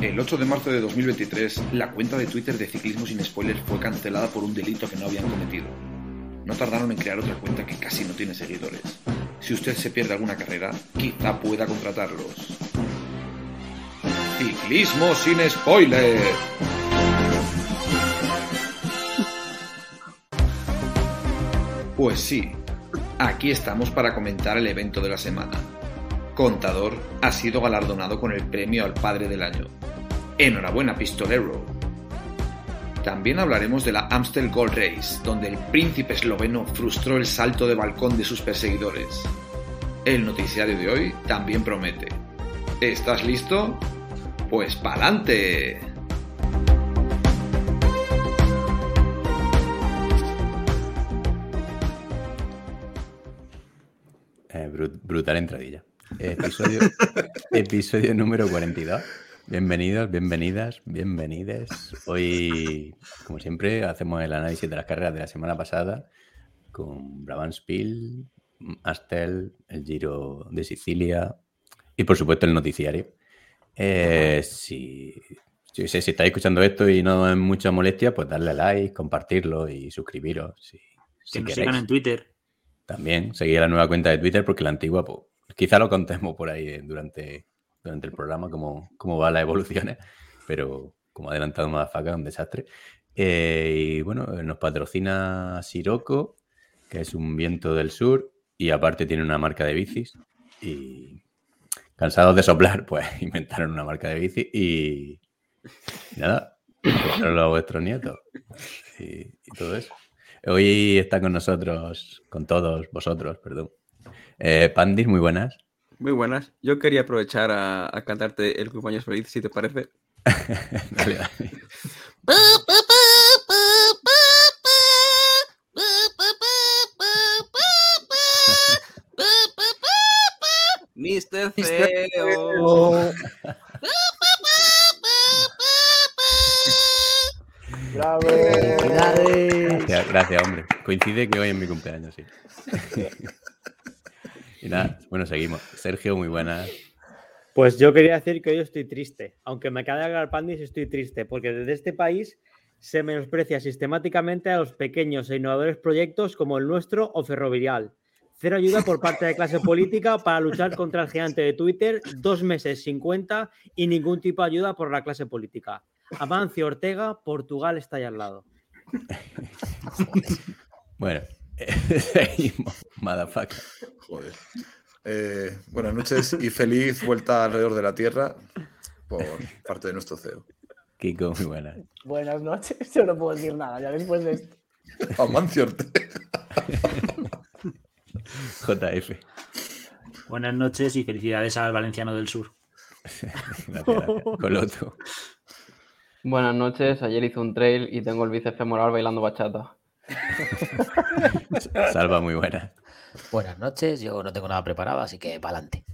El 8 de marzo de 2023, la cuenta de Twitter de Ciclismo sin Spoilers fue cancelada por un delito que no habían cometido. No tardaron en crear otra cuenta que casi no tiene seguidores. Si usted se pierde alguna carrera, quizá pueda contratarlos. Ciclismo sin Spoilers. Pues sí, aquí estamos para comentar el evento de la semana. Contador ha sido galardonado con el premio al Padre del Año. Enhorabuena, pistolero. También hablaremos de la Amstel Gold Race, donde el príncipe esloveno frustró el salto de balcón de sus perseguidores. El noticiario de hoy también promete. ¿Estás listo? Pues pa'lante. Eh, brut- brutal entradilla. Episodio, episodio número 42. Bienvenidos, bienvenidas, bienvenides. Hoy, como siempre, hacemos el análisis de las carreras de la semana pasada con Brabant Spiel, Astel, el Giro de Sicilia y, por supuesto, el noticiario. Eh, si, estáis escuchando esto y no es mucha molestia, pues darle like, compartirlo y suscribiros. Si, Que si nos sigan en Twitter. También seguir la nueva cuenta de Twitter porque la antigua, pues, quizá lo contemos por ahí durante, durante el programa, cómo, cómo van las evoluciones, pero como ha adelantado Madafaka, un desastre. Eh, y bueno, nos patrocina Sirocco, que es un viento del sur, y aparte tiene una marca de bicis. Y cansados de soplar, pues inventaron una marca de bici y, nada, a vuestros nietos y, y todo eso. Hoy está con nosotros, con todos vosotros, perdón. Eh, Pandis, muy buenas. Muy buenas. Yo quería aprovechar a, a cantarte el cumpleaños feliz, si te parece. Dale. Mr. ¡Bravo! Gracias, gracias, hombre. Coincide que hoy es mi cumpleaños, sí. y nada, bueno, seguimos. Sergio, muy buenas. Pues yo quería decir que hoy estoy triste. Aunque me acabe de Pandis, estoy triste. Porque desde este país se menosprecia sistemáticamente a los pequeños e innovadores proyectos como el nuestro o Ferrovial. Cero ayuda por parte de clase política para luchar contra el gigante de Twitter, dos meses sin cuenta y ningún tipo de ayuda por la clase política. Amancio Ortega, Portugal está ahí al lado. Bueno. Motherfucker. Joder. Eh, buenas noches y feliz vuelta alrededor de la Tierra por parte de nuestro CEO. Kiko, muy buenas. Buenas noches, yo no puedo decir nada ya después de esto. Amancio Ortega. JF. Buenas noches y felicidades al Valenciano del Sur. Gracias, gracias. Coloto. Buenas noches, ayer hice un trail y tengo el bíceps femoral bailando bachata. Salva, muy buena. Buenas noches, yo no tengo nada preparado, así que para adelante.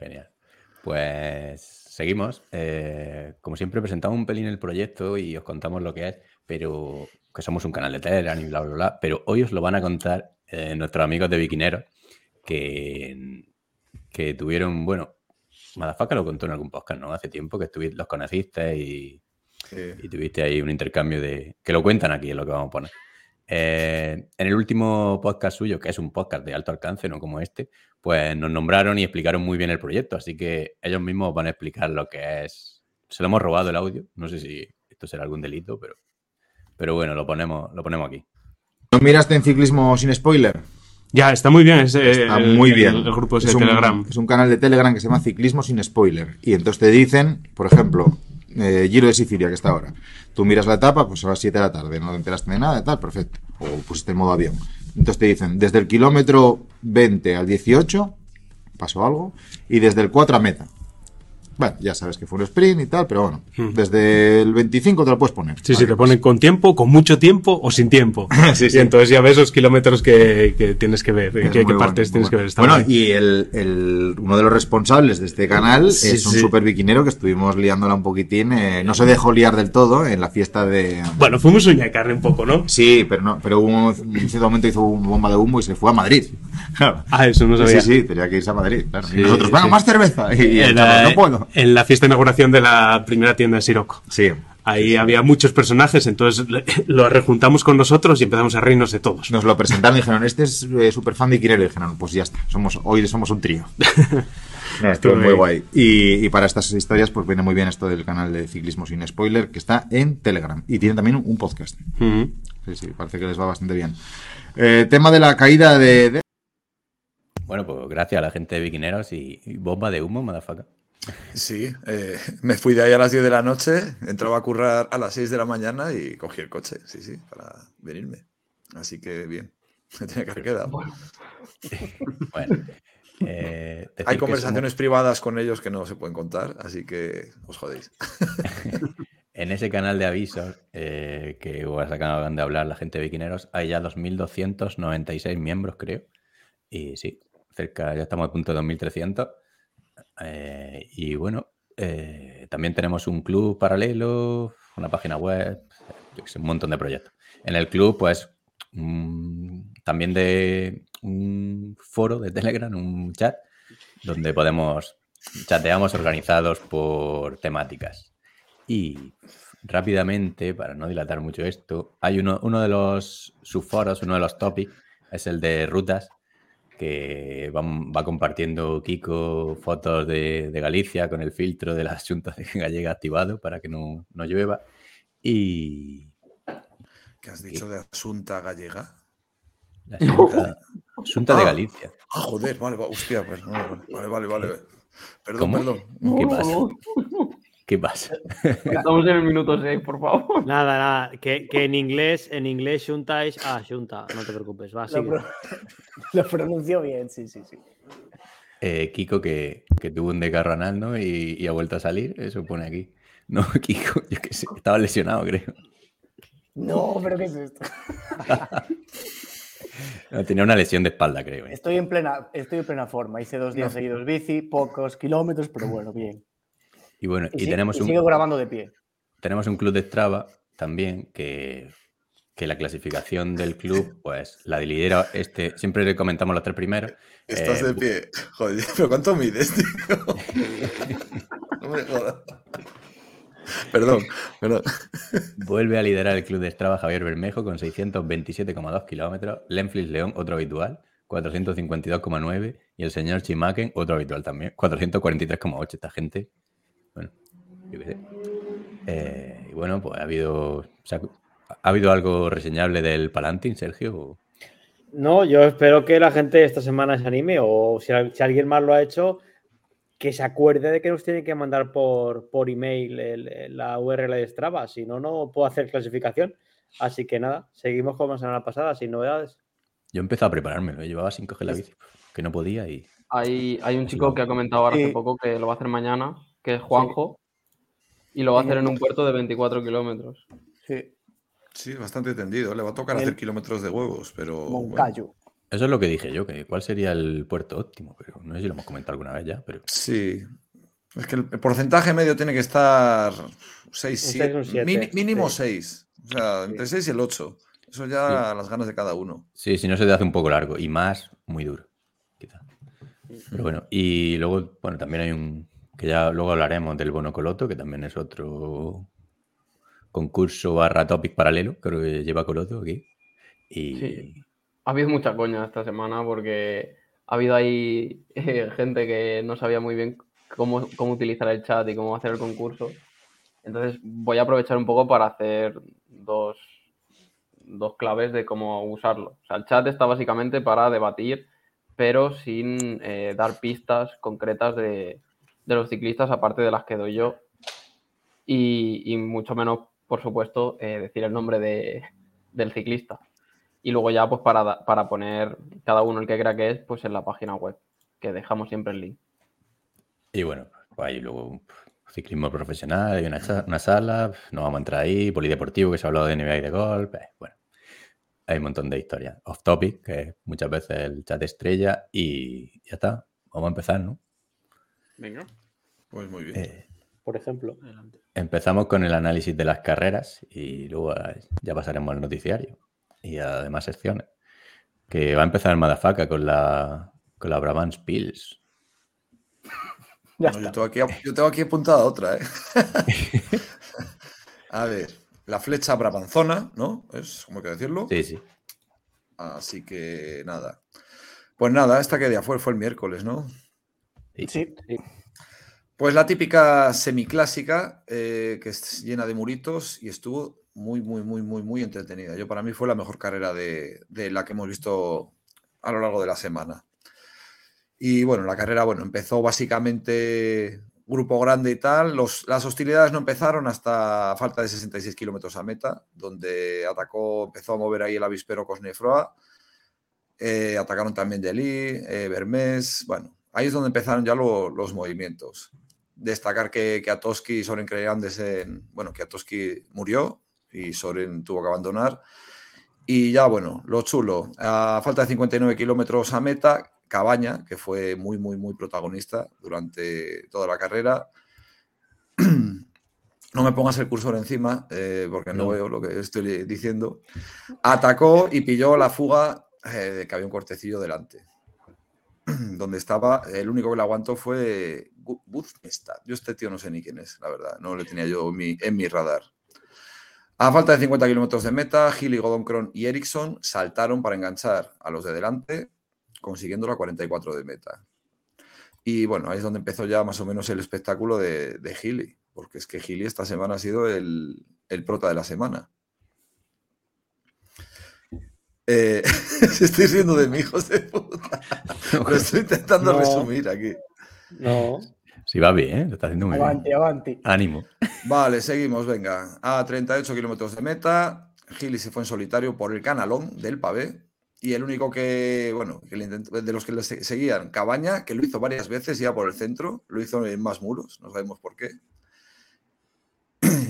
Genial. Pues seguimos. Eh, como siempre, presentamos un pelín el proyecto y os contamos lo que es, pero que somos un canal de Telegram y bla, bla, bla. Pero hoy os lo van a contar eh, nuestros amigos de Biquineros que, que tuvieron, bueno, Madafaka lo contó en algún podcast, ¿no? Hace tiempo que estuvi- los conociste y, y tuviste ahí un intercambio de. que lo cuentan aquí, es lo que vamos a poner. Eh, en el último podcast suyo, que es un podcast de alto alcance, no como este, pues nos nombraron y explicaron muy bien el proyecto. Así que ellos mismos van a explicar lo que es. Se lo hemos robado el audio. No sé si esto será algún delito, pero, pero bueno, lo ponemos, lo ponemos aquí. ¿No miraste en ciclismo sin spoiler? Ya, está muy bien. ese- Está el- muy el- bien. El, grupo ese es de un, Telegram. Es un canal de Telegram que se llama Ciclismo sin spoiler. Y entonces te dicen, por ejemplo, eh, Giro de Sicilia, que está ahora. Tú miras la etapa, pues a las 7 de la tarde, no te enteraste de nada, tal, perfecto. O pusiste en modo avión. Entonces te dicen, desde el kilómetro 20 al 18 pasó algo, y desde el 4 a meta. Bueno, ya sabes que fue un sprint y tal, pero bueno, Hmm. desde el 25 te lo puedes poner. Sí, sí, te ponen con tiempo, con mucho tiempo o sin tiempo. Sí, sí. Y entonces ya ves los kilómetros que, que tienes que ver, Es qué, partes bueno, tienes que ver. Está Bueno, y el, el- uno de los responsables de este canal Sí, es un sí. super biquinero que estuvimos liándola un poquitín. eh, no se dejó liar del todo en la fiesta de. Bueno, fuimos uña de carne un poco, ¿no? Sí, pero no, pero hubo un cierto momento hizo una bomba de humo y se fue a Madrid. Ah, eso no sabía. Sí, sí, tenía que irse a Madrid. Claro. Sí, y nosotros, bueno, más cerveza. Y, Era, chaval, no puedo. En la fiesta de inauguración de la primera tienda de Siroco. Sí. Ahí había muchos personajes, entonces lo rejuntamos con nosotros y empezamos a reírnos de todos. Nos lo presentaron y dijeron, este es eh, súper fan de Quirero. Y dijeron, pues ya está, somos, hoy somos un trío. No, estuvo muy guay. Y, y para estas historias, pues viene muy bien esto del canal de Ciclismo Sin Spoiler, que está en Telegram. Y tiene también un podcast. Sí, sí, parece que les va bastante bien. Eh, tema de la caída de... de- Bueno, pues gracias a la gente de Viquineros y, y bomba de humo, motherfucker. Sí, eh, me fui de ahí a las 10 de la noche, entraba a currar a las 6 de la mañana y cogí el coche, sí, sí, para venirme. Así que bien, me tenía que haber quedado. Bueno, eh, Hay conversaciones somos- privadas con ellos que no se pueden contar, así que os jodéis. En ese canal de avisos eh, que os acaban de hablar la gente de Viquineros, hay ya 2.296 miembros, creo. Y sí, cerca, ya estamos a punto de 2.300. Eh, y bueno, eh, también tenemos un club paralelo, una página web, un montón de proyectos. En el club, pues, mm, también de un foro de Telegram, un chat, donde podemos, chateamos organizados por temáticas. Y rápidamente, para no dilatar mucho esto, hay uno, uno de los subforos, uno de los topics, es el de rutas, que va, va compartiendo Kiko fotos de, de Galicia con el filtro de la Junta de Gallega activado para que no, no llueva. Y ¿Qué has dicho de Asunta Gallega? la Junta, Junta de Ah. Galicia. Ah, joder, vale, va- hostia, pues, no, vale, vale, vale. Perdón, ¿Cómo? perdón. ¿Qué pasa? ¿Qué pasa? Estamos en el minuto 6, por favor. Nada, nada, que, que en inglés, en inglés Junta es. Ah, Junta, no te preocupes, va, Lo, sigue. pro- lo pronunció bien, sí, sí, sí. Eh, Kiko que, que tuvo un desgarro anal, ¿no? Y, y ha vuelto a salir, eso pone aquí. No, Kiko, yo qué sé, estaba lesionado, creo. No, pero ¿qué es esto? No, Tenía una lesión de espalda, creo. ¿eh? Estoy en plena, estoy en plena forma. Hice dos días No. seguidos bici, pocos kilómetros, pero bueno, bien. Y bueno, y, tenemos, y un, sigo grabando de pie. tenemos un club de Strava también que, que la clasificación del club, pues la lidera este, siempre le comentamos los tres primeros. Estás eh, de pie. Joder, pero ¿cuánto mides, tío? No me jodas. Perdón, perdón. Vuelve a liderar el club de Strava Javier Bermejo con 627,2 kilómetros. Lenflis León, otro habitual, 452,9. Y el señor Chimaken, otro habitual también, 443,8. Esta gente, yo qué sé. Eh, y bueno, pues ha habido, o sea, ¿ha habido algo reseñable del Palantin, Sergio? No, yo espero que la gente esta semana se anime o si, si alguien más lo ha hecho, que se acuerde de que nos tienen que mandar por, por email el- el- la URL de Strava. Si no, no puedo hacer clasificación. Así que nada, seguimos como la semana pasada, sin novedades. Yo empecé a preparármelo, ¿eh? llevaba sin coger la bici, que no podía y... Hay, hay un chico que ha comentado ahora hace poco que lo va a hacer mañana, que es Juanjo, y lo va a hacer en un puerto de 24 kilómetros. Sí, Sí, bastante tendido. Le va a tocar El- hacer kilómetros de huevos, pero. bueno. Moncayo. Eso es lo que dije yo, que cuál sería el puerto óptimo, pero no sé si lo hemos comentado alguna vez ya, pero... Sí. Es que el porcentaje medio tiene que estar 6, Un seis, 7. un siete, mínimo sí. 6. O sea, entre 6 y el 8. Eso ya las ganas de cada uno. Sí, si no se te hace un poco largo y más, muy duro, quizá. Pero bueno, y luego, bueno, también hay un, que ya luego hablaremos del bono Coloto, que también es otro concurso barra topic paralelo, creo que lleva Coloto aquí. Y. Ha habido mucha coña esta semana porque ha habido ahí eh, gente que no sabía muy bien cómo, cómo utilizar el chat y cómo hacer el concurso. Entonces voy a aprovechar un poco para hacer dos, dos claves de cómo usarlo. O sea, el chat está básicamente para debatir, pero sin eh, dar pistas concretas de, de los ciclistas, aparte de las que doy yo. Y, mucho menos, por supuesto, eh, decir el nombre de- del ciclista. Y luego ya, pues para, para poner cada uno el que crea que es, pues en la página web, que dejamos siempre el link. Y bueno, pues hay luego ciclismo profesional, hay una, una sala, no vamos a entrar ahí, polideportivo, que se ha hablado de NBA y de golf, eh, bueno, hay un montón de historias. Off topic, que muchas veces el chat estrella, y ya está, vamos a empezar, ¿no? Venga. Pues muy bien. Eh, Por ejemplo. empezamos con el análisis de las carreras y luego eh, ya pasaremos al noticiario y a demás secciones. Que va a empezar el Madafaka con la, con la Brabants Pills. Ya No, yo, tengo aquí, yo tengo aquí apuntada otra, ¿eh? A ver, la flecha brabanzona, ¿no? Es como hay que decirlo. Sí, sí. Así que nada. Pues nada, esta que día fue, fue el miércoles, ¿no? Sí. Pues la típica semiclásica eh, que es llena de muritos y estuvo muy, muy, muy, muy, muy entretenida. Yo para mí fue la mejor carrera de, de la que hemos visto a lo largo de la semana. Y bueno, la carrera, bueno, empezó básicamente grupo grande y tal. Los- las hostilidades no empezaron hasta falta de 66 kilómetros a meta, donde atacó, empezó a mover ahí el avispero Cosnefroa. Eh, atacaron también Delhi, eh, Bermés. Bueno, ahí es donde empezaron ya lo- los movimientos. Destacar que, que Atoski y Soren Creandes, en, bueno, que Atoski murió y Soren tuvo que abandonar. Y ya, bueno, lo chulo. A falta de 59 kilómetros a meta, Cabaña, que fue muy, muy, muy protagonista durante toda la carrera. No me pongas el cursor encima, eh, porque no, No. veo lo que estoy diciendo. Atacó y pilló la fuga eh, de que había un cortecillo delante. Donde estaba, el único que le aguantó fue Gu- Guzmestad. Yo este tío no sé ni quién es, la verdad. No le tenía yo en mi, en mi radar. A falta de 50 kilómetros de meta, Gilly, Godonkron y Ericsson saltaron para enganchar a los de delante, consiguiendo la 44 de meta. Y bueno, ahí es donde empezó ya más o menos el espectáculo de, de Gilly, porque es que Gilly esta semana ha sido el, el prota de la semana. Eh, estoy riendo de mi hijos de puta. Lo estoy intentando No. resumir aquí. No. Sí, va bien, ¿eh? lo está haciendo muy Avanti, bien. avanti. Ánimo. Vale, seguimos, venga. A 38 kilómetros de meta, Gili se fue en solitario por el canalón del pavé. Y el único que, bueno, que le intentó- de los que le se- seguían, Cabaña, que lo hizo varias veces ya por el centro, lo hizo en más muros, no sabemos por qué.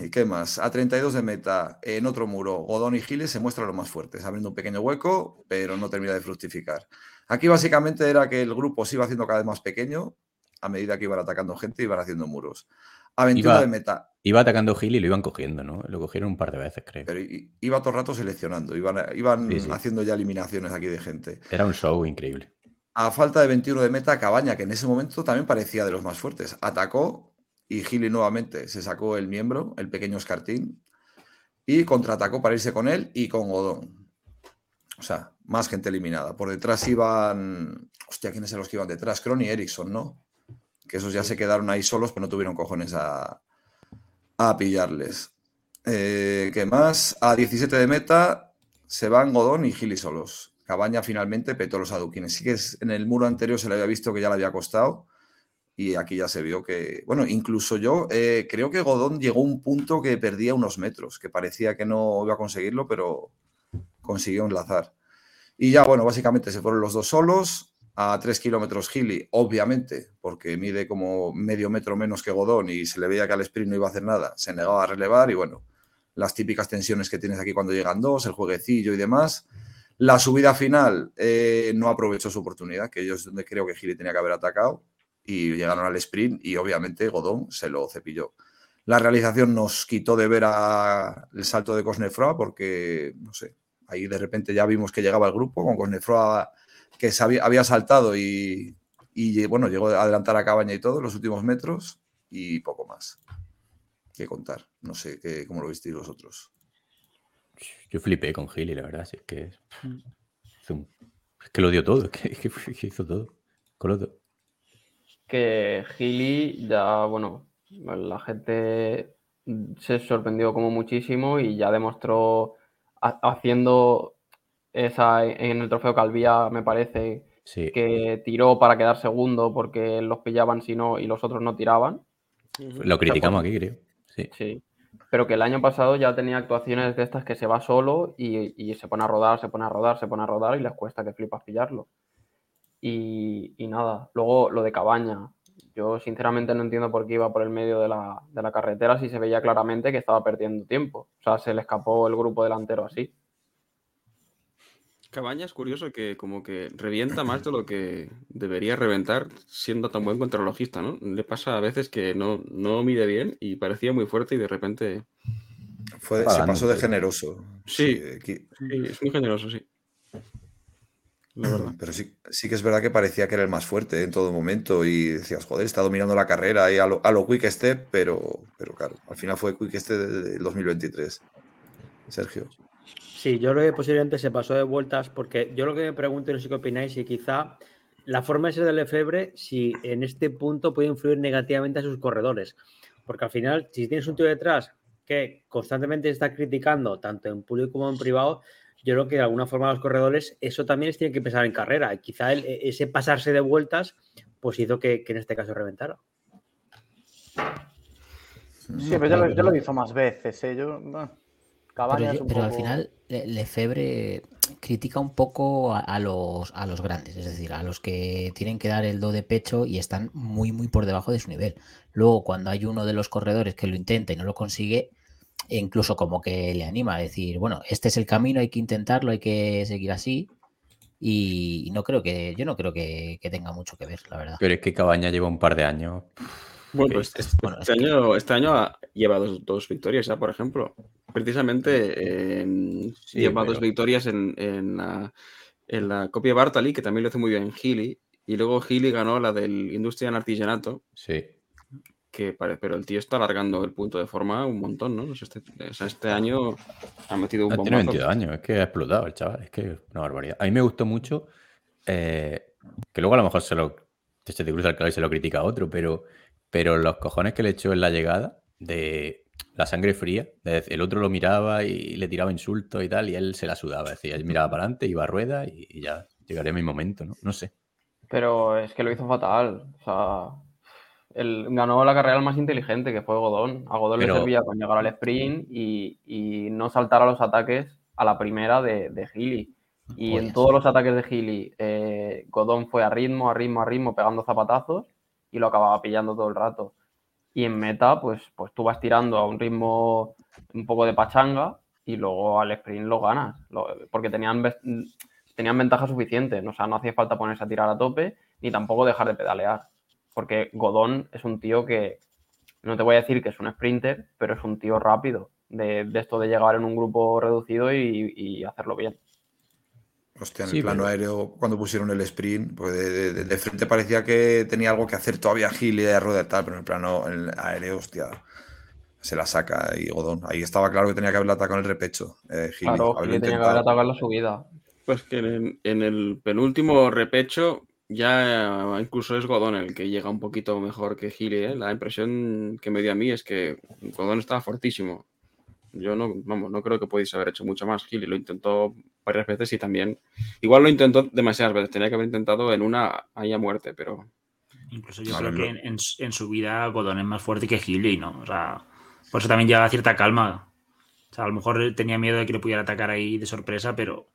¿Y qué más? A 32 de meta, en otro muro, Godón y Giles se muestran los más fuertes, abriendo un pequeño hueco, pero no termina de fructificar. Aquí básicamente era que el grupo se iba haciendo cada vez más pequeño a medida que iban atacando gente y iban haciendo muros. A 21 Iba- de meta, Iba atacando Gil y lo iban cogiendo, ¿no? Lo cogieron un par de veces, creo. pero iba todo el rato seleccionando, iban, iban Sí, sí. haciendo ya eliminaciones aquí de gente. Era un show increíble. A falta de 21 de meta, Cabaña, que en ese momento también parecía de los más fuertes, atacó y Gili nuevamente se sacó el miembro, el pequeño Escartín, y contraatacó para irse con él y con Godón. O sea, más gente eliminada. Por detrás iban. Hostia, ¿quiénes eran los que iban detrás? Cron y Ericsson, ¿no? Que esos ya se quedaron ahí solos, pero no tuvieron cojones a, a pillarles. Eh, ¿Qué más? A 17 de meta se van Godón y Gili solos. Cabaña finalmente petó los aduquines. Sí que es- en el muro anterior se le había visto que ya le había costado. Y aquí ya se vio que, bueno, incluso yo eh, creo que Godón llegó a un punto que perdía unos metros, que parecía que no iba a conseguirlo, pero consiguió enlazar. Y ya, bueno, básicamente se fueron los dos solos. A tres kilómetros Gili, obviamente, porque mide como medio metro menos que Godón y se le veía que al sprint no iba a hacer nada, se negaba a relevar y bueno, las típicas tensiones que tienes aquí cuando llegan dos, el jueguecillo y demás. La subida final eh, no aprovechó su oportunidad, que yo donde creo que Gili tenía que haber atacado y llegaron al sprint y obviamente Godón se lo cepilló. La realización nos quitó de ver a el salto de Cosnefroa porque, no sé, ahí de repente ya vimos que llegaba el grupo con Cosnefroa que se había, había saltado y, y, bueno, llegó a adelantar a Cabaña y todo los últimos metros y poco más que contar. No sé qué, cómo lo visteis vosotros. Yo flipé con Gil y la verdad, sí, es que. es un- es que lo dio todo, es que, es que que hizo todo. Con lo todo. Que Gili ya, bueno, la gente se sorprendió como muchísimo y ya demostró ha- haciendo esa en el trofeo Calvía, me parece, Sí. que tiró para quedar segundo porque los pillaban si no y los otros no tiraban. Lo criticamos aquí, creo. Sí. Sí. Pero que el año pasado ya tenía actuaciones de estas que se va solo y, y se pone a rodar, se pone a rodar, se pone a rodar y les cuesta que flipas pillarlo. Y, y nada, luego lo de Cabaña. Yo sinceramente no entiendo por qué iba por el medio de la, de la carretera si se veía claramente que estaba perdiendo tiempo. O sea, se le escapó el grupo delantero así. Cabaña es curioso que como que revienta más de lo que debería reventar siendo tan buen contrarrelojista, ¿no? Le pasa a veces que no, no mide bien y parecía muy fuerte y de repente... Fue, se pasó de sí. generoso. Sí. aquí- Sí, es muy generoso, sí. La verdad. Pero sí, sí que es verdad que parecía que era el más fuerte en todo momento y decías, joder, está dominando la carrera y a lo, a lo Quick Step, pero, pero claro, al final fue Quick Step del 2023. Sergio. Sí, yo creo que posiblemente se pasó de vueltas porque yo lo que me pregunto, y no sé qué opináis, si quizá la forma de ser del Lefebvre, si en este punto puede influir negativamente a sus corredores. Porque al final, si tienes un tío detrás que constantemente está criticando, tanto en público como en privado, yo creo que de alguna forma los corredores eso también les tiene que empezar en carrera. Y quizá el- e, ese pasarse de vueltas, pues hizo que, que en este caso reventara. Sí, pero ya lo, ya lo hizo más veces. ¿eh? Yo, bueno, Pero, yo- al final Le- Lefebvre critica un poco a, a los, a los grandes, es decir, a los que tienen que dar el do de pecho y están muy, muy por debajo de su nivel. Luego, cuando hay uno de los corredores que lo intenta y no lo consigue, e incluso como que le anima a decir, bueno, este es el camino, hay que intentarlo, hay que seguir así. Y, y no creo que, yo no creo que, que tenga mucho que ver, la verdad. Pero es que Cabaña lleva un par de años. Bueno, este, Bueno, este año, este año ha- lleva dos, dos victorias ya, por ejemplo. Precisamente eh, Sí, lleva pero- dos victorias en, en la, en la copia Bartali, que también lo hace muy bien Healy. Y luego Healy ganó la del Industrial Artigianato, Sí. Que pare- pero el tío está alargando el punto de forma un montón, ¿no? O sea, Este, o sea, este año ha metido un Ah, tiene bombazo. 22 años, es que ha explotado el chaval, es que es una barbaridad. A mí me gustó mucho, eh, que luego a lo mejor se lo se te cruza el y se lo critica a otro, pero, pero los cojones que le echó en la llegada de la sangre fría, de- el otro lo miraba y le tiraba insultos y tal, y él se la sudaba, decía, él miraba para adelante, iba a rueda y, y ya llegaré a mi momento, ¿no? No sé. Pero es que lo hizo fatal. O sea, él ganó la carrera el más inteligente, que fue Godón. A Godón Pero- le servía con llegar al sprint y, y no saltar a los ataques a la primera de, de Healy. Y en todos los ataques de Healy, eh, Godón fue a ritmo, a ritmo, a ritmo, pegando zapatazos y lo acababa pillando todo el rato. Y en meta, pues, pues tú vas tirando a un ritmo un poco de pachanga y luego al sprint lo ganas. Lo- porque tenían, tenían ventaja suficiente. O sea, no hacía falta ponerse a tirar a tope ni tampoco dejar de pedalear. Porque Godón es un tío que, no te voy a decir que es un sprinter, pero es un tío rápido. De, de esto de llegar en un grupo reducido y, y hacerlo bien. Hostia, en Sí, el plano pero- aéreo, cuando pusieron el sprint, pues de, de- de frente parecía que tenía algo que hacer todavía Gil y de rueda y tal, pero en el plano en el aéreo, hostia, se la saca y Godón. Ahí estaba claro que tenía que haberle atacado en el repecho. Eh, Gili, Claro, tenía que intentado. haber atacado en la subida. Pues que en, en el penúltimo repecho ya incluso es Godón el que llega un poquito mejor que Healy. ¿eh? La impresión que me dio a mí es que Godón estaba fortísimo. Yo no, vamos, no creo que pudiese haber hecho mucho más. Healy lo intentó varias veces y también. Igual lo intentó demasiadas veces. Tenía que haber intentado en una ahí a muerte, pero. Incluso yo creo que en, en su- en su vida Godón es más fuerte que Healy, ¿no? O sea, por eso también lleva cierta calma. O sea, a lo mejor tenía miedo de que le pudiera atacar ahí de sorpresa, pero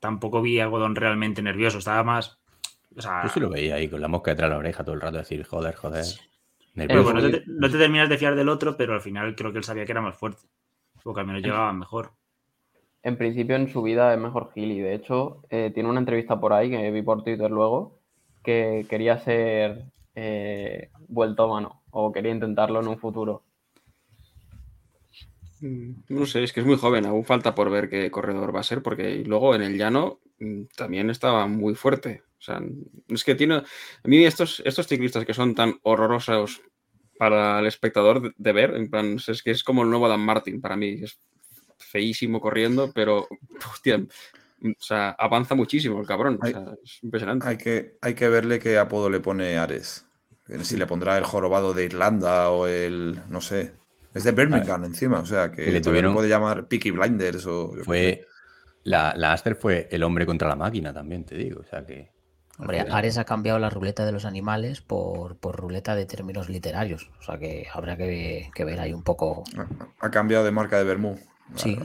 tampoco vi a Godón realmente nervioso. Estaba más. O sea, Yo sí lo veía ahí con la mosca detrás de la oreja todo el rato, decir, joder, joder. pero bueno, no, te, no te terminas de fiar del otro, pero al final creo que él sabía que era más fuerte. O que al menos llegaba mejor. En principio en su vida es mejor Healy. De hecho, eh, tiene una entrevista por ahí que vi por Twitter luego que quería ser eh, vueltómano o quería intentarlo en un futuro. Mm, No sé, es que es muy joven, aún falta por ver qué corredor va a ser, porque luego en el llano mm, también estaba muy fuerte. O sea, es que tiene. A mí, estos, estos ciclistas que son tan horrorosos para el espectador de, de ver, en plan, es que es como el nuevo Dan Martin para mí. Es feísimo corriendo, pero, hostia, o sea, avanza muchísimo el cabrón. O Hay- sea, es impresionante. Hay que, hay que verle qué apodo le pone Ares. Si le pondrá el jorobado de Irlanda o el. no sé. Es de Birmingham encima, o sea que le tuvieron- puede llamar Peaky Blinders o. Fue. La, la Aster fue el hombre contra la máquina también, te digo. O sea que. Hombre, Ares ha cambiado la ruleta de los animales por, por ruleta de términos literarios. O sea que habrá que, que ver ahí un poco. Ha cambiado de marca de Bermú. Sí.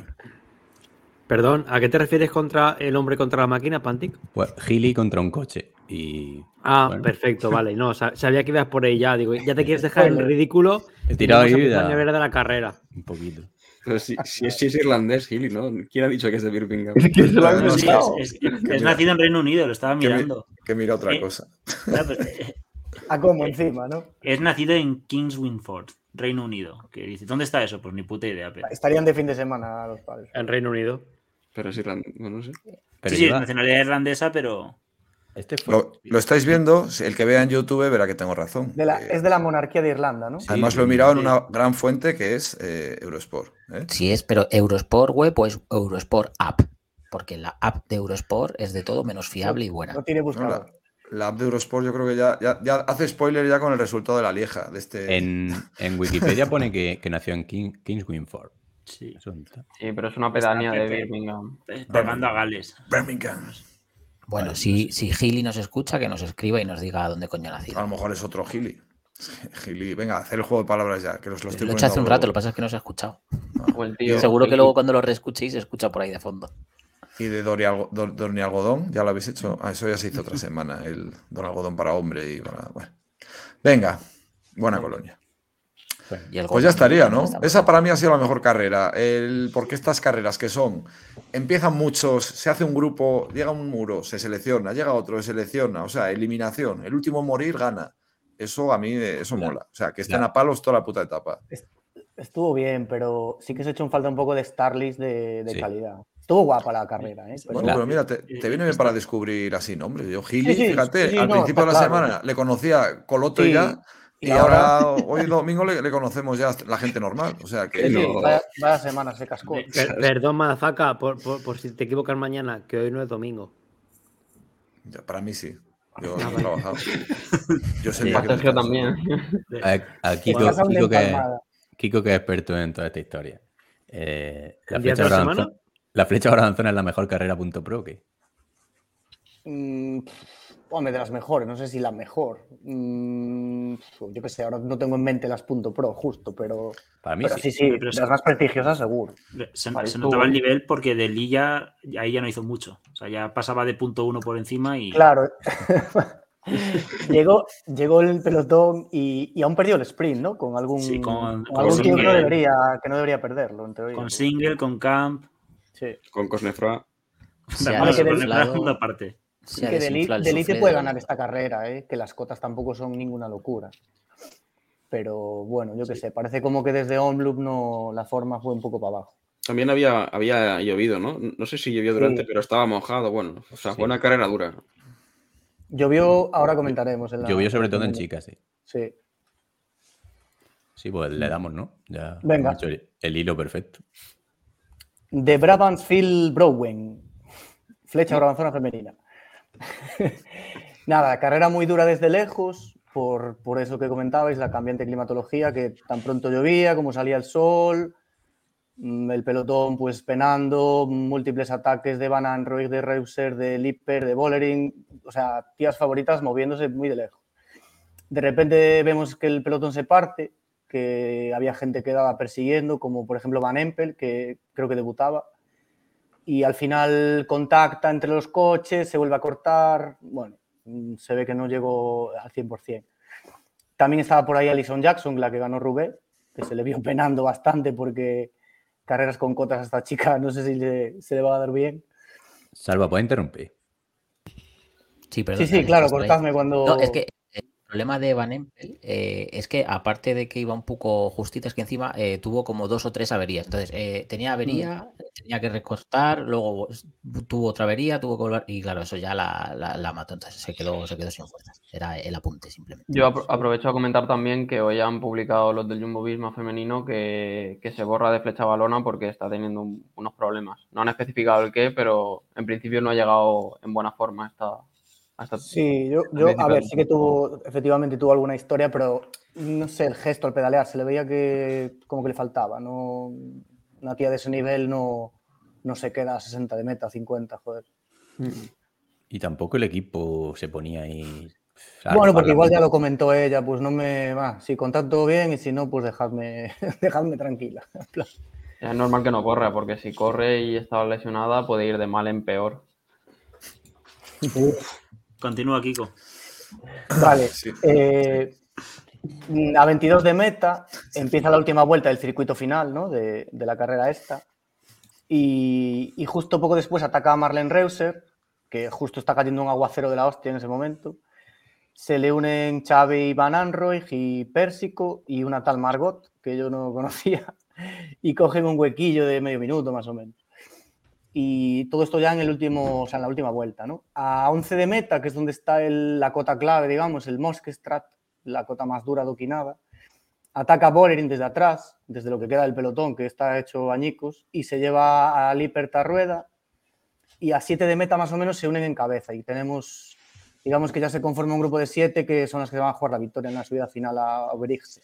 Perdón, ¿a qué te refieres contra el hombre contra la máquina, Pantic? Pues Gili contra un coche. Y. Ah, bueno, perfecto, vale. No, sa- sabía que ibas por ahí ya. Digo, ya te quieres dejar en ridículo. He y tirado ahí empezar ya. a ver de la carrera. Un poquito. Pero si, si es, si es irlandés, Gili, ¿no? ¿Quién ha dicho que es de Birmingham? Es se lo Sí, es, es- es nacido en Reino Unido, lo estaba Que mi- mirando. Que mira otra Eh, cosa. Pero, eh, A como encima, ¿no? Es nacido en Kings Winford, Reino Unido. Que dice, ¿dónde está eso? Pues ni puta idea. Pero... Estarían de fin de semana los padres. En Reino Unido. Pero es irlandés, no sé. Pero sí, sí, lleva- nacionalidad irlandesa, pero. Este fue- Lo, lo estáis viendo, el que vea en YouTube verá que tengo razón. De la- Eh, es de la monarquía de Irlanda, ¿no? Además lo he mirado en una gran fuente que es eh, Eurosport. ¿eh? Si es, pero Eurosport web o es Eurosport app. Porque la app de Eurosport es de todo menos fiable y buena. No tiene No, buscador. la, la app de Eurosport yo creo que ya, ya, ya hace spoiler ya con el resultado de la lieja. De este... En, en Wikipedia pone que, que nació en King, Kings Winford. Sí. Sí, pero es una pedanía de Birmingham. Pegando a Gales. Birmingham. Bueno, si, si Gili nos escucha, que nos escriba y nos diga dónde coño ha nacido. A lo mejor es otro Gili. Gili, venga, hacer el juego de palabras ya, que os lo estoy Lo he hecho hace un rato, lo que pasa es que no se ha escuchado. El tío. Seguro que luego cuando lo reescuchéis se escucha por ahí de fondo. Y de Dori Algo- Dor- Dorni Algodón, ¿ya lo habéis hecho? Ah, eso ya se hizo otra semana, el Don Algodón para hombre y para... Bueno. Venga, buena colonia. Pues ya estaría, ¿no? Esa para mí ha sido la mejor carrera. El, porque estas carreras que son, empiezan muchos, se hace un grupo, llega un muro, se selecciona, llega otro, se selecciona, o sea, eliminación. El último morir gana. Eso a mí, eh, eso mola. O sea, que estén Ya. a palos toda la puta etapa. Estuvo bien, pero sí que se ha hecho en falta un poco de Starlist de, de Sí. calidad. Estuvo guapa la carrera, ¿eh? Pero- Bueno, La- pero mira, te, te viene bien para descubrir así nombres. Yo, Gili, Sí, sí, fíjate, sí, sí, al no, principio de la claro. semana le conocía Coloto Sí, ya, y, y ahora, ahora- hoy domingo le, le conocemos ya la gente normal. O sea, que Sí, no- vaya, vaya semana se cascó. Per- perdón, Madafaka, por, por, por si te equivocas mañana, que hoy no es domingo. ya, para mí sí. Yo Ah, he vale. trabajado. Yo sé Sí, también. A, a Kiko, que. Kiko que es experto en toda esta historia. Eh, la, ¿El día flecha de la la flecha es la mejor carrera punto pro, ¿qué? Mm, hombre, de las mejores, no sé si la mejor. Mm, yo qué sé, ahora no tengo en mente las punto pro, justo, pero, Para mí pero sí. sí, sí, Pero de las más prestigiosas seguro. Se, Vale, se tú- notaba el nivel porque de Lilla ahí ya no hizo mucho. O sea, ya pasaba de punto uno por encima y. Claro. llegó, llegó el pelotón y, y aún perdió el sprint, ¿no? Con algún, Sí, con- con con algún tío que no Single. debería, que no debería perderlo, en teoría. Con single, con camp. Sí. Con Cosnefra. Se ha Además, que con del- la segunda parte. Ha que Delite puede ganar esta carrera, ¿eh? que las cotas tampoco son ninguna locura. Pero bueno, yo qué sé, parece como que desde Onloop no, la forma fue un poco para abajo. También había, había llovido, ¿no? No sé si llovió durante, Sí. pero estaba mojado. Bueno, o sea, Sí. fue una carrera dura. Llovió, ahora comentaremos. En la- Llovió sobre todo en chicas, sí. Sí. Sí, pues le damos, ¿no? Ya Venga. hecho el, el hilo perfecto. De Brabantsfield Browen. Flecha Brabanzona femenina. Nada, carrera muy dura desde lejos, por, por eso que comentabais, la cambiante climatología, que tan pronto llovía, como salía el sol, mm, el pelotón pues penando, múltiples ataques de Van Anroy, de Reuser, de Lipper, de Bollering, o sea, tías favoritas moviéndose muy de lejos. De repente vemos que el pelotón se parte, que había gente que daba persiguiendo, como por ejemplo Van Empel, que creo que debutaba, y al final contacta entre los coches, se vuelve a cortar, bueno, mm, se ve que no llegó al 100%. También estaba por ahí Alison Jackson, la que ganó Rubé, que se le vio penando bastante porque carreras con cotas a esta chica, no sé si le- se le va a dar bien. Salva, ¿puede interrumpir? Sí, perdón, sí, sí, claro, cortadme cuando... No, es que problema de Van Empel eh, es que aparte de que iba un poco justita, es que encima eh, tuvo como dos o tres averías. Entonces, eh, tenía avería, tenía que recortar, luego tuvo otra avería, tuvo que volver, y claro, eso ya la, la- la mató, entonces se quedó, se quedó sin fuerzas. Era el apunte simplemente. Yo apro- aprovecho a comentar también que hoy han publicado los del Jumbo Visma femenino que, que se borra de flecha balona porque está teniendo un- unos problemas. No han especificado el qué, pero en principio no ha llegado en buena forma esta. Sí, yo, yo, a ver, sí que tuvo, efectivamente tuvo alguna historia, pero no sé, el gesto al pedalear, se le veía que como que le faltaba, no, una tía de ese nivel no, no se queda a 60 de meta, 50, joder. Y tampoco el equipo se ponía ahí. Bueno, porque igual ya lo comentó ella, pues no me va, si contad todo bien y si no, pues dejadme, dejadme tranquila. Es normal que no corra, porque si corre y está lesionada puede ir de mal en peor. Continúa, Kiko. Vale, Sí. eh, a 22 de meta empieza la última vuelta del circuito final ¿no? de, de la carrera esta. Y, y justo poco después ataca a Marlene Reuser, que justo está cayendo un aguacero de la hostia en ese momento. Se le unen Xavi Van Anroy y Pérsico y una tal Margot, que yo no conocía, y cogen un huequillo de medio minuto más o menos. Y todo esto ya en el último, o sea, en la última vuelta, ¿no? A 11 de meta, que es donde está la cota clave, digamos, el Moskestrat, la cota más dura doquinada, ataca a Bolerín desde atrás, desde lo que queda del pelotón, que está hecho añicos, y se lleva a Lippert a rueda, y a 7 de meta más o menos se unen en cabeza, y tenemos, digamos que ya se conforma un grupo de 7 que son las que van a jugar la victoria en la subida final a Oberigse.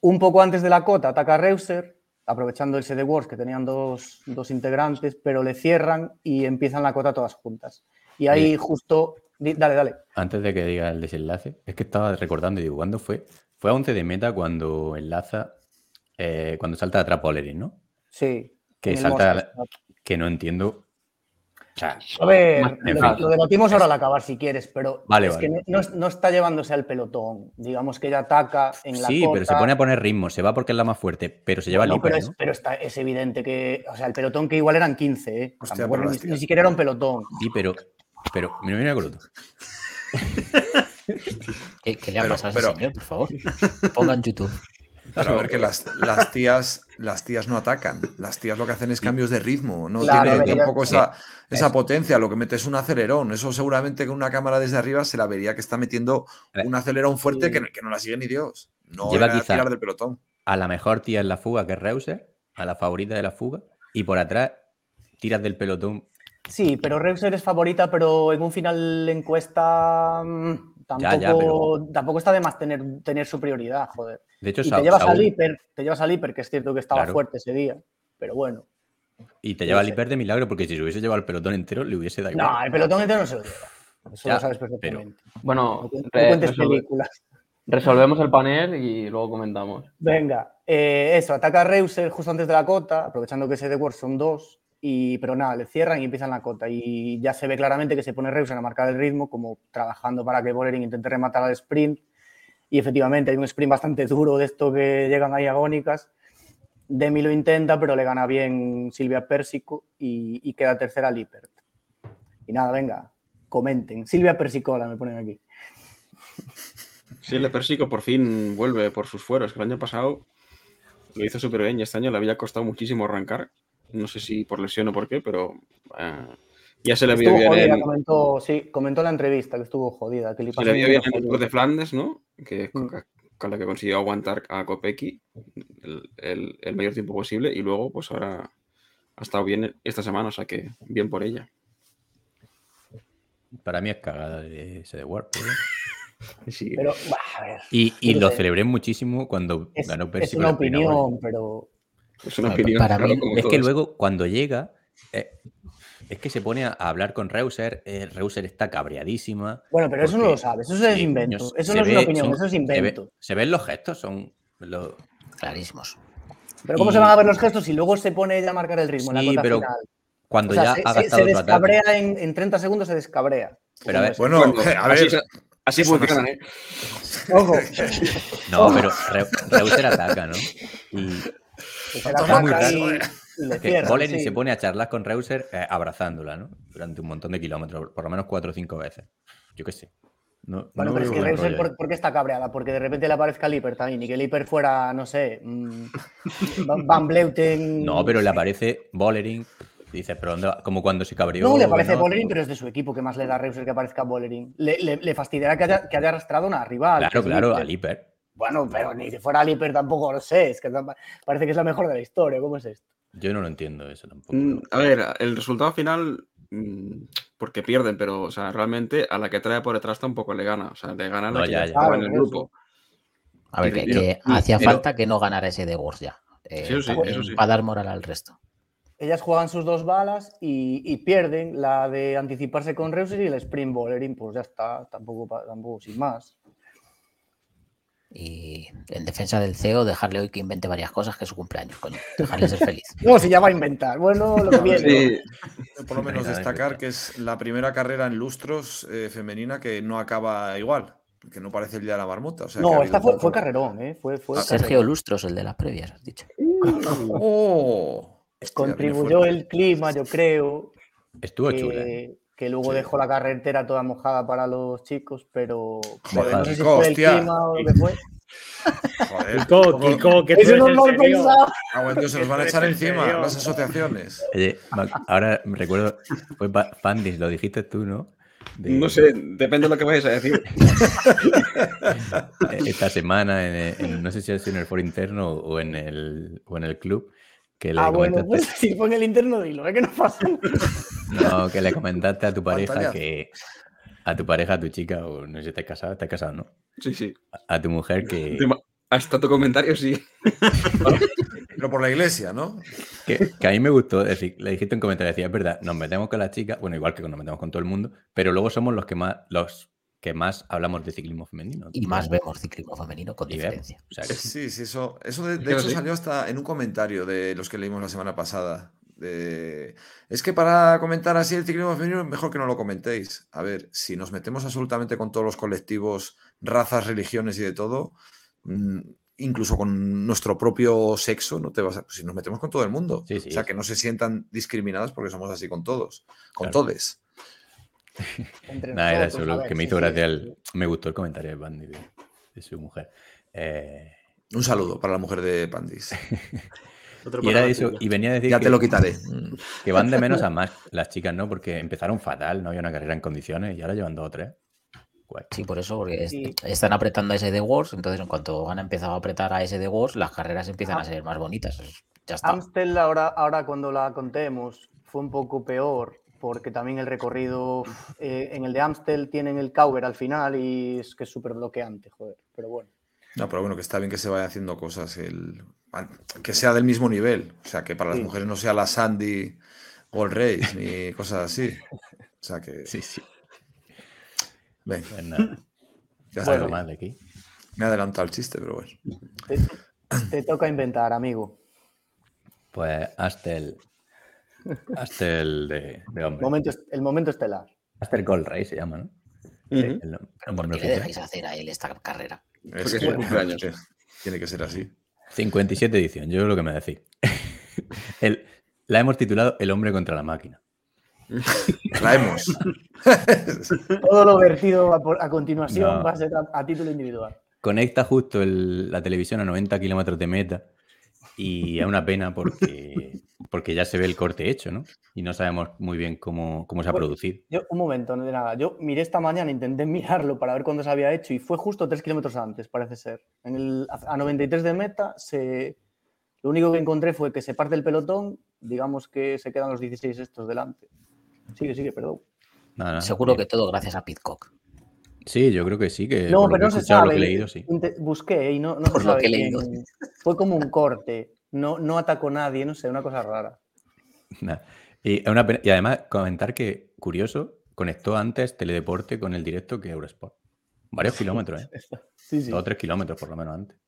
Un poco antes de la cota ataca a Reuser, aprovechando el CD Wars que tenían dos, dos integrantes, pero le cierran y empiezan la cota todas juntas. Y ahí justo... Dale, dale. Antes de que diga el desenlace, es que estaba recordando y digo, ¿cuándo fue? Fue a 11 de meta cuando enlaza, eh, cuando salta atrás Polerin, ¿no? Sí. Que salta, que no entiendo. A ver, En lo, debatimos ahora al acabar si quieres, pero Vale, es vale. que no, no es- no está llevándose al pelotón. Digamos que ella ataca en la sí, cota. pero se pone a poner ritmo, se va porque es la más fuerte, pero se lleva el hiper, pero, es, ¿no? pero está, es evidente que, o sea, el pelotón que igual eran 15, ¿eh? Hostia, Tampoco ni, ni siquiera era un pelotón. Sí, pero, pero, mira, mira, Coloto. ¿Qué, qué le ha Pero- pasado a ese pero- señor, por favor? Ponga en YouTube. Pero a ver que las, las tías las tías no atacan. Las tías lo que hacen es cambios de ritmo. No Claro, tiene a ver, ella- tampoco esa, esa potencia. Lo que mete es un acelerón. Eso seguramente con una cámara desde arriba se la vería que está metiendo un acelerón fuerte que, no- que no la sigue ni Dios. No Lleva era quizá- tirar del pelotón. A la mejor tía en la fuga, que es Reuser, a la favorita de la fuga, y por atrás tiras del pelotón. Sí, pero Reuser es favorita, pero en un final de encuesta mm, tampoco, Ya, ya, pero- tampoco está de más tener, tener su prioridad, joder. De hecho, Y Sa- te llevas al hiper, te llevas al hiper, que es cierto que estaba Claro. fuerte ese día, pero bueno. Y te lleva sé. hiper de milagro, porque si se hubiese llevado el pelotón entero, le hubiese dado igual. No, el pelotón entero no se lo lleva. Eso Ya, lo sabes pero- perfectamente. Bueno, No cu- no re- cuentes resolve- películas. resolvemos el panel y luego comentamos. Venga, eh, eso, ataca a Reuser justo antes de la cota, aprovechando que ese de son dos, y, pero nada, le cierran y empiezan la cota. Y ya se ve claramente que se pone Reuser a marcar el ritmo, como trabajando para que Bollering intente rematar al sprint. Y efectivamente hay un sprint bastante duro de esto que llegan ahí agónicas. Demi lo intenta, pero le gana bien Silvia Pérsico y, queda tercera Lippert. Y nada, venga, comenten. Silvia Persicola me ponen aquí. De Persico por fin vuelve por sus fueros. El año pasado lo hizo súper bien y este año le había costado muchísimo arrancar. No sé si por lesión o por qué, pero eh, ya se le vio bien jodida, en, comentó, sí, comentó en la entrevista que estuvo jodida. Que le se pasó vio bien día en el. Tour de Flandes, ¿no? Que Mm. con, la que consiguió aguantar a Kopecky el, el- el mayor tiempo posible y luego, pues ahora ha estado bien esta semana, o sea que bien por ella. Para mí es cagada de ese de War. pero- Sí, Pero, bah, a ver, Y, y lo sé, celebré muchísimo cuando es, ganó es Percy una opinión, pero es una Pa- opinión. para claro, mí- como Es que luego, cuando llega, eh, es que se pone a hablar con Reuser. eh, Reuser está cabreadísima. bueno, pero eso no lo sabes, eso es Sí, invento, eso no es una opinión, son- eso es se ve- invento. Se, ven los gestos, son los- Clarísimos. Pero ¿cómo y- se van a ver los gestos si luego se pone ella a marcar el ritmo en Sí, la cota pero final? cuando O sea, ya se, ha gastado se descabrea en, en 30 segundos, se descabrea. Pero a ver, Bueno, a así, ver. así no funcionan, ¿eh? Ojo, No, pero Re- Reuser ataca, ¿no? Y se la muy raro, y, eh. le cierra. Sí. se pone a charlar con Reuser eh, abrazándola, ¿no? Durante un montón de kilómetros, por lo menos cuatro o cinco veces. Yo qué sé. No, Bueno, no pero es que Reuser, ¿por, por qué está cabreada? Porque de repente le aparezca Liper también y que Liper fuera, no sé, mm, Van- Bleuten. No, pero le aparece Bolerín. Dice, pero. Como cuando se cabreó. No, le aparece Benoit. Bolerín, pero es de su equipo que más le da a Reuser que aparezca Bolerín. Le, le, le fastidiará que haya, que haya arrastrado a una rival. Claro, claro, al hiper. Bueno, pero ni si fuera Liper tampoco lo sé. Es que parece que es la mejor de la historia. ¿Cómo es esto? Yo no lo entiendo eso tampoco. Mm, A ver, el resultado final, mm, porque pierden, pero o sea, realmente a la que trae por detrás tampoco le gana. O sea, le gana a la No, que ya, en el grupo. A ver, que, hacía pero- falta que no ganara ese de Wars ya. Eh, Sí, sí, para, eso sí. para dar moral al resto. Ellas juegan sus dos balas y, y pierden la de anticiparse con Reuser y el sprint Bolerín. Pues ya está, tampoco, tampoco sin más. Y en defensa del CEO, dejarle hoy que invente varias cosas que es su cumpleaños, coño. Dejarle ser feliz. No, si ya va a inventar. Bueno, lo que viene. Sí, Por lo menos destacar que es la primera carrera en lustros eh, femenina que no acaba igual, que no parece el día de la marmota. O sea, No, esta fue, fue carrerón, ¿eh? Fue, fue Sergio carrerón. Lustros, el de las previas, has dicho. ¡Oh! Contribuyó el clima, yo creo. Estuvo chula. ¿eh? Que luego Sí. dejó la carretera toda mojada para los chicos, pero, Mojada. no sé si fue el clima o lo que fue. Joder. Kiko, ¿cómo- Kiko, que Eso no lo pensado. Ah, se nos van a echar encima las asociaciones. Oye, ahora me recuerdo, fue Pa- Pandis, lo dijiste tú, ¿no? De- No sé, depende de lo que vayas a decir. esta semana, en, en- no sé si ha sido en el foro interno o en el, o en el club, que le Ah, bueno, comentaste, pues si pon el interno, dilo, es que no pasa. no, que le comentaste a tu pareja que a tu pareja, a tu chica, o no sé si estás casado, estás casado, ¿no? Sí, sí. A, a tu mujer que, Hasta tu comentario, sí. Pero por la iglesia, ¿no? que, que a mí me gustó, decir, le dijiste en comentario, decía, es verdad, nos metemos con las chicas, bueno, igual que nos metemos con todo el mundo, pero luego somos los que más, los que más hablamos de ciclismo femenino. Y más vemos ciclismo femenino con diferencia. o sea que- Sí, sí, eso, eso de, hecho sí. salió hasta en un comentario de los que leímos la semana pasada. de- Es que para comentar así el ciclismo femenino, mejor que no lo comentéis. A ver, si nos metemos absolutamente con todos los colectivos, razas, religiones y de todo, mm, incluso con nuestro propio sexo, no te vas a- si nos metemos con todo el mundo. Sí, sí. O sea, que no se sientan discriminadas porque somos así con todos, con Claro. todes. Nada, era nosotros, eso a lo ver, que me hizo sí. gracia. el- me gustó el comentario de Bandy de, de su mujer. Eh, Un saludo para la mujer de Pandis. Otro y era eso, y venía a decir Ya que, te lo quitaré. Mm. que van de menos a más las chicas, ¿no? Porque empezaron fatal, no había una carrera en condiciones y ahora llevan dos o tres. Guay. Sí, por eso, porque están apretando a SD Wars, entonces en cuanto han empezado a apretar a SD Wars, las carreras empiezan a ser más bonitas. Ya está. Amstel ahora, ahora cuando la contemos fue un poco peor porque también el recorrido eh, en el de Amstel tienen el cover al final y es que es súper bloqueante, joder. Pero bueno. No, pero bueno, que está bien que se vaya haciendo cosas, el, que sea del mismo nivel. O sea, que para las Sí. mujeres no sea la Sandy Gold Race ni cosas así. O sea, que. Sí, sí. Ven, Pues nada, ya está. más de aquí. Me he adelantado el chiste, pero bueno. Te, te toca inventar, amigo. Pues Astel. Astel de, de hombre. Momento, el momento estelar. Astel Gold Race se llama, ¿no? Ujú. El- el Pero ¿por nombre qué le dejáis hacer a él esta carrera? Es Porque es que, cumpleaños. es que tiene que ser así. 57 edición, yo lo que me decís. El- la hemos titulado El hombre contra la máquina. La hemos. Todo lo vertido a, por- a continuación No. va a ser a, a título individual. Conecta justo el- la televisión a 90 kilómetros de meta y es una pena porque, porque ya se ve el corte hecho, ¿no? Y no sabemos muy bien cómo, cómo se ha Bueno, producido. Yo, un momento, no de nada. Yo miré esta mañana, intenté mirarlo para ver cuándo se había hecho y fue justo 3 kilómetros antes, parece ser. En el, a 93 de meta, se, lo único que encontré fue que se parte el pelotón, digamos que se quedan los 16 estos delante. Sigue, sigue, perdón. Nada, nada, Seguro que bien. todo gracias a Pitcock. Sí, yo creo que sí, que No, por lo pero que no se sabe. lo que he leído, sí. Busqué y no, no se Por lo sabe que he leído. quién- Fue como un corte. No, no atacó nadie, no sé, una cosa rara. Y, una pena- y además, comentar que, curioso, conectó antes Teledeporte con el directo que Eurosport. Varios kilómetros, ¿eh? Sí, sí. Dos o tres kilómetros por lo menos antes.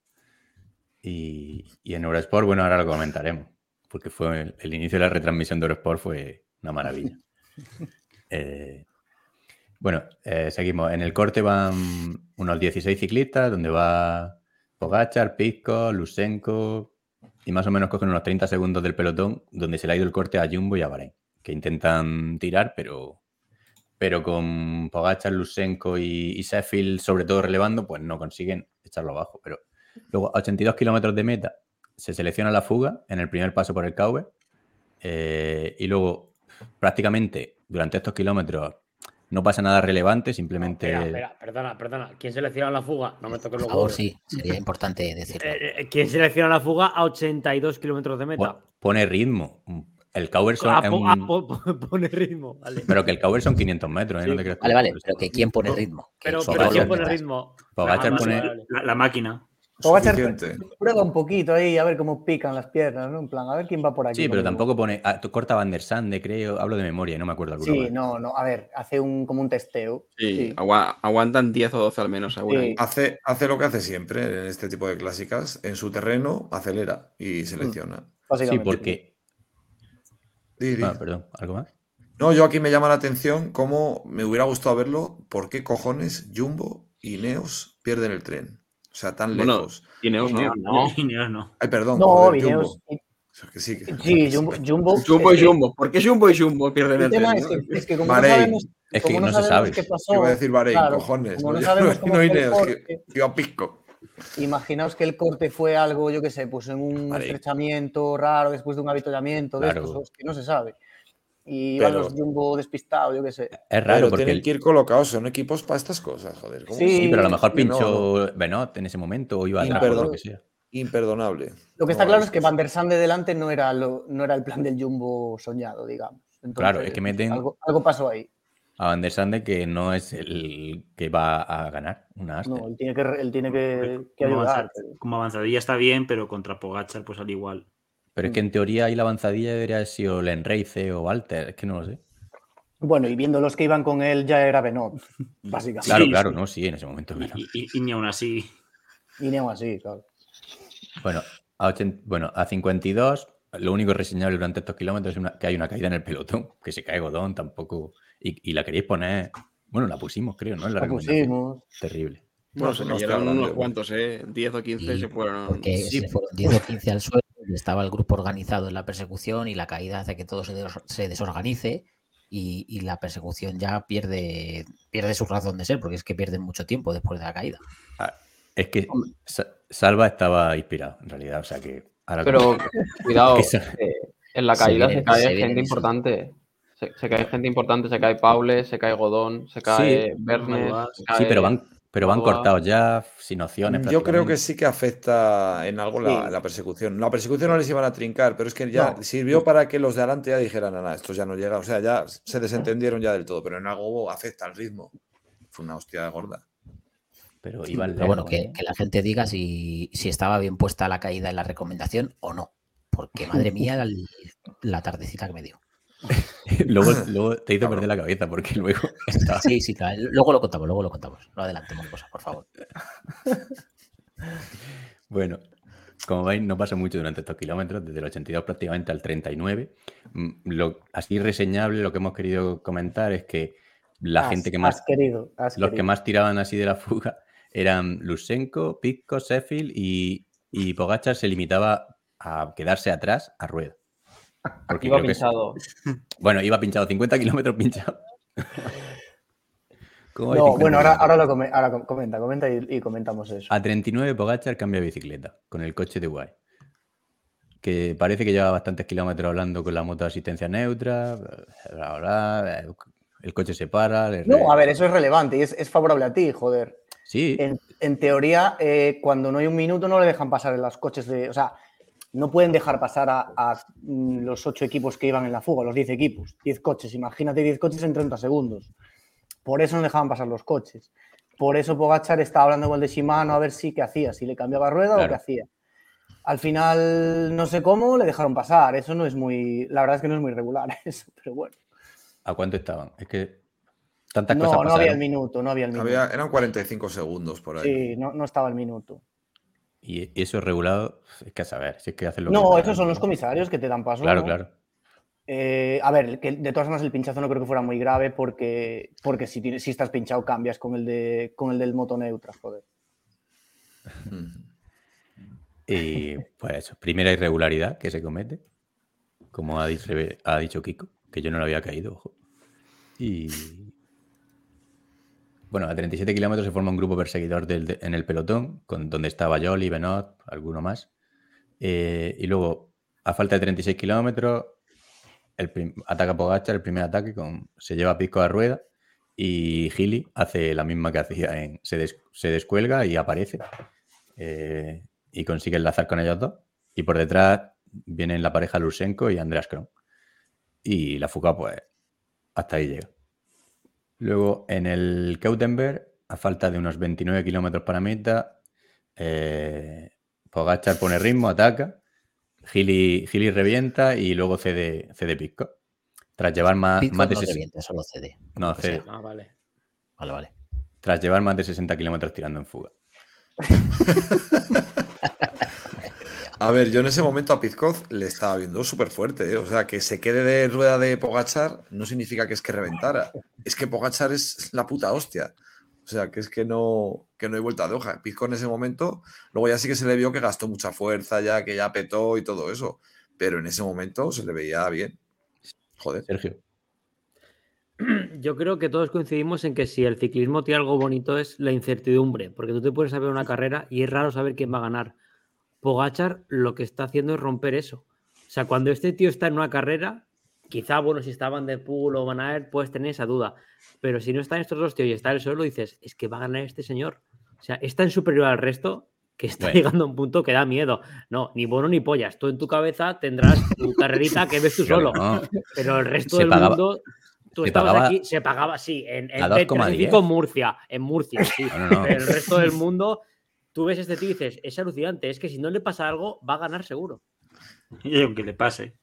Y, y en Eurosport, bueno, ahora lo comentaremos, porque fue el, el inicio de la retransmisión de Eurosport fue una maravilla. Eh, bueno, eh, seguimos. En el corte van unos 16 ciclistas, donde va Pogachar, Pisco, Lusenko, y más o menos cogen unos 30 segundos del pelotón, donde se le ha ido el corte a Jumbo y a Bahrein, que intentan tirar, pero, pero con Pogachar, Lusenko y, y sobre todo relevando, pues no consiguen echarlo abajo. Pero luego, a 82 kilómetros de meta, se selecciona la fuga en el primer paso por el Caube, eh, y luego prácticamente durante estos kilómetros no pasa nada relevante, simplemente... Espera, espera, perdona, perdona. ¿Quién selecciona la fuga? No me toques Por los favor, huevos. sí, sería importante decirlo. Eh, eh, ¿Quién selecciona la fuga a 82 kilómetros de meta? po- Pone ritmo. El Cauber son, Ah, es po- un- ah, po- po- pone ritmo. Vale. Pero que el Cauber son 500 metros, ¿eh? No te creas tú. Vale, vale, pero que quién pone ritmo. Pero, pero ¿quién pone ritmo? Pogacar Ah, pone- la máquina. Pogacar Suficiente. prueba un poquito ahí a ver cómo pican las piernas, ¿no? En plan, a ver quién va por aquí. Sí, pero tampoco pone. ah, corta Van der Sande, creo. Hablo de memoria, no me acuerdo alguno. Sí, no, no. A ver, hace un como un testeo. Sí, Sí. agua- aguantan 10 o 12 al menos, seguro. Sí. Hace, hace lo que hace siempre en este tipo de clásicas. En su terreno, acelera y selecciona. Sí, porque. Di. Ah, perdón, ¿algo más? No, yo aquí me llama la atención cómo me hubiera gustado verlo. ¿Por qué cojones Jumbo y Neos pierden el tren? O sea, tan Bueno, lejos. Ineos, ¿no? No, Ineos no. Ay, perdón. No, joder, Vineos. Jumbo. O sea, que sí, que- Sí, Jumbo. Jumbo, Jumbo y Jumbo. ¿Por qué Jumbo y Jumbo pierden El el tema tren? es no? que, es que como Bahrein. no sabemos, Es que como no se sabemos sabe. qué pasó. Yo iba a decir Bahrein, claro, cojones. como No, no yo sabemos no, cómo no fue el Ineos, corte. que a pisco. Imaginaos que el corte fue algo, yo qué sé, pues en un Vale. estrechamiento raro después de un avituallamiento, de Claro. estos, que no se sabe. Y iban Pero- los jumbo despistados, yo qué sé. Es raro Pero porque tienen el- que ir colocados, son equipos para estas cosas, joder. ¿cómo? Sí, Sí, pero a lo mejor no, pinchó Benot en ese momento o iba atrás o Imperdón- lo que sea. Imperdonable. Lo que está No, claro es que Van der Sar de delante no era, lo, no era el plan del jumbo soñado, digamos. Claro, es que meten- Algo, algo pasó ahí. A Van der Sande que no es el que va a ganar una Aster. No, él tiene que, él tiene que, que como avanzadilla está bien, pero contra Pogachar, pues al igual. Pero es que en teoría ahí la avanzadilla debería haber sido Lenreice o Walter, es que no lo sé. Bueno, y viendo los que iban con él ya era Benot, básicamente. Claro, Sí, claro, sí. no, sí, en ese momento. claro. Y, y- y ni aún así. Y ni aún así, claro. Bueno, a, 80 bueno, a 52, lo único reseñable durante estos kilómetros es una- que hay una caída en el pelotón, que se cae Godón tampoco. Y, y la queréis poner. Bueno, la pusimos, creo, ¿no? En la La recomendación. pusimos. Terrible. Bueno, se se cayeron unos cuantos, ¿eh? 10 o 15 Sí, se fueron. Sí. se fueron 10 o 15 al suelo estaba el grupo organizado en la persecución y la caída hace que todo se, des- se desorganice y, y la persecución ya pierde, pierde su razón de ser porque es que pierden mucho tiempo después de la caída. Es que Sa- Salva estaba inspirado, en realidad. O sea que. ahora Pero cuidado, eh, en la Se caída viene- se cae se gente eso. importante. Se, se cae gente importante, se cae Paule, se cae Godón, se cae Bernes. Sí, cae- pero van, pero van cortados ya, sin opciones. Yo creo que sí que afecta en algo la, Sí. la persecución. La persecución no les iban a trincar, pero es que ya No. sirvió para que los de adelante ya dijeran, nada, esto ya no llega. O sea, ya se desentendieron ya del todo, pero en algo afecta al ritmo. Fue una hostia gorda. Pero bueno, que, ¿eh? que la gente diga si, si estaba bien puesta la caída en la recomendación o no. Porque madre mía, el- la tardecita que me dio. luego, luego te hizo perder la cabeza porque luego estaba- Sí, sí, claro. Luego lo contamos, luego lo contamos. No adelantemos cosas, por favor. Bueno, como veis, no pasa mucho durante estos kilómetros, desde el 82 prácticamente al 39. Mm, Lo, así reseñable, lo que hemos querido comentar es que la Has- gente que más, has querido, has los que más tiraban así de la fuga eran Lusenko, Pitko, Sheffield y, y Pogachar se limitaba a quedarse atrás a rueda. Porque Iba es- pinchado. bueno, iba pinchado, 50 kilómetros pinchado. ¿Cómo hay No, 50 bueno, ahora, ahora lo come- ahora com- comenta, comenta y, y comentamos eso. A 39 Pogachar cambia de bicicleta con el coche de Guay. Que parece que lleva bastantes kilómetros hablando con la moto de asistencia neutra. bla, bla, bla, el coche se para. re- No, a ver, eso es relevante y es, es favorable a ti, joder. Sí, En, en teoría, eh, cuando no hay un minuto no le dejan pasar en los coches de... O sea, no pueden dejar pasar a, a, mm, los ocho equipos que iban en la fuga, los 10 equipos, 10 coches. Imagínate 10 coches en 30 segundos. Por eso no dejaban pasar los coches. Por eso Pogachar estaba hablando con el de Shimano a ver si qué hacía, si le cambiaba rueda o qué hacía. Al final, no sé cómo, le dejaron pasar. Eso no es muy... La verdad es que no es muy regular eso, pero bueno. ¿a cuánto estaban? Es que tantas cosas No, no había el minuto, no había el minuto. Había, eran 45 segundos por ahí. Sí, no, no estaba el minuto. Y eso regulado, es que a saber, si es que hacen lo que No, esos son los comisarios que te dan paso. Claro, ¿no? claro. Eh, a ver, que de todas formas el pinchazo no creo que fuera muy grave porque, porque si, tienes, si estás pinchado cambias con el, de, con el del moto neutra, joder. Y pues eso, primera irregularidad que se comete, como ha dicho, ha dicho Kiko, que yo no lo había caído, ojo. Y bueno, a 37 kilómetros se forma un grupo perseguidor del- de- en el pelotón, con, donde estaba Jolly, Benot, alguno más. Eh, y luego, a falta de 36 kilómetros, ataca Pogacar, el primer ataque, se lleva Pisco a rueda y Gili hace la misma que hacía se descuelga y aparece. eh, y consigue enlazar con ellos dos. Y por detrás vienen la pareja Lusenko y Andreas Kron. Y la fuga, pues, hasta ahí llega. Luego, en el Keutenberg, a falta de unos 29 kilómetros para meta, eh, Pogacar pone ritmo, ataca. Gili, Gili revienta y luego cede, cede Pisco. Tras llevar más, más de no ses- revienta, solo cede. no, cede. Ah, vale. Vale, vale. Tras llevar más de 60 kilómetros tirando en fuga. A ver, yo en ese momento a Pizcoz le estaba viendo súper fuerte, ¿eh? O sea, que se quede de rueda de Pogachar no significa que es que reventara. Es que Pogachar es la puta hostia. O sea, que es que no, que no hay vuelta de hoja. Pizco en ese momento, luego ya sí que se le vio que gastó mucha fuerza, ya que ya petó y todo eso. Pero en ese momento se le veía bien. Joder. Sergio. yo creo que todos coincidimos en que si el ciclismo tiene algo bonito es la incertidumbre, porque tú te puedes saber una carrera y es raro saber quién va a ganar. Pogachar lo que está haciendo es romper eso. O sea, cuando este tío está en una carrera, quizá, bueno, si está Van der Poel o Van Aert, puedes tener esa duda. Pero si no están estos dos tíos y está él solo, dices, es que va a ganar este señor. O sea, es tan superior al resto que está Bueno. llegando a un punto que da miedo. No, ni bono ni pollas. Tú en tu cabeza tendrás tu carrerita que ves tú Claro, solo. no. Pero el resto Se del pagaba- mundo, tú estabas pagaba aquí, se pagaba, sí, en, en a P35 2,10. en Murcia, en Murcia, sí. No, no, no. Pero el resto del mundo, tú ves este tío y dices, es alucinante, es que si no le pasa algo, va a ganar seguro. Y aunque le pase.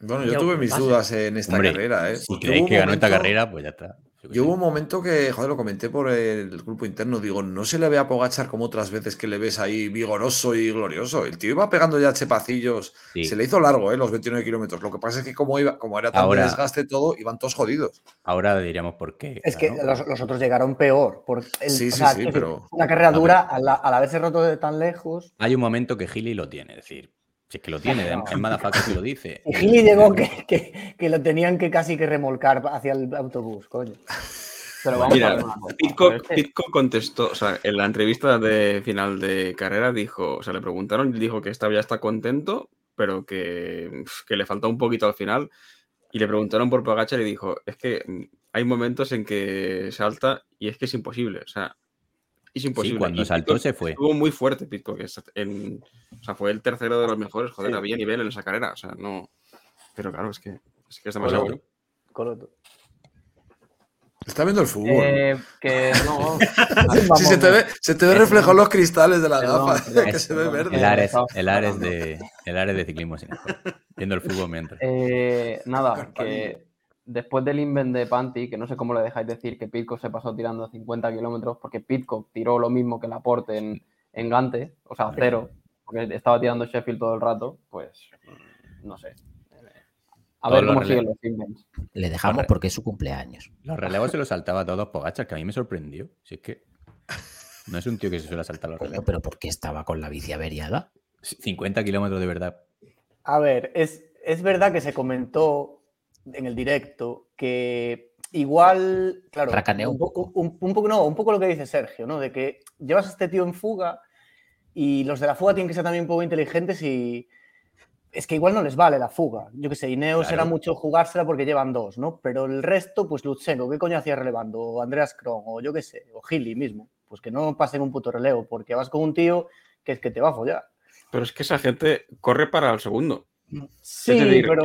Bueno, yo tuve mis dudas en esta Hombre, carrera, ¿eh? Si creéis que ganó esta carrera, pues ya está. Yo hubo un momento que, joder, lo comenté por el grupo interno, digo, no se le ve a Pogachar como otras veces que le ves ahí vigoroso y glorioso. El tío iba pegando ya chepacillos, Sí. se le hizo largo, ¿eh? Los 29 kilómetros. Lo que pasa es que como, iba, como era tan Ahora- desgaste todo, iban todos jodidos. Ahora diríamos por qué. Es que los, los otros llegaron peor. Por el- Sí, o sí, sea, sí, pero- Una carrera dura, al, al haberse roto de tan lejos. Hay un momento que Gili lo tiene, es decir, si es que lo tiene, No. es Madafaca que lo dice. Y Gili llegó que, que, que lo tenían que casi que remolcar hacia el autobús, coño. Pero vamos Mira, a. Pitcock, pero es que- Pitcock contestó, o sea, en la entrevista de final de carrera dijo, o sea, le preguntaron y dijo que estaba ya está contento, pero que, que le falta un poquito al final. Y le preguntaron por Pogacar y dijo, es que hay momentos en que salta y es que es imposible, o sea, es imposible. Sí, cuando Y saltó Pitcock se fue. Estuvo muy fuerte Pitcock, es- en- o sea, fue el tercero de los mejores, joder, Sí. había nivel en esa carrera, o sea, no... Pero claro, es que es, que es demasiado Coloto. bueno. Coloto. Está viendo el fútbol. eh, que no. Sí, se te ve, se te ve reflejado los cristales de la gafa, perdón, que se ve perdón. verde. El Ares, el Ares de, el Ares de ciclismo sin esfuerzo, viendo el fútbol mientras. Eh, nada, que después del invent de Panty, que no sé cómo le dejáis decir que Pitcock se pasó tirando 50 kilómetros, porque Pitcock tiró lo mismo que Laporte en, en Gante, o sea, cero, porque estaba tirando Sheffield todo el rato, pues mm, no sé. A Todos ver los cómo siguen los invents. Le dejamos porque es su cumpleaños. Los relevos se los saltaba a todos Pogachar, que a mí me sorprendió. Si es que no es un tío que se suele saltar los relevos. pero porque estaba con la bici averiada. 50 kilómetros de verdad. A ver, es, es verdad que se comentó en el directo que igual, claro, un un poco, un, un poco, no, un poco lo que dice Sergio, ¿no? De que llevas a este tío en fuga y los de la fuga tienen que ser también un poco inteligentes y es que igual no les vale la fuga. Yo qué sé, Ineos Claro. era mucho jugársela porque llevan dos, ¿no? Pero el resto, pues Lutsenko, ¿qué coño hacía relevando? O Andreas Kron, o yo qué sé, o Gili mismo. Pues que no pasen un puto relevo, porque vas con un tío que es que te va a follar. Pero es que esa gente corre para el segundo. Sí, Es decir, pero...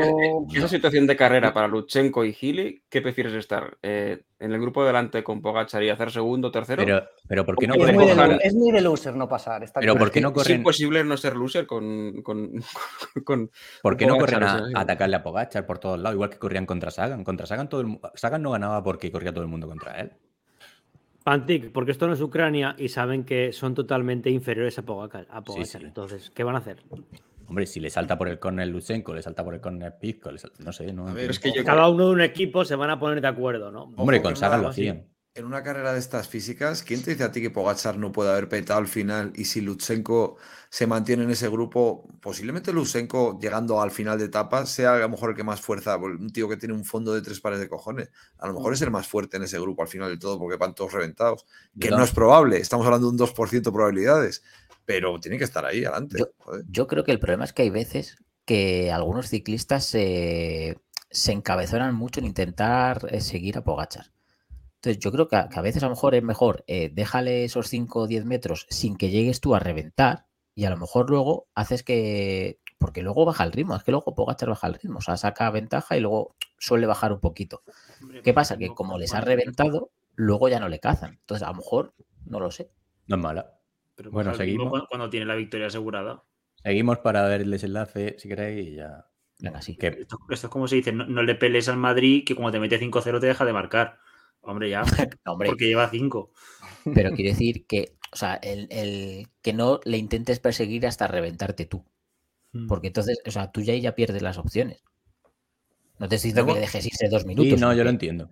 esa situación de carrera para Luchenko y Gili, ¿qué prefieres estar? Eh, ¿En el grupo de delante con Pogachar y hacer segundo, tercero? Pero, pero ¿por qué no Es Es corren? muy, de, es muy de loser no pasar. Está Pero claro. ¿por qué no es corren? imposible no ser loser con... con, con- ¿Por qué no corren a, atacarle a Pogachar por todos lados? Igual que corrían contra Sagan. Contra Sagan, todo el, Sagan no ganaba porque corría todo el mundo contra él. Pantic, porque esto no es Ucrania y saben que son totalmente inferiores a sí. Entonces, ¿qué van a hacer? Hombre, si le salta por el córner Lutsenko, le salta por el córner Pizco, le salta- no sé, no A ver, entiendo. es que yo Cada uno de un equipo se van a poner de acuerdo, ¿no? Hombre, con Sagan lo hacían. En una carrera de estas físicas, ¿quién te dice a ti que Pogachar no puede haber petado al final? Y si Lutsenko se mantiene en ese grupo, posiblemente Lutsenko, llegando al final de etapa, sea a lo mejor el que más fuerza, un tío que tiene un fondo de tres pares de cojones. A lo mejor es el más fuerte en ese grupo al final de todo, porque van todos reventados. Que no es probable, estamos hablando de un 2% de probabilidades, pero tiene que estar ahí adelante. Yo- joder. Yo creo que el problema es que hay veces que algunos ciclistas se, se encabezonan mucho en intentar eh, seguir a Pogachar. Entonces, yo creo que a, que a veces a lo mejor es mejor eh, déjale esos 5 o 10 metros sin que llegues tú a reventar y a lo mejor luego haces que. Porque luego baja el ritmo, es que luego Pogachar baja el ritmo, o sea, saca ventaja y luego suele bajar un poquito. ¿Qué pasa? Que como les ha reventado, luego ya no le cazan. Entonces, a lo mejor, no lo sé. No es mala. Pero Bueno, seguimos. Cuando, cuando tiene la victoria asegurada. Seguimos para ver el desenlace, si queréis, y ya. Venga, sí. Que, Esto, esto es como se dice, no, no le pelees al Madrid que cuando te mete 5-0 te deja de marcar. Hombre, ya, No, hombre, porque lleva 5. Pero quiero decir que, o sea, el, el que no le intentes perseguir hasta reventarte tú. Mm. Porque entonces, o sea, tú ya ahí ya pierdes las opciones. No te estoy diciendo No, que le dejes irse dos Sí, minutos. no, yo lo entiendo.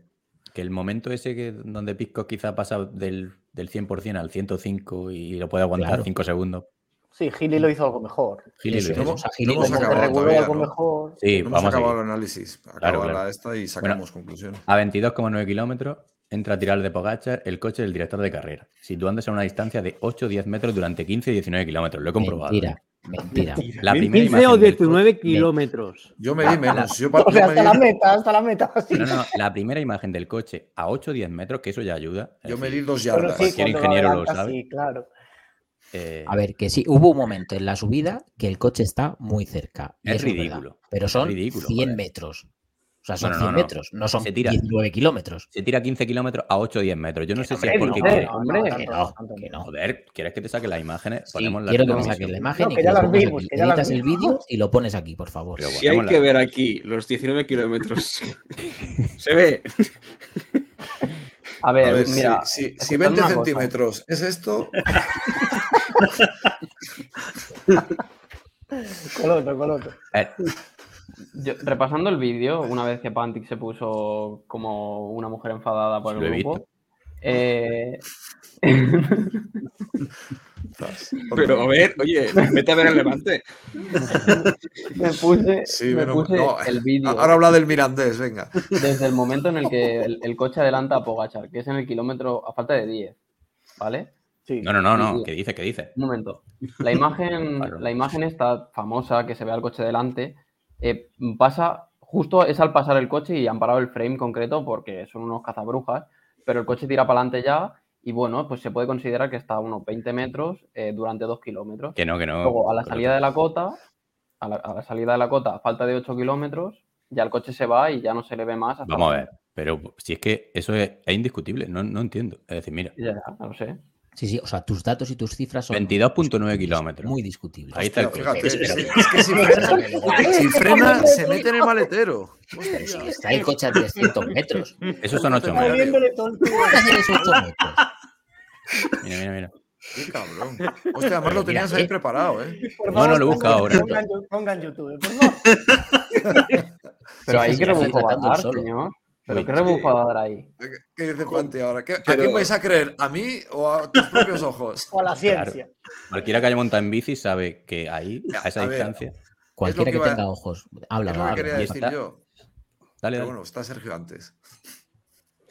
Que el momento ese que donde Pisco quizá pasa del, del 100% al 105 y lo puede aguantar Claro. 5 segundos. Sí, Gili lo hizo algo mejor. Gili lo hizo. o sea, No Gili hemos acabado todavía, algo ¿no? mejor. Sí, No hemos vamos acabado aquí. el análisis. Claro, Acaba claro. la esta y sacamos conclusiones. A 22,9 kilómetros entra a tirar de Pogachar el coche del director de carrera, situándose a una distancia de 8 o 10 metros durante 15 y 19 kilómetros. Lo he comprobado. Mentira, ¿eh? Mentira. La primera 15 o imagen del 19 kilómetros. Yo me di menos. Yo, O sea, me hasta la meta, hasta la meta. sí. No, no, la primera imagen del coche a 8 o 10 metros, que eso ya ayuda. Yo me di dos yardas. sí, Cualquier ingeniero lo sabe. Sí, claro. eh, A ver, que sí, hubo un momento en la subida que el coche está muy cerca. Es verdad, ridículo, pero es son ridículo, 100 joder. metros. O sea, son No, no, 100 no. metros, no son Se tira. 19 kilómetros. se tira 15 kilómetros a 8 o 10 metros. Yo no sé si es Hombre, porque no, quiere- no, hombre, que no, que no. Joder, ¿quieres que te saque las imágenes? Sí, Ponemos la quiero que me saques la imagen No, y que que ya las vimos, aquí. que ya las Editas el vimos. vídeo y lo pones aquí, por favor. Si hay que la- ver aquí los 19 kilómetros, se ve. A ver, A ver, mira. si, si- si escuchad 20 una cosa. centímetros es esto, Con otro, con otro. Eh, Yo- repasando el vídeo, una vez que Pantic se puso como una mujer enfadada por el grupo, visto. eh, Pero a ver, oye, vete a ver el levante. me puse, Sí, me pero puse no, el vídeo ahora habla del Mirandés, venga. desde el momento en el que el, el coche adelanta a Pogachar, que es en el kilómetro a falta de 10, ¿vale? Sí. No, no, no, no. ¿Qué dice? ¿Qué dice? Un momento. La imagen, la imagen esta famosa que se ve al coche delante eh, pasa, justo es al pasar el coche y han parado el frame concreto porque son unos cazabrujas, pero el coche tira para adelante ya y bueno, pues se puede considerar que está a unos 20 metros eh, durante 2 kilómetros. Que no, que no. Luego, a la salida de la cota, a la, a la salida de la cota, a falta de 8 kilómetros, ya el coche se va y ya no se le ve más. hasta Vamos a ver. Pero si es que eso es, es indiscutible, no, no entiendo. Es decir, mira, Ya, no lo sé. Sí, sí, o sea, tus datos y tus cifras son 22.9 kilómetros. muy discutibles. Ahí está el fíjate, es, es que si frena, si frena, se mete en el maletero. Pero si está el coche a 300 metros. Esos son 8 Está metros. viéndole todo el culo. ¿Qué hacer esos 8 metros? Mira, mira, mira. Qué cabrón. Hostia, además lo tenías ahí preparado, ¿eh? No, no, lo he buscado pongan- ahora. Pongan, YouTube, por favor. Pero ahí a tratando dar, solo. Pero qué a dar ahí. ¿Qué dice Panti ahora? ¿Qué- ¿A quién vais a creer? ¿A mí o a tus propios ojos? O a la ciencia. Cualquiera que haya montado en bici sabe que ahí, a esa A ver, distancia. Cualquiera que tenga ojos, habla, es lo que habla. quería decir yo. Dale, dale. bueno, está Sergio antes.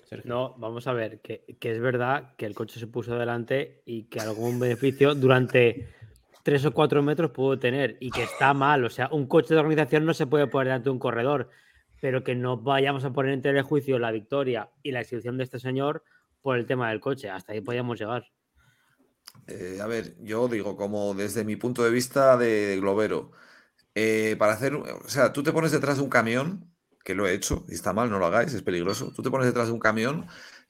Sergio. No, vamos a ver, que, que es verdad que el coche se puso delante y que algún beneficio durante tres o cuatro metros pudo tener y que está mal. O sea, un coche de organización no se puede poner delante de un corredor, pero que no vayamos a poner en tela de juicio la victoria y la exhibición de este señor por el tema del coche. Hasta ahí podíamos llegar. Eh, a ver, yo digo, como desde mi punto de vista de globero, eh, para hacer, o sea, tú te pones detrás de un camión, que lo he hecho, y está mal, no lo hagáis, es peligroso. Tú te pones detrás de un camión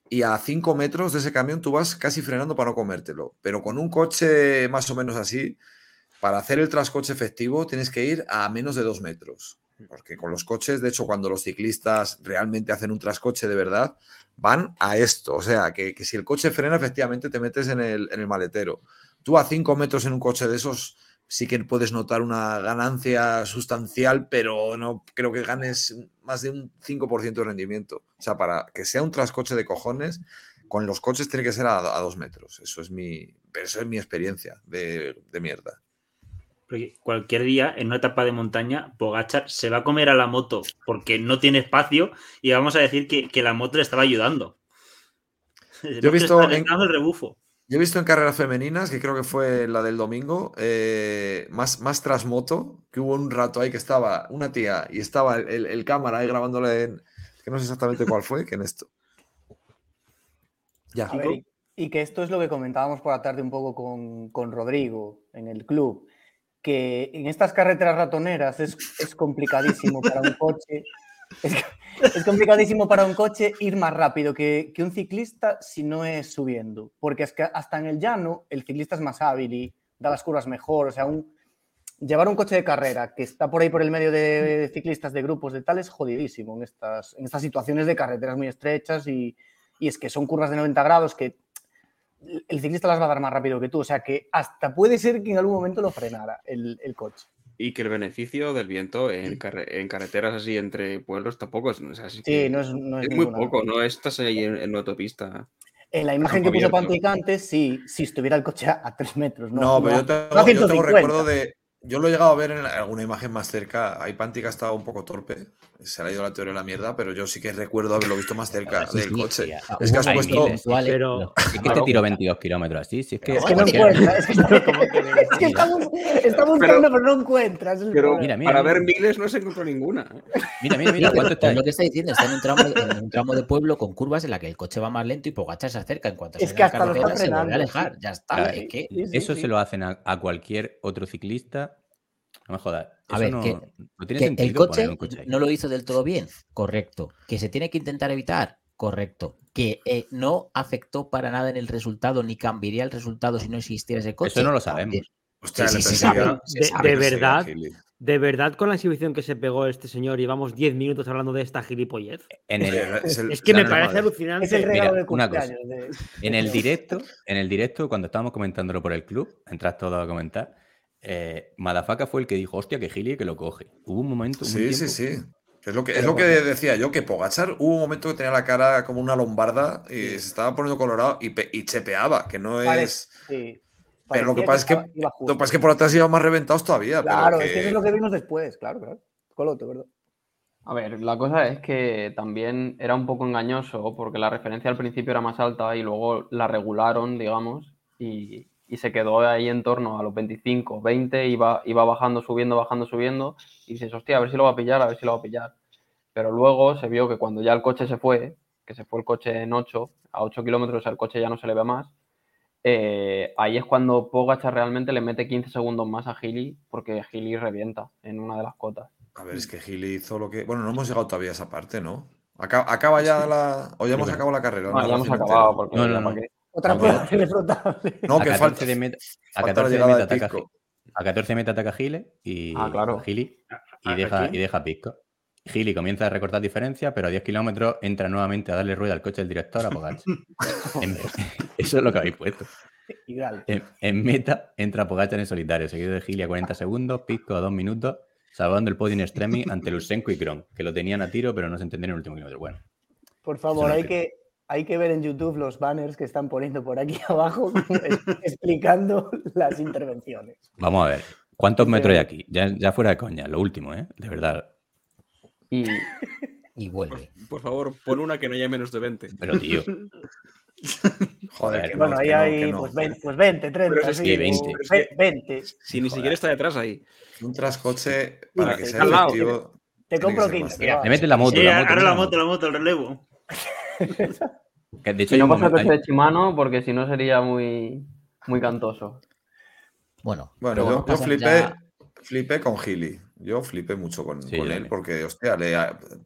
y a 5 metros de ese camión tú vas casi frenando para no comértelo. Pero con un coche más o menos así, para hacer el trascoche efectivo tienes que ir a menos de 2 metros. Porque con los coches, de hecho, cuando los ciclistas realmente hacen un trascoche de verdad, van a esto. O sea, que, si el coche frena, efectivamente te metes en el, maletero. Tú a 5 metros en un coche de esos sí que puedes notar una ganancia sustancial, pero no creo que ganes más de un 5% de rendimiento. O sea, para que sea un trascoche de cojones, con los coches tiene que ser a, dos metros. Eso es mi, eso es mi experiencia de mierda. Porque cualquier día, en una etapa de montaña, Pogachar se va a comer a la moto porque no tiene espacio y vamos a decir que, que la moto le estaba ayudando. Yo he visto en- dando el rebufo. Yo he visto en carreras femeninas, que creo que fue la del domingo, eh, más, más tras moto, que hubo un rato ahí que estaba una tía y estaba el, el- el cámara ahí grabándole en. que no sé exactamente cuál fue, que en esto. Ya. A ver, y, y que esto es lo que comentábamos por la tarde un poco con, con Rodrigo en el club, que en estas carreteras ratoneras es, es complicadísimo para un coche. Es, es complicadísimo para un coche ir más rápido que, que un ciclista si no es subiendo, porque es que hasta en el llano el ciclista es más hábil y da las curvas mejor, o sea, un, llevar un coche de carrera que está por ahí por el medio de ciclistas de grupos de tal es jodidísimo en estas, en estas situaciones de carreteras muy estrechas y, y es que son curvas de 90 grados que el ciclista las va a dar más rápido que tú, o sea que hasta puede ser que en algún momento lo frenara el, el coche. Y que el beneficio del viento en, carre- en carreteras así entre pueblos tampoco es. o sea, Sí, que no es, no es es muy poco, no estás ahí en, en una autopista. En la imagen que puso. Pantic antes, sí, si estuviera el coche a, a 3 metros. No, No, pero yo tengo, no a yo tengo 150. recuerdo de. Yo lo he llegado a ver en alguna imagen más cerca. Ahí Pantic ha estado un poco torpe. Se le ha ido la teoría de la mierda, pero yo sí que recuerdo haberlo visto más cerca Sí, del sí, coche. sí, ah, es que has puesto. miles. Pero Es que te tiro 22 kilómetros así. Si es que, Es que no cualquiera- encuentra, es que es que bus- está buscando, pero, no encuentra. ese es el Pero. Mira, mira, para mira. ver miles no se encontró ninguna. ¿eh? Mira, mira, mira, Sí, ¿cuánto está es lo que está diciendo, está en un tramo, en un tramo de pueblo con curvas en la que el coche va más lento y Pogacar se acerca. En cuanto Es se que la hasta carretera se vuelve a alejar. sí. Ya está. Claro, es que, Sí, sí, Eso sí. se lo hacen a, a cualquier otro ciclista. No me jodas. A Eso ver, no, que- no tiene que sentido el coche poner un coche ahí. no lo hizo del todo bien, correcto. Que se tiene que intentar evitar, correcto. Que eh, no afectó para nada en el resultado ni cambiaría el resultado si no existiera ese coche. Eso no lo sabemos. Hostia, Sí, sí, sabe, se de, sabe. verdad, de verdad con la exhibición que se pegó este señor, llevamos 10 minutos hablando de esta gilipollez. En el, Es el- Es que me parece alucinante. Es el regalo Mira, de una cosa. de- En el directo, en el directo, cuando estábamos comentándolo por el club, entras todo a comentar. Eh, Madafaka fue el que dijo, hostia, que Gili que lo coge. Hubo un momento. un Sí, sí, tiempo- sí. Es lo que, es lo que decía yo, que Pogachar hubo un momento que tenía la cara como una lombarda y se estaba poniendo colorado y, pe- y chepeaba, que no Pare- es. sí. Pero lo que pasa es que, lo que pasa es que por atrás iban más reventados todavía. pero Claro, que- es que eso es lo que vimos después, claro, claro. Coloto, ¿verdad? A ver, la cosa es que también era un poco engañoso porque la referencia al principio era más alta y luego la regularon, digamos, y, y se quedó ahí en torno a los 25, 20, iba, iba bajando, subiendo, bajando, subiendo, y dices, hostia, a ver si lo va a pillar, a ver si lo va a pillar. Pero luego se vio que cuando ya el coche se fue, que se fue el coche en 8, a 8 kilómetros el coche ya no se le ve más, eh, ahí es cuando Pogacar realmente le mete 15 segundos más a Gili porque Gili revienta en una de las cotas. A ver, es que Gili hizo lo que. Bueno, no hemos llegado todavía a esa parte, ¿no? Acaba, acaba ya la. O ya hemos acabado la carrera. No, ¿no? ya hemos acabado porque no. Otra No, prueba teleflotable. No, a que 14 falta. de meta, a falta la 14 de llegada meta de ataca, a 14 de meta ataca Gile y, Ah, claro. Gili y ¿A- deja, y deja Pisco. Gili comienza a recortar diferencia, pero a 10 kilómetros entra nuevamente a darle rueda al coche del director a Pogacar. Eso es lo que habéis puesto. Igual. En, en meta entra Pogacar en solitario, seguido de Gili a 40 segundos, Pisco a 2 minutos, salvando el podio en extremis ante Lusenko y Kron, que lo tenían a tiro, pero no se entendieron en el último kilómetro. Bueno, Por favor, no hay que, hay que ver en YouTube los banners que están poniendo por aquí abajo explicando las intervenciones. vamos a ver. ¿Cuántos metros hay aquí? Ya, ya fuera de coña, lo último, ¿eh? De verdad. Y, Y vuelve. Por favor, pon una que no haya menos de 20. Pero, tío, Joder, Joder, que Bueno, no, ahí no, hay no. pues, 20, pues 20, 30, Pero es que o 20. ve- 20. Si ni siquiera está detrás ahí. Un trascoche para que sea efectivo. Te compro que ser 15. más va. le mete la moto. Sí, la moto, ahora la moto, la moto, el relevo. Que de hecho, y hay no pasa coche de Chimano porque si no sería muy, muy cantoso. Bueno, Bueno, yo, flipé, ya- flipé con Gili. Yo flipé mucho con, Sí, con yo él porque, hostia, le,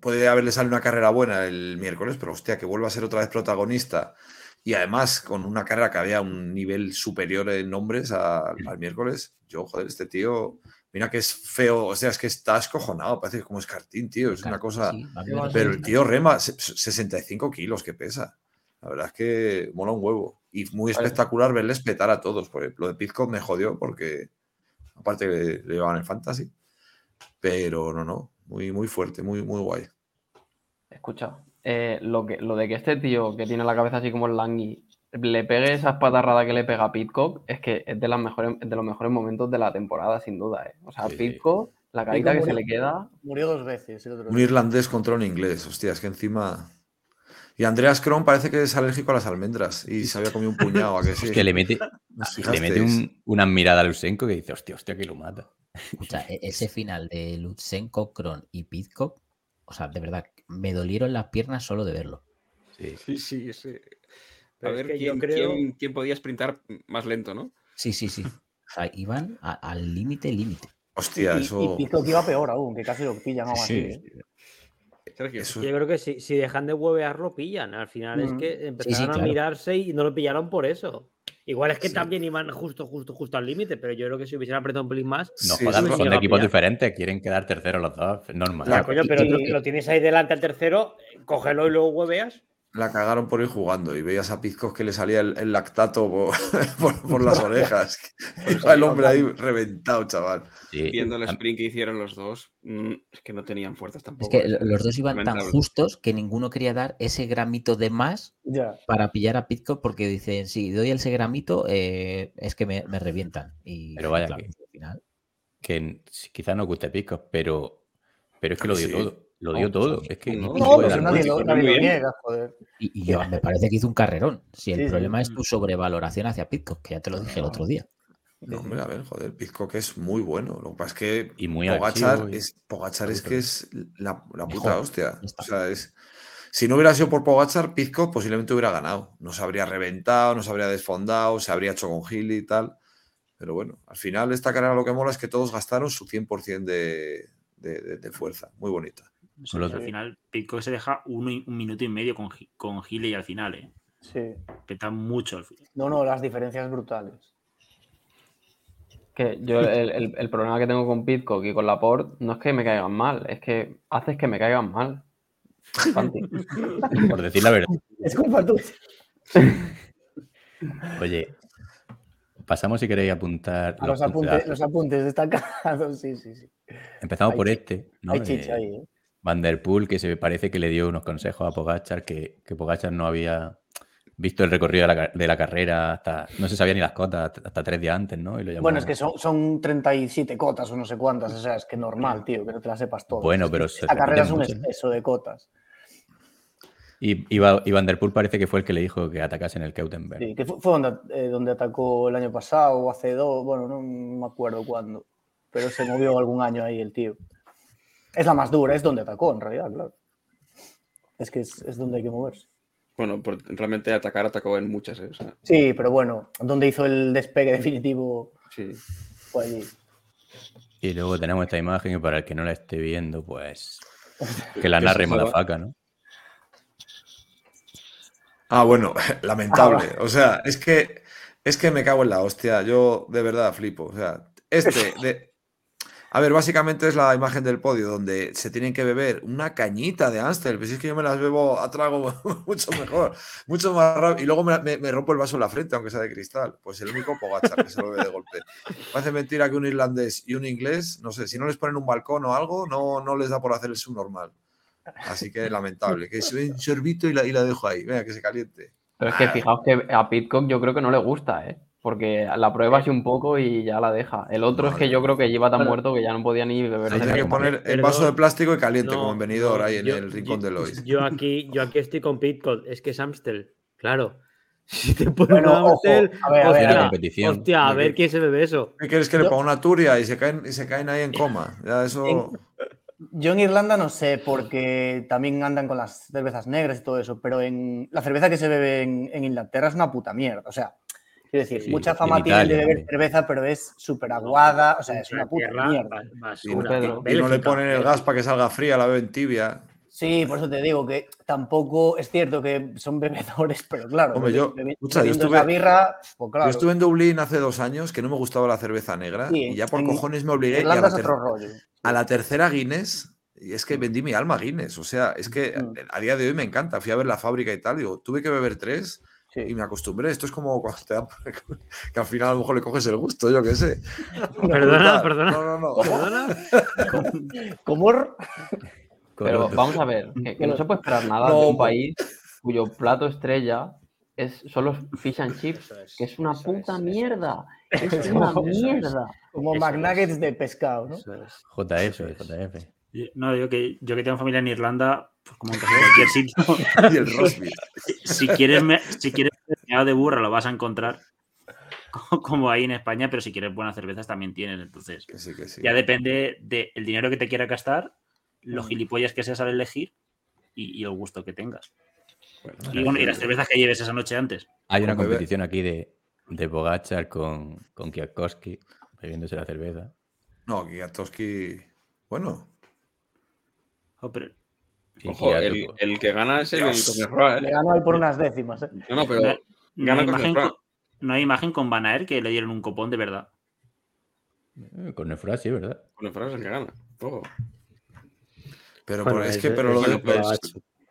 puede haberle salido una carrera buena el miércoles, pero hostia, que vuelva a ser otra vez protagonista y además con una carrera que había un nivel superior en nombres al miércoles. Yo, joder, este tío, mira que es feo, o sea, es que está escojonado, parece como escartín, tío, es una cosa. Sí, Pero el tío rema se- 65 kilos que pesa. La verdad es que mola un huevo. Y muy Vale. espectacular verles petar a todos. Porque lo de Pizcot me jodió porque aparte le, le llevaban en fantasy. Pero no, no. Muy, muy fuerte, muy, muy guay. Escucha, eh, lo, que, lo de que este tío que tiene la cabeza así como el Langui le pegue esa espatarrada que le pega a Pitcock es que es de, las mejores, de los mejores momentos de la temporada, sin duda. ¿eh? O sea, Sí. Pitcock, la carita que se le queda. Murió dos veces. el otro Un día. irlandés contra un inglés. Hostia, es que encima. Y Andreas Kron parece que es alérgico a las almendras y se había comido un puñado. ¿a que sí? que le mete, ¿Os le mete un- una mirada a Lusenko que dice, hostia, hostia, que lo mata. Escucha, e- ese final de Lutsenko, Kron y Pitcock, o sea, de verdad, me dolieron las piernas solo de verlo. Sí. Sí, sí, sí. A Pero es ver que yo quién, creo- quién- quién podía sprintar más lento, ¿no? Sí, sí, sí. O sea, iban a- al límite, límite. Hostia, y, eso. y Pitcock iba peor aún, que casi lo pillan aún así. ¿eh? Sergio. eso- Yo creo que si, si dejan de huevear lo pillan. Al final es Mm. que empezaron a claro. mirarse y no lo pillaron por eso. Igual es que Sí. también iban justo, justo, justo al límite, pero yo creo que si hubiesen apretado un pelín más. No Sí, jodas, sí, son sí. de lo equipos diferentes, quieren quedar terceros los dos, es normal. Coño, pero y- y- lo tienes ahí delante al tercero, cógelo y luego hueveas. La cagaron por ir jugando y veías a Pizcos que le salía el, el lactato por, por- por las orejas. el hombre ahí reventado, chaval. Sí. Viendo el sprint que hicieron los dos, mm, es que no tenían fuerzas Es tampoco. que lo- los dos iban tan justos que ninguno quería dar ese gramito de más Ya. para pillar a Pitcock porque dicen, si doy ese gramito, eh, es que me, me revientan. Y Pero vaya claro, que- al final. que quizás no guste Picos, pero, pero es que lo dio sí. todo. Lo dio No, todo. sí, Es que no, no, No, si nadie, lo, nadie lo niega, joder. Y, y yo- me parece que hizo un carrerón. Si el Sí, sí. problema es tu sobrevaloración hacia Pitcock, que ya te lo dije el otro día. No, hombre, a ver, joder, Pizcock es muy bueno. Lo que pasa es que Y muy Pogachar y- es, Pogachar es que es la, la puta Mejor. hostia. O sea, es. Si no hubiera sido por Pogachar, Pizcock posiblemente hubiera ganado. No se habría reventado, no se habría desfondado, se habría hecho con Gil y tal. Pero bueno, al final esta carrera lo que mola es que todos gastaron su 100% de, de, de- de fuerza. Muy bonita. Solo- al final, Pitcock se deja uno y- un minuto y medio con, con Gile y al final, ¿eh? Sí. Peta mucho al final. No, no, las diferencias brutales. Que yo el, el- el problema que tengo con Pitcock y con Laporte no es que me caigan mal, es que haces que me caigan mal. Por decir la verdad. Es culpa tuya. Oye, pasamos si queréis apuntar A los los, apuntes, los apuntes destacados, sí, sí, sí. Empezamos Hay por este, ¿no? Hay chicha ahí, ¿eh? Van der Poel, que se parece que le dio unos consejos a Pogachar, que, que Pogachar no había visto el recorrido de la, de la carrera hasta, no se sabía ni las cotas, hasta tres días antes, ¿no? Y lo llamó- Bueno, es que son, son 37 cotas o no sé cuántas, o sea, es que normal, tío, que no te las sepas todas. Bueno, pero Esta carrera es un exceso de cotas. Y, y, y Van der Poel parece que fue el que le dijo que atacase en el Keutenberg. Sí, que fue, fue donde, eh, donde atacó el año pasado o hace dos, bueno, no me acuerdo cuándo, pero se movió algún año ahí el tío. Es la más dura, es donde atacó en realidad, claro. Es que es, es donde hay que moverse. Bueno, por- realmente atacar atacó en muchas, ¿eh? O sea, Sí, pero bueno, donde hizo el despegue definitivo sí. fue allí. Y luego tenemos esta imagen y para el que no la esté viendo, pues que la Que narre. Malafaca, ¿no? Ah, bueno, lamentable. O sea, es que es que me cago en la hostia. Yo de verdad flipo. O sea, este de. A ver, básicamente es la imagen del podio donde se tienen que beber una cañita de Amstel. Pues es que yo me las bebo a trago mucho mejor, mucho más rápido. Y luego me, rompo el vaso en la frente, aunque sea de cristal. Pues el único Pogachar que se lo bebe de golpe. Parece mentira que un irlandés y un inglés, no sé, si no les ponen un balcón o algo, no, no les da por hacer el subnormal. Así que lamentable. Que se un sorbito y la, y la dejo ahí. Venga, que se caliente. Pero es que fijaos que a Pitcock yo creo que no le gusta, ¿eh? Porque la prueba así un poco y ya la deja. El otro es que yo creo que lleva tan Bueno. muerto que ya no podía ni beber. Tiene que poner el Perdón. vaso de plástico y caliente, No, como en venidor, no, ahí en yo- el rincón yo- de Lois. Yo aquí, yo aquí estoy con Pitcock, es que es Amstel, claro. Si te ponen Bueno, ojo, Amstel, a ver, a ver, hostia, a ver. competición. hostia, a ver quién se bebe eso. ¿Qué quieres que le ponga una turia y se caen, y se caen ahí en coma? Ya eso. Yo en Irlanda no sé, porque también andan con las cervezas negras y todo eso, pero en la cerveza que se bebe en, en Inglaterra es una puta mierda. O sea, quiero decir, Sí, mucha fama tienen de beber cerveza, pero es súper aguada, o sea, es una puta Tierra, mierda. Y, basura. Pedro. y no le ponen el Bélgica. gas para que salga fría, la beben tibia. Sí, por eso te digo que tampoco es cierto que son bebedores, pero claro, Hombre, yo- escucha, yo estuve- birra, pues claro. Yo estuve en Dublín hace dos años que no me gustaba la cerveza negra Sí, y ya por cojones me obligué. y a la, a la tercera Guinness, y es que vendí mi alma a Guinness. O sea, es que Mm. a día de hoy me encanta. Fui a ver la fábrica y tal. Digo, tuve que beber tres Sí. y me acostumbré. Esto es como cuando te dan- que al final a lo mejor le coges el gusto, yo qué sé. Perdona, perdona. No, no, no. ¿Perdona? ¿Cómo? Pero vamos a ver, que, que no se puede esperar nada No, de un país cuyo plato estrella es, son los fish and chips, es, que es una puta es. mierda. Es una mierda. Como Eso McNuggets de pescado, ¿no? JF, JF. No, yo que, yo que tengo familia en Irlanda, pues como en casi cualquier sitio, Y el rosbif. si quieres, me- si quieres meado de burra lo vas a encontrar co- como ahí en España, pero si quieres buenas cervezas también tienen. Entonces, Que sí, que sí. ya depende del dinero que te quiera gastar, los Mm. gilipollas que seas al elegir y, y el gusto que tengas. Bueno, Y, bueno, y las cervezas que lleves esa noche antes. Hay una competición aquí de, de Pogachar con, con Kwiatkowski, bebiéndose la cerveza. No, Kwiatkowski. Bueno, Oh, pero- Ojo, el, el que gana es el Dios. Cosnefroy, Le ¿eh? ganó ahí por unas décimas. ¿eh? No, no, pero no, no gana hay con imagen con, no hay imagen con Van Aert que le dieron un copón de verdad. Eh, Con Nefra, sí, ¿verdad? Cosnefroy es el que gana. Pero Bueno, por- es es- que, pero es lo, el de-.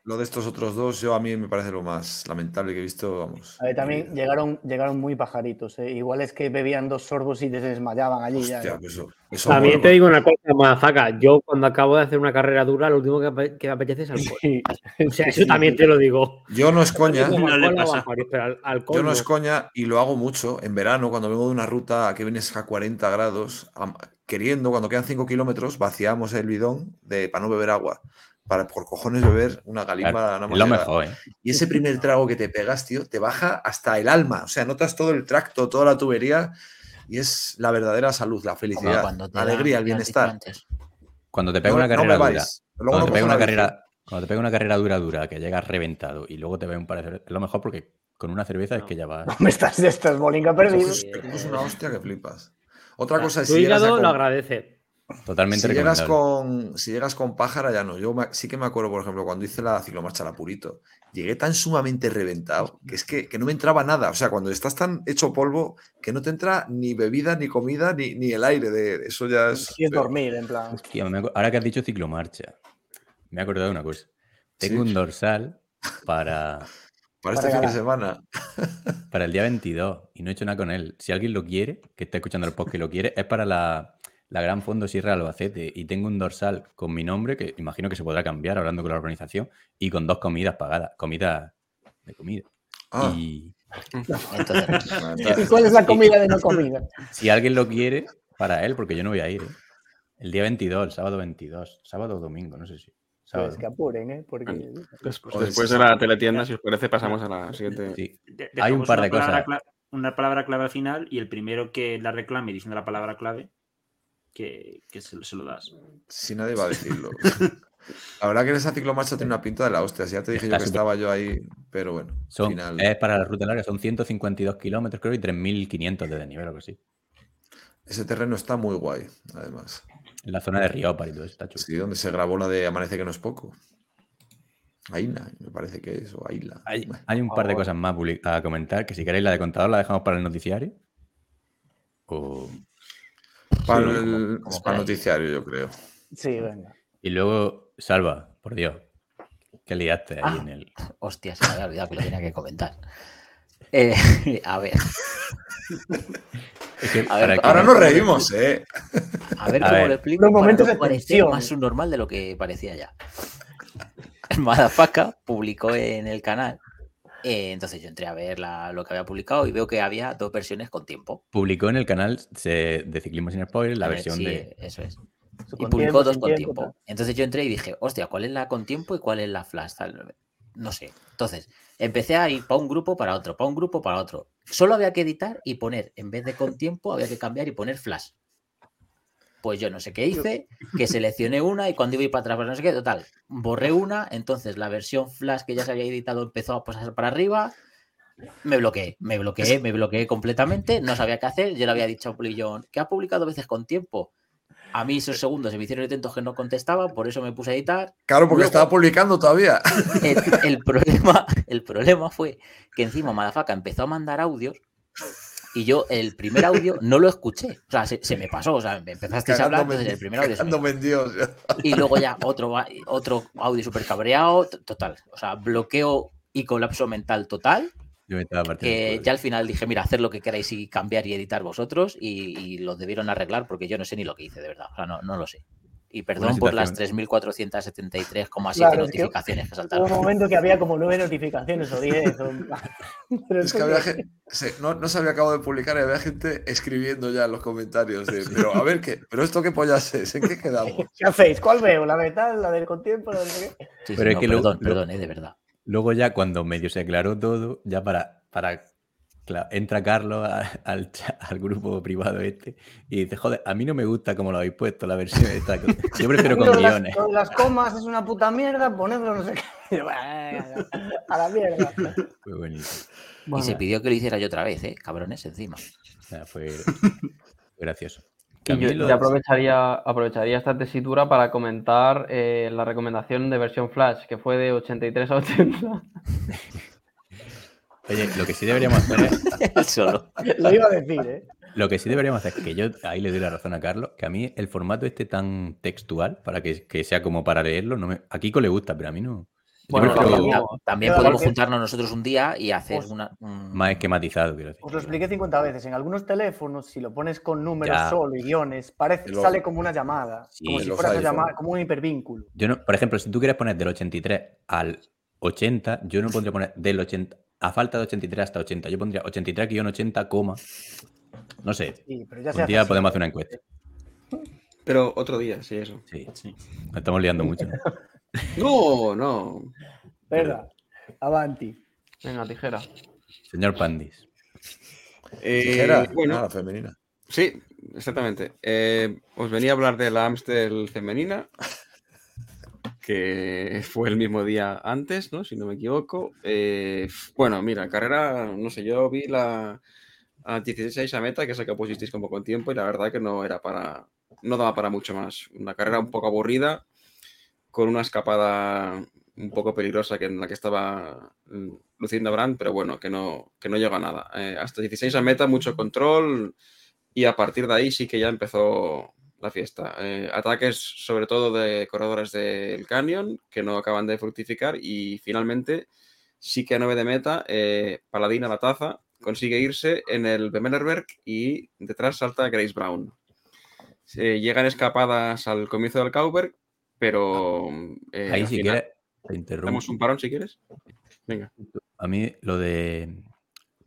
Lo de estos otros dos, yo a mí me parece lo más lamentable que he visto, vamos. A ver, también llegaron, llegaron muy pajaritos. ¿eh? Igual es que bebían dos sorbos y se desmayaban allí. ya, Hostia, ¿eh? pues eso, eso También te digo una cosa, mazaca. Yo cuando acabo de hacer una carrera dura, lo último que, que me apetece es alcohol. Sí. O sea, eso también te lo digo. Yo no es coña, No le pasa. alcohol yo no es coña y lo hago mucho en verano cuando vengo de una ruta que vienes a 40 grados, queriendo, cuando quedan 5 kilómetros, vaciamos el bidón de, para no beber agua. Para por cojones beber una galimba. Claro, es lo mejor, ¿eh? Y ese primer trago que te pegas, tío, te baja hasta el alma. O sea, notas todo el tracto, toda la tubería y es la verdadera salud, la felicidad, la alegría, el bienestar. Cuando te pega No- una no carrera dura, bebáis. Luego cuando no te pega una carrera, cuando te pega una carrera dura dura, que llegas reventado y luego te ve un par de cervezas, es lo mejor porque con una cerveza es que ya va. Me estás, estás bolinga perdido. Te coges una hostia que flipas. Otra cosa es Tu si hígado a lo agradece. Totalmente si llegas con si llegas con pájara ya no. Yo me- sí que me acuerdo, por ejemplo, cuando hice la ciclomarcha La Purito, llegué tan sumamente reventado que es que, que no me entraba nada. O sea, cuando estás tan hecho polvo que no te entra ni bebida, ni comida, ni, ni el aire. De, eso ya es. Y es dormir, en plan. Hostia, ahora que has dicho ciclomarcha, me he acordado de una cosa. Tengo Sí. un dorsal para, Para este Para fin de semana. para el día 22 y no he hecho nada con él. Si alguien lo quiere, que esté escuchando el podcast y lo quiere, es para la, la Gran Fondo Sierra de Albacete y tengo un dorsal con mi nombre que imagino que se podrá cambiar hablando con la organización y con dos comidas pagadas, comidas de comida. Ah, Y Entonces, ¿Y cuál es la comida de no comida? si alguien lo quiere, para él, porque yo no voy a ir. ¿eh? El día 22, el sábado 22, sábado o domingo, no sé si. Sábado. Pues que apuren, ¿eh? Porque... Después, sí, de la teletienda, si os parece, pasamos a la siguiente. Sí. Hay un par de cosas. palabra Una palabra clave al final y el primero que la reclame diciendo la palabra clave, que, que se, se lo das. si nadie va a decirlo. La verdad que en esa ciclomarcha tiene una pinta de la hostia. Si ya te dije yo que estaba yo ahí, pero bueno. al Son, final- Es para la ruta larga, son 152 kilómetros, creo, y 3.500 de desnivel o algo así. Ese terreno está muy guay, además. En la zona de Riópar y todo eso, está chulo. Sí, donde se grabó la de Amanece que no es poco. Aina, me parece que es, o Aila. Hay, hay un par de cosas más a comentar, que si queréis la de contador la dejamos para el noticiario. O... Para Sí, el, como- como para el queráis. noticiario, yo creo. Sí, venga. Y luego, Salva, por Dios, que liaste ahí Ah. en el... hostia, se me había olvidado que lo tenía que comentar. Eh, a ver, Es que A ver, para que- Ahora nos reímos, ¿eh? a ver A cómo ver. lo explico. Los momentos de más subnormal de lo que parecía ya. Madafaka publicó en el canal. Eh, entonces yo entré a ver la- lo que había publicado y veo que había dos versiones con tiempo. publicó en el canal se- de Ciclismo Sin Spoiler la ver, versión sí, de... Eso es. Y publicó dos con tiempo, tiempo. Entonces yo entré y dije, hostia, ¿cuál es la con tiempo y cuál es la flash? Tal, No sé. Entonces, empecé a ir para un grupo, para otro, para un grupo, para otro. Solo había que editar y poner, en vez de con tiempo, había que cambiar y poner flash. Pues yo no sé qué hice, que seleccioné una y cuando iba a ir para atrás, pues no sé qué, total, borré una, entonces la versión flash que ya se había editado empezó a pasar para arriba, me bloqueé, me bloqueé, me bloqueé completamente, no sabía qué hacer, yo le había dicho a Pulillón, que ha publicado veces con tiempo. A mí esos segundos se me hicieron intentos que no contestaba, por eso me puse a editar. Claro, porque Luego- estaba publicando todavía. El, el problema, el problema fue que encima Madafaka empezó a mandar audios y yo el primer audio no lo escuché. O sea, se, se me pasó. O sea, me empezasteis a hablar, entonces en- el primer audio Dios. y luego ya otro, va- otro audio súper cabreado, total. O sea, bloqueo y colapso mental total. Yo Que ya al final dije, mira, hacer lo que queráis y cambiar y editar vosotros. Y, y lo debieron arreglar porque yo no sé ni lo que hice, de verdad. O sea, no, no lo sé. Y perdón por las situación. 3.473,7 Claro, es que notificaciones que Hubo saltaron. un momento que había como nueve notificaciones o diez. o- Pero Es que había que- gente, no, no se había acabado de publicar y había gente escribiendo ya en los comentarios de, pero a ver qué, pero esto qué pollas es, ¿en qué quedamos? ¿Qué hacéis? ¿Cuál veo? ¿La metal? ¿La del con tiempo? ¿La del? Sí, sí, Pero es no, que luego- perdón, perdón, eh, de verdad. Luego ya cuando medio se aclaró todo, ya para, para cla- entra Carlos a- al, grupo privado este y dice, joder, a mí no me gusta como lo habéis puesto la versión esta. Yo prefiero con las- guiones. las comas es una puta mierda, ponedlo no sé qué. Y yo, "Venga, A la mierda. Fue buenísimo. Y se pidió que lo hiciera yo otra vez, ¿eh? Cabrones encima. Sea, fue, gracioso. Y yo, aprovecharía, aprovecharía esta tesitura para comentar eh, la recomendación de versión Flash, que fue de 83 a 80. Oye, lo que sí deberíamos hacer es, solo. Lo iba a decir, ¿eh? lo que sí deberíamos hacer, que yo ahí le doy la razón a Carlos, que a mí el formato este tan textual, para que, que sea como para leerlo, no me, a Kiko le gusta, pero a mí no, Bueno, creo también, podemos juntarnos nosotros un día y hacer una. un- Más esquematizado, quiero decir. Os lo expliqué 50 veces. En algunos teléfonos, si lo pones con números Ya. solo y guiones, parece, luego- sale como una llamada. Sí, como si los fueras a iPhone. llamar, como un hipervínculo. Yo no, por ejemplo, si tú quieres poner del 83 al 80, yo no pondría poner del 80, a falta de 83 hasta 80. Yo pondría 83-80, coma. No sé. Sí, pero ya Un hace día así. podemos hacer una encuesta. Pero otro día, sí, eso. Sí, Sí. Nos estamos liando mucho. No, no. Venga, avanti. Venga, tijera. Señor Pandis. Eh, Tijera, bueno, ah, femenina. sí, exactamente. Eh, os venía a hablar de la Amstel femenina, que fue el mismo día antes, ¿no? Si no me equivoco. Eh, bueno, mira, carrera, no sé, yo vi la a 16 a meta, que es la que pusisteis con tiempo, y la verdad que no era para, no daba para mucho más. Una carrera un poco aburrida, con una escapada un poco peligrosa que en la que estaba Lucinda Brand, pero bueno, que no, que no llega a nada. Eh, hasta 16 a meta, mucho control y a partir de ahí sí que ya empezó la fiesta. Eh, ataques sobre todo de corredores del Canyon que no acaban de fructificar y finalmente sí que a 9 de meta, eh, Paladina la taza consigue irse en el Bemelerberg y detrás salta Grace Brown. Se llegan escapadas al comienzo del Cauberg, pero eh, Ahí si quieres, te interrumpo. Damos un parón si quieres. Venga. A mí lo de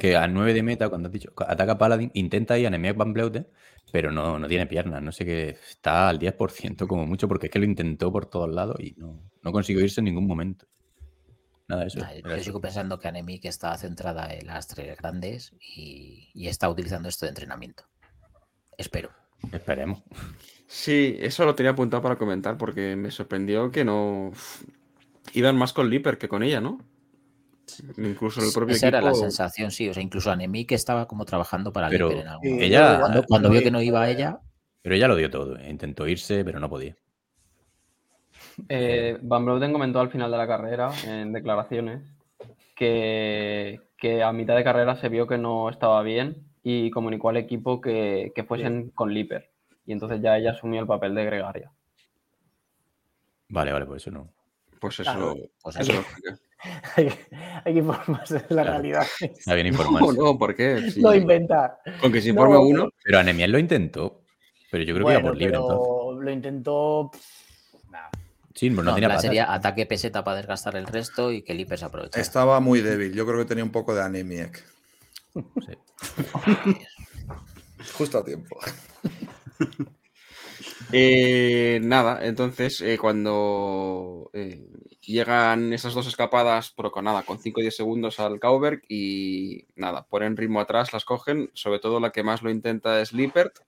que a 9 de meta, cuando has dicho, ataca Paladin, intenta ir a Nemec Van Bleuten, pero no, no tiene piernas. No sé qué, está al 10% como mucho, porque es que lo intentó por todos lados y no, no consiguió irse en ningún momento. Nada de eso. Nah, Yo eso. sigo pensando que Anemic está centrada en las tres grandes y, y está utilizando esto de entrenamiento. Espero. Esperemos. Sí, eso lo tenía apuntado para comentar porque me sorprendió que no iban más con Lipper que con ella, ¿no? Incluso el propio Esa era la sensación, sí. O sea, incluso Anemic estaba como trabajando para Pero en algún momento. ella- Cuando, cuando vio que no iba a ella, Pero ella lo dio todo. eh. Intentó irse, pero no podía. Eh, Van Blouten comentó al final de la carrera, en declaraciones, que, que a mitad de carrera se vio que no estaba bien y comunicó al equipo que, que fuesen con Lipper. Y entonces ya ella asumió el papel de gregaria. Vale, vale, pues eso no. Pues eso, Claro, pues eso eso. Lo hay, hay que informarse de la Claro. realidad. Está bien No, informarse. no, ¿por qué? Sí. No inventar. Con que se informe No, uno. Pero Anemiel lo intentó. Pero yo creo que iba por libre entonces. lo intentó. Sí, pues no, no, en tenía patas. sería ataque peseta para desgastar el resto y que Liper se aproveche. Estaba muy débil. Yo creo que tenía un poco de anemiec. Sí. Justo a tiempo. Eh, nada, entonces eh, cuando eh, llegan esas dos escapadas, pero con nada, con 5 o 10 segundos al Cauberg y nada, ponen ritmo atrás, las cogen, sobre todo la que más lo intenta es Lippert,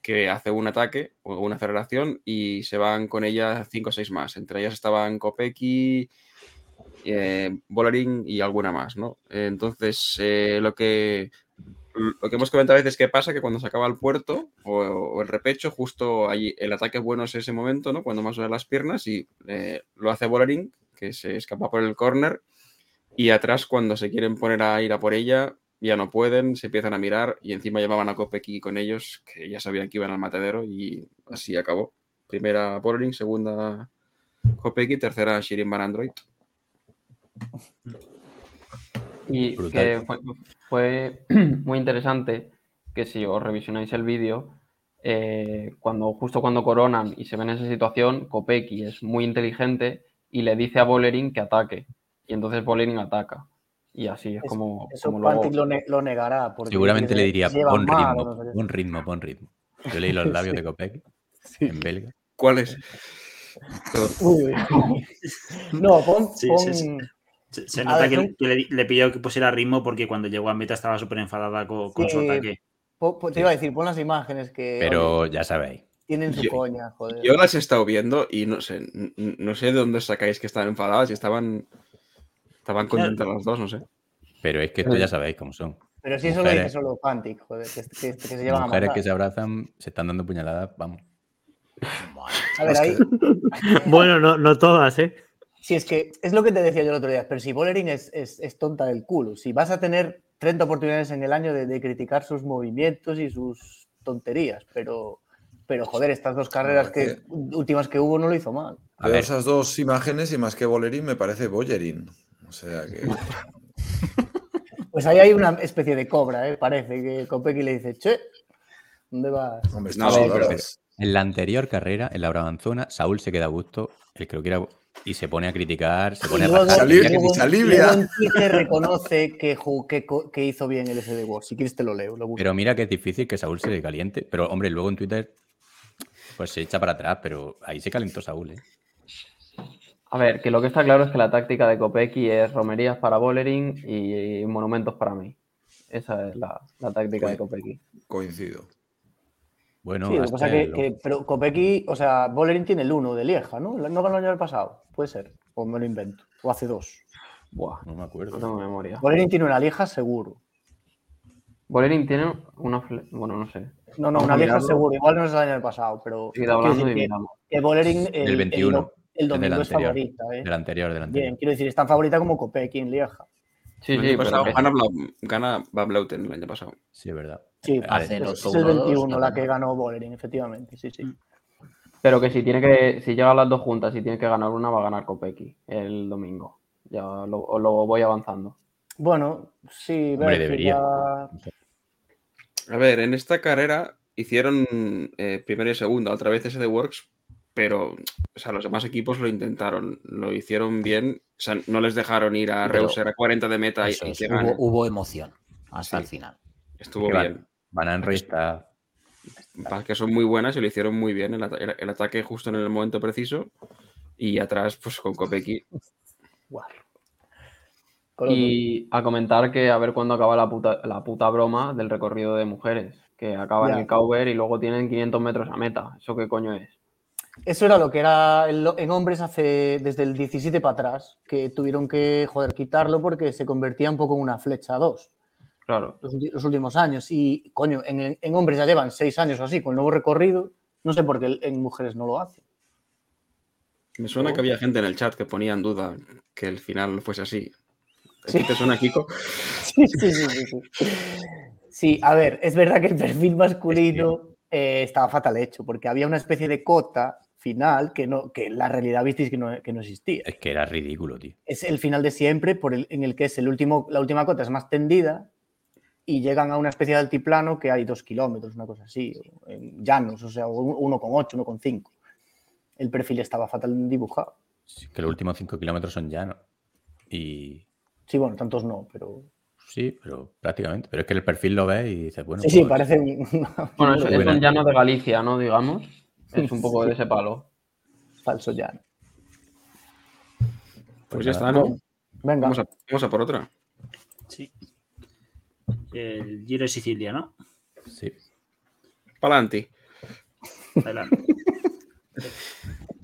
que hace un ataque o una aceleración y se van con ella 5 o 6 más. Entre ellas estaban Kopecky, eh, y alguna más, ¿no? Entonces, eh, lo que lo que hemos comentado a veces que pasa que cuando se acaba el puerto o, el repecho, justo allí el ataque bueno es ese momento, ¿no? Cuando más duele las piernas y eh, lo hace Bollering, que se escapa por el corner y atrás cuando se quieren poner a ir a por ella ya no pueden, se empiezan a mirar y encima llevaban a Kopecky con ellos, que ya sabían que iban al matadero y así acabó. Primera Bollering, segunda Kopecky, tercera Shirin Van Android. Y Brutal. que fue, fue muy interesante que si os revisionáis el vídeo, eh, cuando, justo cuando coronan y se ven en esa situación, Kopecky es muy inteligente y le dice a Bollering que ataque. Y entonces Bollering ataca. Y así es Es- como, Eso como luego... Pantic lo, ne- lo negará. porque Seguramente le diría, pon ritmo, no sé pon ritmo, pon ritmo. Yo leí los labios de Copec en belga. ¿Cuál es? Uy. No, pon. Sí, pon- sí, sí. Se, se A nota ver, que, le, le pidió que pusiera ritmo porque cuando llegó a meta estaba súper enfadada con, con su Sí, ataque. pon- pon- te iba a decir, pon las imágenes que oye, Pero ya sabéis. tienen su Yo- coña, joder. Yo las he estado viendo y no sé, no sé de dónde sacáis que estaban enfadadas y estaban, estaban contentas las dos, no sé. Pero es que esto ya sabéis cómo son. Pero si eso lo dice mujeres. solo Pantic, joder, que, que- que se llevan a Mujeres matar. que se abrazan, se están dando puñaladas, vamos. A ver, ahí. Bueno, no, no todas, ¿eh? Si es que es lo que te decía yo el otro día, pero si Bollering es, es- es tonta del culo, si vas a tener 30 oportunidades en el año de, de criticar sus movimientos y sus tonterías, pero Pero joder, estas dos carreras que, últimas que hubo no lo hizo mal. A ver. esas dos imágenes y más que Bolerín me parece Boyerín. O sea que. Pues ahí hay una especie de cobra, ¿eh? Parece que Kopecky le dice, che, ¿dónde vas? Hombre, No, estas sí. En la anterior carrera, en la Brabanzona, Saúl se queda a gusto, el que lo quiera, y se pone a criticar, se pone Y a luego, Ya que- luego- se alivia. luego reconoce que, que, co- que hizo bien el SD Wars. Si quieres te lo leo. Lo. Pero mira que es difícil que Saúl se caliente. Pero, hombre, luego en Twitter, pues se echa para atrás, pero ahí se calentó Saúl, ¿eh? A ver, que lo que está claro es que la táctica de Kopecky es romerías para Bollering y monumentos para mí. Esa es la, la táctica de Kopecky. Coincido. Bueno, sí, lo que pasa que, el- que- pero Kopecky, o sea, Bolerín tiene el 1 de Lieja, ¿no? ¿No ganó el año pasado? Puede ser. O me lo invento. O hace dos. Buah, no me acuerdo. no tengo memoria. Bolerín tiene una Lieja seguro. Bollering tiene una... Bueno, no sé. No, no, una Lieja seguro. Igual no es el año pasado, pero. Hablando decir que- que Bolerín el, Del 21, el, el del domingo es favorita, ¿eh? Del anterior, del anterior. Bien, quiero decir, es tan favorita como Kopecky en Lieja. Sí, el sí, año pero pasado que- gana, Blau- gana Van Bleuten el año pasado. Sí, es verdad. Sí, A ver, es, el es otro el uno, dos, 21 no la que ganó Bolerín, efectivamente. Sí, sí. Pero que si tiene que, si llegan las dos juntas y tiene que ganar una, va a ganar Kopecky el domingo. Ya lo, lo voy avanzando. Bueno, sí, Hombre, debería. ya- A ver, en esta carrera hicieron eh, primero y segunda, otra vez ese de Works, pero o sea, los demás equipos lo intentaron, lo hicieron bien, o sea, no les dejaron ir a Reuser a 40 de meta y, Eso y es, que hubo, emoción hasta Sí. el final. Estuvo bien. Van, Van Anroy está. Pasa que son muy buenas y lo hicieron muy bien, el, ata- el- el ataque justo en el momento preciso y atrás pues con. Con los Y a comentar que a ver cuándo acaba la puta, la puta broma del recorrido de mujeres. Que acaba en el Cauber y luego tienen 500 metros a meta. ¿Eso qué coño es? Eso era lo que era en hombres hace desde el 17 para atrás, que tuvieron que, joder, quitarlo porque se convertía un poco en una flecha 2 Claro. los, últimos años. Y, coño, en, en hombres ya llevan seis años o así con el nuevo recorrido. No sé por qué en mujeres no lo hacen. Me suena que había gente en el chat que ponía en duda que el final fuese así. Sí. ¿Te suena, Kiko? Sí, sí, sí, sí, sí. Sí, a ver, es verdad que el perfil masculino eh, estaba fatal hecho, porque había una especie de cota final que, no, que la realidad visteis que no, que no existía. Es que era ridículo, tío. es el final de siempre por el, en el que es el último, la última cota es más tendida y llegan a una especie de altiplano que hay dos kilómetros, una cosa así, en llanos, o sea, un- uno con ocho, uno con cinco. El perfil estaba fatal dibujado. Sí, que los últimos cinco kilómetros son llanos. Y Sí, bueno, tantos no, pero... sí, pero prácticamente. Pero es que el perfil lo ves y dices, bueno. sí, sí, pues, parece un Bueno, es, es un llano de Galicia, ¿no? Digamos. Es un poco de ese palo. falso llano. Pues ya nada. está, ¿no? Venga, Vamos a, vamos a por otra. Sí. El Giro de Sicilia, ¿no? Sí. Pa'lante. Adelante.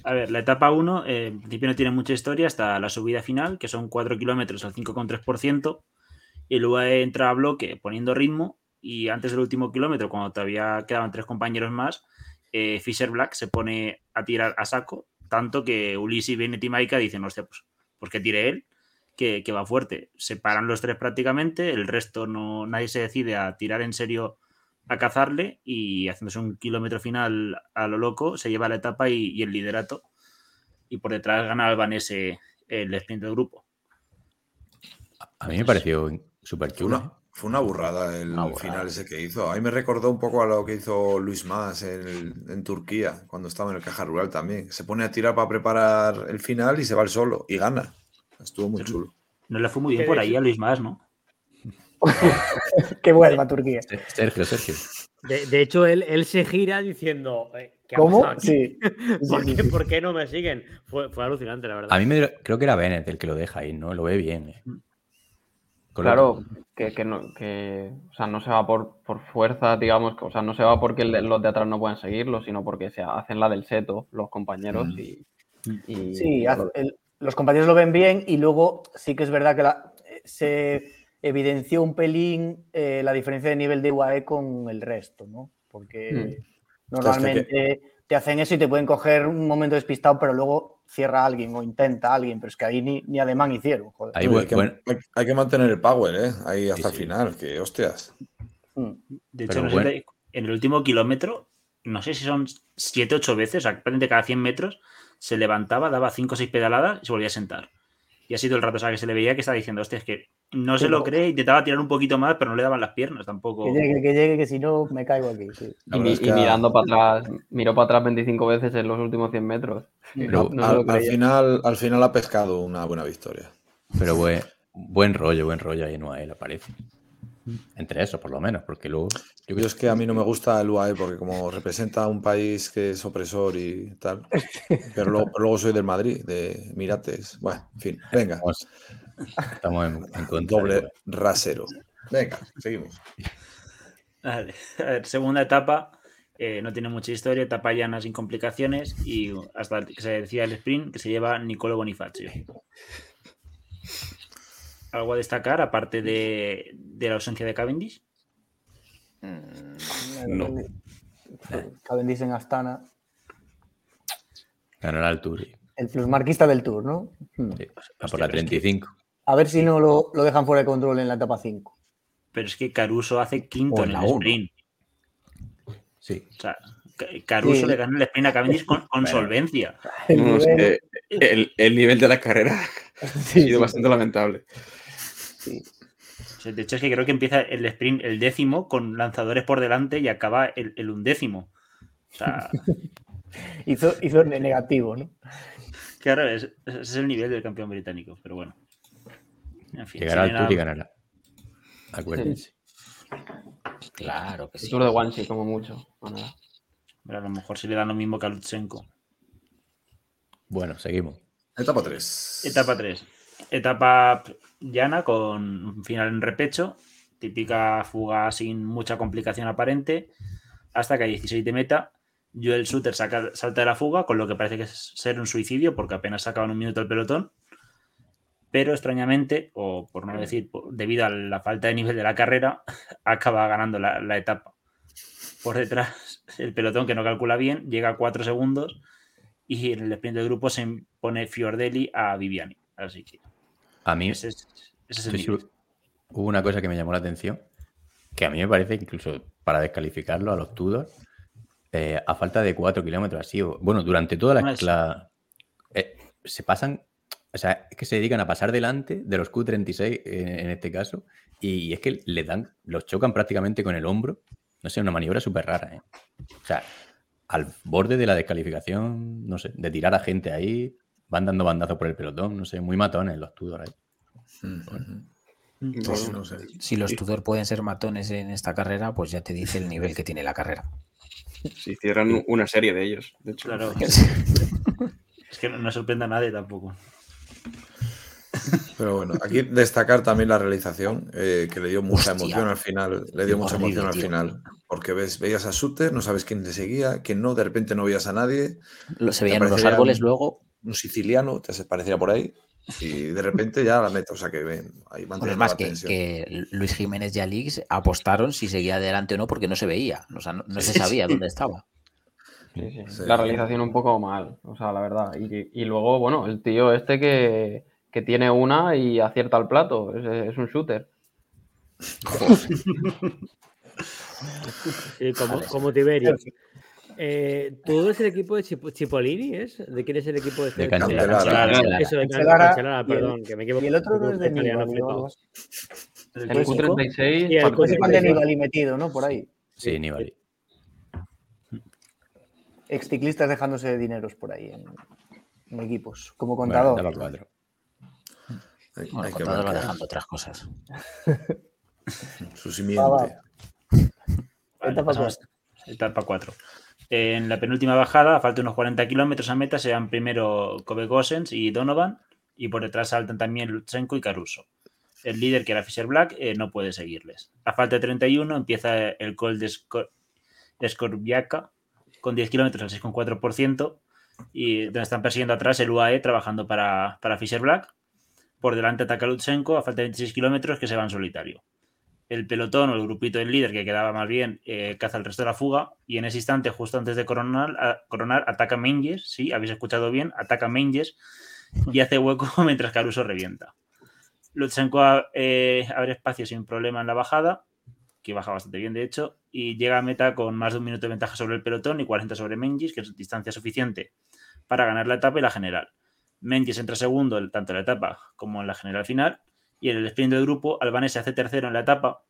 A ver, la etapa 1, eh, en principio no tiene mucha historia hasta la subida final, que son 4 kilómetros al 5,3%, y luego entra a bloque poniendo ritmo, y antes del último kilómetro, cuando todavía quedaban tres compañeros más, eh, Fisher Black se pone a tirar a saco, tanto que Ulysse, Bennett y Maika dicen, hostia, pues, pues que tire él, que, que va fuerte. Se paran los tres prácticamente, el resto no, nadie se decide a tirar en serio a cazarle y haciéndose un kilómetro final a lo loco, se lleva la etapa y, y el liderato. Y por detrás gana Albanese el sprint del grupo. A mí me pareció súper chulo. una, fue una burrada el Una burrada. final ese que hizo. A mí me recordó un poco a lo que hizo Luis Mas en, el- en Turquía, cuando estaba en el Caja Rural también. Se pone a tirar para preparar el final y se va el solo y gana. Estuvo muy Sí. chulo. No le fue muy bien por ahí a Luis Más, ¿no? que vuelva a Turquía. Sergio, Sergio. De, de hecho, él, él se gira diciendo. eh, ¿qué ha ¿Cómo? Sí. ¿Por, Sí, qué, sí. por qué no me siguen? Fue, fue alucinante, la verdad. A mí me, creo que era Bennett el que lo deja ahí, ¿no? Lo ve bien. eh. Lo- Claro, que, que no, que, o sea, no se va por, por fuerza, digamos, que, o sea, no se va porque los de atrás no pueden seguirlo, sino porque se hacen la del seto los compañeros Mm. y, y- Sí, y haz- el- los compañeros lo ven bien y luego sí que es verdad que la- se evidenció un pelín eh, la diferencia de nivel de UAE con el resto, ¿no? Porque normalmente te hacen eso y te pueden coger un momento despistado, pero luego cierra alguien o intenta alguien, pero es que ahí ni, ni ademán hicieron. joder. Ahí, hay, que, bueno, hay- hay que mantener el power, ¿eh? Ahí hasta Sí, el final, que hostias. Mm. De Pero hecho, no bueno. en el último kilómetro, no sé si son 7 8 veces, o sea, prácticamente cada 100 metros, se levantaba, daba 5 o 6 pedaladas y se volvía a sentar. Y así todo el rato, o sea, que se le veía que estaba diciendo, hostia, es que no se lo cree, intentaba tirar un poquito más, pero no le daban las piernas tampoco. Que llegue, que llegue, que si no me caigo aquí. sí. Y, mi- es que mirando para atrás, miró para atrás 25 veces en los últimos 100 metros. Pero- No al, final, al final ha pescado una buena victoria. Pero buen, buen rollo, buen rollo ahí en UAE, parece. Entre eso, por lo menos, porque luego. Yo Yo es que a mí no me gusta el UAE porque como representa a un país que es opresor y tal, pero luego, luego soy del Madrid, de Mirates. Bueno, en fin, venga, estamos, estamos en, en contra. doble UAE. rasero. Venga, seguimos. Vale. A ver, segunda etapa, eh, no tiene mucha historia, etapa llana sin complicaciones y hasta que se decía el sprint que se lleva Nicolo Bonifacio. ¿Algo a destacar aparte de, de la ausencia de Cavendish? No. Cavendish en Astana. Ganará el Tour. El plusmarquista del Tour, ¿no? Hmm. sí, a por la 35. A ver si no lo, lo dejan fuera de control en la etapa 5. Pero es que Caruso hace quinto en en el uno. sprint. Sí. O sea, Ca- Caruso Sí. le gana el sprint a Cavendish con, con Bueno. solvencia. No, es que el, el nivel de la carrera ha Sí, sido sí, bastante lamentable. sí. O sea, de hecho, es que creo que empieza el sprint el décimo con lanzadores por delante y acaba el, el undécimo. O sea, Hizo, hizo ne- negativo, ¿no? claro, es- ese es el nivel del campeón británico, pero bueno. En fin, Llegará al Tour y ganará. Acuérdense. Claro que El sí. Tour de Guanxi, como mucho. Bueno, nada. pero a lo mejor si le dan lo mismo que a Lutsenko. Bueno, seguimos. Etapa 3. Etapa 3. Etapa llana con un final en repecho. Típica fuga sin mucha complicación aparente. Hasta que a 16 de meta, Joel Suter saca- salta de la fuga, con lo que parece que es ser un suicidio, porque apenas sacaban un minuto el pelotón. Pero extrañamente, o por no decir, debido a la falta de nivel de la carrera, acaba ganando la, la etapa. Por detrás, el pelotón que no calcula bien, llega a 4 segundos y en el sprint del grupo se impone Fiordelli a Viviani. Así que A mí, ese es, ese es el estoy nivel. seguro- hubo una cosa que me llamó la atención, que a mí me parece que incluso para descalificarlo a los Tudor, eh, a falta de 4 kilómetros así, o- bueno, durante toda la... No es- la- eh, se pasan, o sea, es que se dedican a pasar delante de los Q36 en, en este caso, y es que le dan, los chocan prácticamente con el hombro, no sé, una maniobra súper rara, ¿eh? O sea, al borde de la descalificación, no sé, de tirar a gente ahí, van dando bandazos por el pelotón, no sé, muy matones los Tudor ahí. Pues no sé. Si los Tudor pueden ser matones en esta carrera, pues ya te dice el nivel que tiene la carrera. Si hicieran una serie de ellos, de hecho. Claro. es que no, no sorprende a nadie tampoco. Pero bueno, aquí destacar también la realización, eh, que le dio mucha Hostia. emoción al final. Le dio mucha horrible, emoción al tío. final. Porque ves, veías a Suter, no sabes quién le seguía, quién no, de repente no veías a nadie. Lo- Se Te veían parecería árboles luego. Un siciliano, te pareciera por ahí. Y de repente ya la meta. O sea que ven, ahí Bueno, es más la que, que Luis Jiménez y Alix apostaron si seguía adelante o no porque no se veía. O sea, no, no se sabía sí. dónde estaba. Sí, sí. Sí. La realización un poco mal, o sea, la verdad. Y, y luego, bueno, el tío este que, que tiene una y acierta el plato, es, es un shooter. Sí, como, como Tiberio. Eh, ¿Todo es el equipo de Chip- Cipollini? ¿Es? ¿De quién es el equipo de De Cancellara? Cancellara. Cancellara. Eso, de Cancellara Cancellara, y el- perdón, que me equivoco. Y el otro no es de Nibali. El Pues, Q36, Sí, el parte- Q36. Ese pan de Nibali metido, ¿no? Por ahí. Sí, Nibali. Exciclistas dejándose dineros por ahí en, en equipos, como Bueno, contador. daba cuatro. Hay, Bueno, hay que contador va dejando otras cosas. su simiente. Vale, Etapa pasamos a etapa 4. En la penúltima bajada, a falta de unos 40 kilómetros a meta, se dan primero Kobe Gosens y Donovan, y por detrás saltan también Lutsenko y Caruso. El líder, que era Fisher Black, eh, no puede seguirles. A falta de 31 empieza el call de, Skor Skorbiaka con 10 kilómetros al 6,4%, y donde están persiguiendo atrás el UAE trabajando para, para Fisher Black. Por delante ataca Lutsenko a falta de 26 kilómetros que se va en solitario el pelotón o el grupito del líder que quedaba más bien eh, caza el resto de la fuga y en ese instante, justo antes de coronar, coronar ataca Menges, sí, habéis escuchado bien, ataca Menges y hace hueco mientras Caruso revienta. Lutsenko eh, abre espacio sin problema en la bajada que baja bastante bien de hecho, y llega a meta con más de un minuto de ventaja sobre el pelotón y 40 sobre Mengis, que es distancia suficiente para ganar la etapa y la general. Mengis entra segundo tanto en la etapa como en la general final, y en el sprint del grupo, Albanese hace tercero en la etapa,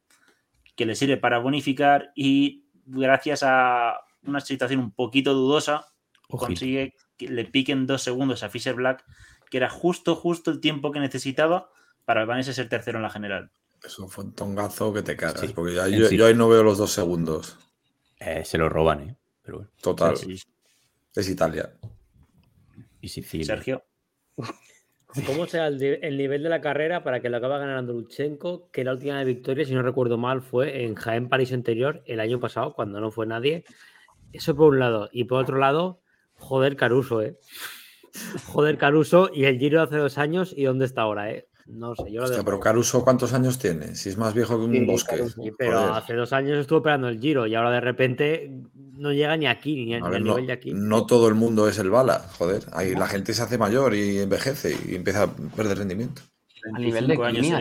que le sirve para bonificar y gracias a una situación un poquito dudosa, Ojito. consigue que le piquen dos segundos a Fisher Black, que era justo, justo el tiempo que necesitaba para Albanese ser tercero en la general. Eso fue un tongazo que te cagas, Sí. porque ya- yo, sí. yo ahí no veo los dos segundos. Eh, se lo roban, ¿eh? Pero bueno. Total. Sí, sí. Es Italia. Y Sicilia. Sergio. ¿Cómo será el, nivel de la carrera para que lo acabe ganando Luchenko? Que la última victoria, si no recuerdo mal, fue en Jaén París anterior el año pasado, cuando no fue nadie. Eso por un lado. Y por otro lado, joder Caruso, ¿eh? Joder Caruso y el Giro hace dos años y dónde está ahora, ¿eh? No sé, yo lo Hostia, pero Caruso, ¿cuántos años tiene? Si es más viejo que un Sí, bosque. Caruso. Sí, pero Joder. hace dos años estuvo operando el Giro y ahora de repente no llega ni aquí, ni, A ni ver, al no, nivel de aquí. no todo el mundo es el bala, joder. Ahí la gente se hace mayor y envejece y empieza a perder rendimiento. Al nivel de 25 años Kimi,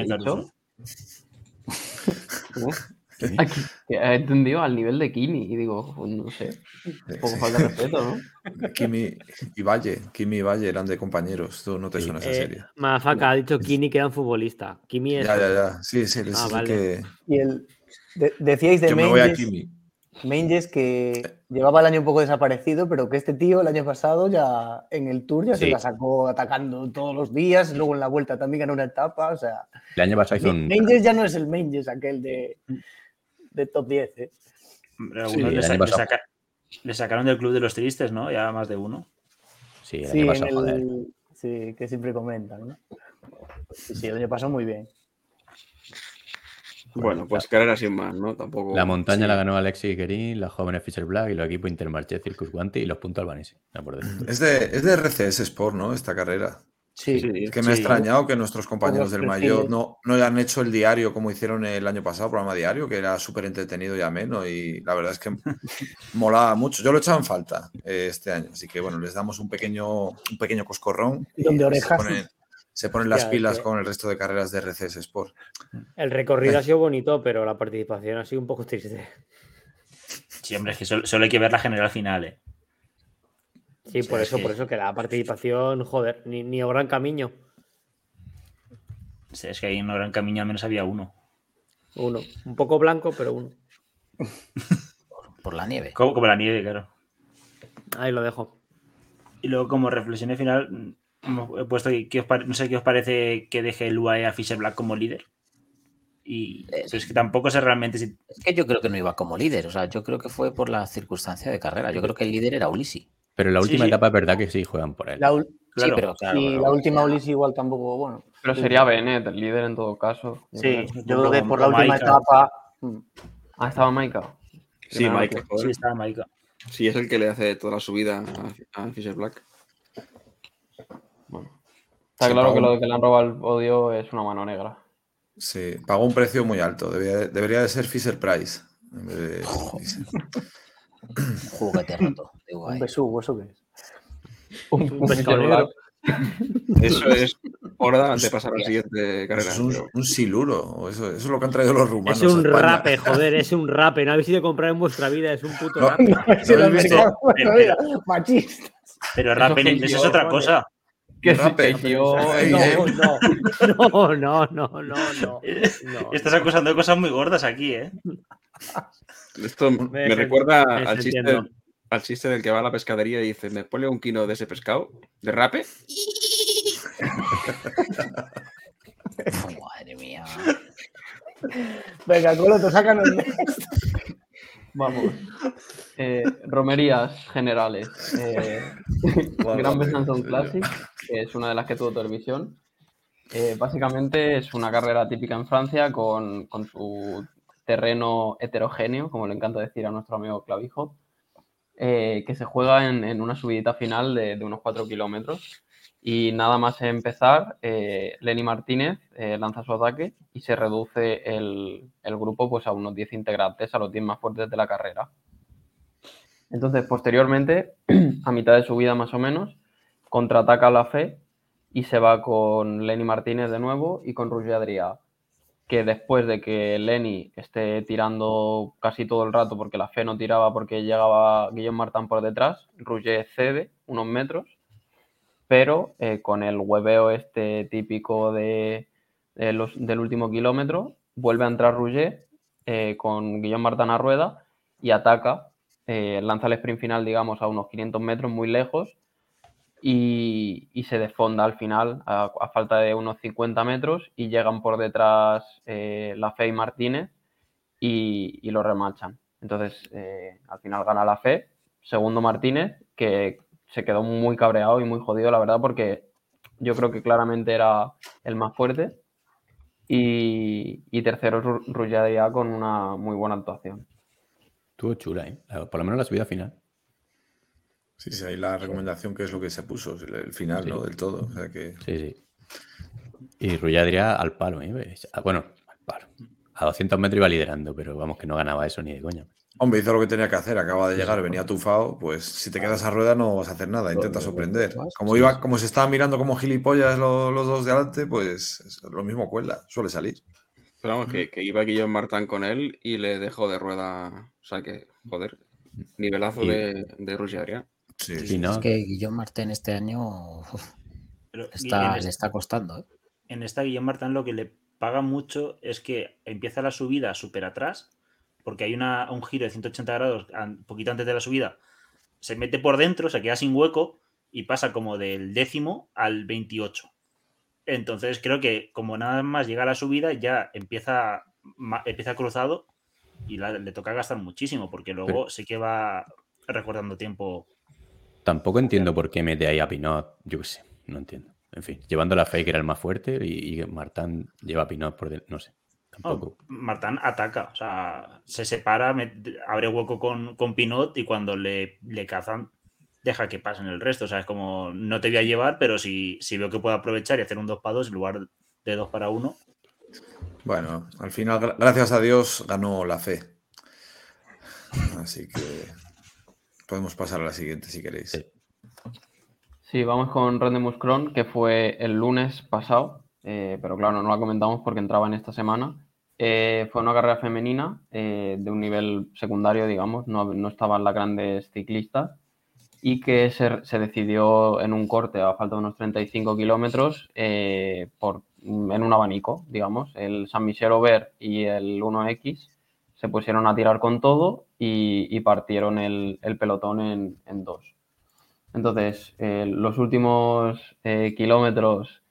he entendido al nivel de Kimi y digo, no sé, un poco Sí. falta de respeto, ¿no? Kimi y Valle, Kimi y Valle eran de compañeros. Tú no te Sí. suena esa Eh, serie. Mafaca ha dicho Kini que era un futbolista. Kimi es. Ya, ya, ya. Sí, sí, sí, Ah, sí vale. que Y el, de- decíais de yo me voy a Menges, Kimi. Menges que llevaba el año un poco desaparecido, pero que este tío el año pasado ya en el Tour ya se la sacó atacando todos los días, luego en la vuelta también ganó una etapa, o sea, El año pasado hizo un. Menges ya no es el Menges aquel de, de top 10. ¿eh? Hombre, Sí, algunos le, sa- año le pasado. saca- le sacaron del club de los tristes, ¿no? Ya más de uno. Sí, el Sí, año en pasado, joder. el- sí, que siempre comentan. ¿no? Sí, sí, el año pasado muy bien. Bueno, pues carrera sin más, ¿no? Tampoco. La montaña sí. la ganó Alexis Guerin, la jóvenes Fisher Black y los equipos Intermarché, Circus Guanti y los puntos esto. Es de, es de RCS Sport, ¿no? Esta carrera. Sí, Sí, Es que me ha extrañado que nuestros compañeros del. Mayor no, no hayan hecho el diario como hicieron el año pasado, programa diario, que era súper entretenido y ameno. Y la verdad es que molaba mucho. Yo lo echaba en falta eh, este año. Así que bueno, les damos un pequeño, un pequeño coscorrón. Tirón de Se orejas. ponen, se ponen las Ya, es pilas que- con el resto de carreras de RCS Sport. El recorrido ha sido bonito, pero la participación ha sido un poco triste. Sí, hombre, es que solo, solo hay que ver la general final, ¿eh? Sí, por es eso, que- por eso que la participación, joder, ni, ni gran camino. O sea, es que ahí en gran camino al menos había uno. Uno. Un poco blanco, pero uno. Por la nieve. Como, como la nieve, claro. Ahí lo dejo. Y luego, como reflexión final, mm, hemos he puesto que, que os pare- no sé qué os parece que deje el UAE a Fisher Black como líder. Y pero es que tampoco sé realmente si. Es que yo creo que no iba como líder. O sea, yo creo que fue por la circunstancia de carrera. Yo creo que el líder era Ulisi. Pero en la última sí. etapa es verdad que sí juegan por él. La, ul- Claro. Sí, pero claro. y la última Ulis igual tampoco, bueno. Pero sería Bennett el líder en todo caso. Sí, yo creo que por la última etapa. mm, Ah, estaba Maika. Sí, joder. Sí, estaba Maika. Sí, es el que le hace toda la subida a, a Fisher Black. Bueno. Está Se claro que lo de que le han robado el podio es una mano negra. Sí, pagó un precio muy alto. Debería, debería de ser Fisher Price. en vez de- juguete roto. de Un besugo, ¿eso qué es? Un, Un pescado. Eso es hora de pasar a la siguiente carrera. Es un, un siluro. Eso, eso es lo que han traído los rumanos. Es un rape, joder, es un rape. No habéis ido a comprar en vuestra vida, es un puto No. rape. Si ¿No habéis visto? americano, Pero- mira, machista. Pero Rapen, Eso eso es otra vale. cosa. Que Rape. yo- No, ey. no, no, no, no, no, no. no. Estás acusando de cosas muy gordas aquí, ¿eh? Esto me, Me recuerda me al chiste, desentiendo. al chiste del que va a la pescadería y dice, ¿me pone un kilo de ese pescado? ¿De rape? Madre mía. Venga, Coloto, sácanos de Vamos. Eh, romerías generales. Eh, Gran Besançon. Classic, que es una de las que tuvo televisión. Eh, básicamente es una carrera típica en Francia con, con su terreno heterogéneo, como le encanta decir a nuestro amigo Clavijo, eh, que se juega en, una subidita final de, unos 4 kilómetros. Y nada más empezar, eh, Lenny Martínez eh, lanza su ataque y se reduce el, grupo pues, a unos 10 integrantes, a los 10 más fuertes de la carrera. Entonces, posteriormente, a mitad de subida más o menos, contraataca la fe y se va con Lenny Martínez de nuevo y con Roger Adrià. Que después de que Lenny esté tirando casi todo el rato porque la fe no tiraba porque llegaba Guillaume Martin por detrás, Rouget cede unos metros, pero eh, con el hueveo este típico de, del último kilómetro, vuelve a entrar Rouget eh, con Guillaume Martin a rueda y ataca, eh, lanza el sprint final, digamos, a unos 500 metros muy lejos y, se desfonda al final a, falta de unos 50 metros y llegan por detrás eh, La Fe y Martínez y, y lo remachan. Entonces, eh, al final gana La Fe, segundo Martínez, que se quedó muy cabreado y muy jodido, la verdad, porque yo creo que claramente era el más fuerte. Y, y tercero, Ru- Rulladia con una muy buena actuación. Estuvo chula, ¿eh? Por lo menos la subida final. Sí, sí, ahí la recomendación que es lo que se puso, el, final, Sí. ¿no? Del todo. O sea que... Sí, sí. Y Rulladria al palo, ¿eh? Ah, Bueno, al palo. A 200 metros iba liderando, pero vamos, que no ganaba eso ni de coña. Hombre, hizo lo que tenía que hacer, acaba de llegar, venía tufado, pues si te quedas a rueda no vas a hacer nada, intenta sorprender. Como iba, como se estaban mirando como gilipollas lo- los, dos de adelante, pues es lo mismo cuela, suele salir. Pero vamos, que, que iba Guillaume Martin con él y le dejó de rueda. O sea que, joder, nivelazo Y- de, de Rusia Adrià. Sí, Sí, ¿no? Es que Guillaume Martín este año uf, Pero está, le es- está costando. ¿eh? en esta Guillaume Martin lo que le paga mucho es que empieza la subida súper atrás, porque hay una, un giro de 180 grados un poquito antes de la subida, se mete por dentro, se queda sin hueco y pasa como del décimo al 28. Entonces creo que como nada más llega a la subida ya empieza, empieza cruzado y la- le toca gastar muchísimo, porque luego Pero- sí que va recortando tiempo. Tampoco entiendo por qué mete ahí a Pinot. Yo qué sé, no entiendo. En fin, llevando la fe que era el más fuerte y, y Martán lleva a Pinot por del- No sé, tampoco. Martán ataca, o sea, se separa, me- abre hueco con, con Pinot y cuando le, le cazan, deja que pasen el resto. O sea, es como, no te voy a llevar, pero si, si veo que puedo aprovechar y hacer un 2 para 2 en lugar de 2 para 1, Bueno, al final, gra- gracias a Dios, ganó la fe. Así que podemos pasar a la siguiente si queréis. Sí. Vamos con Rendemus Cron, que fue el lunes pasado, eh, pero claro, no la comentamos porque entraba en esta semana. Eh, fue una carrera femenina eh, de un nivel secundario, digamos, no, no estaban las grandes ciclistas y que se, se decidió en un corte a falta de unos 35 kilómetros eh, en un abanico, digamos. El San Michel Over y el 1X se pusieron a tirar con todo y, y partieron el, el pelotón en, en dos. Entonces, eh, los últimos eh, kilómetros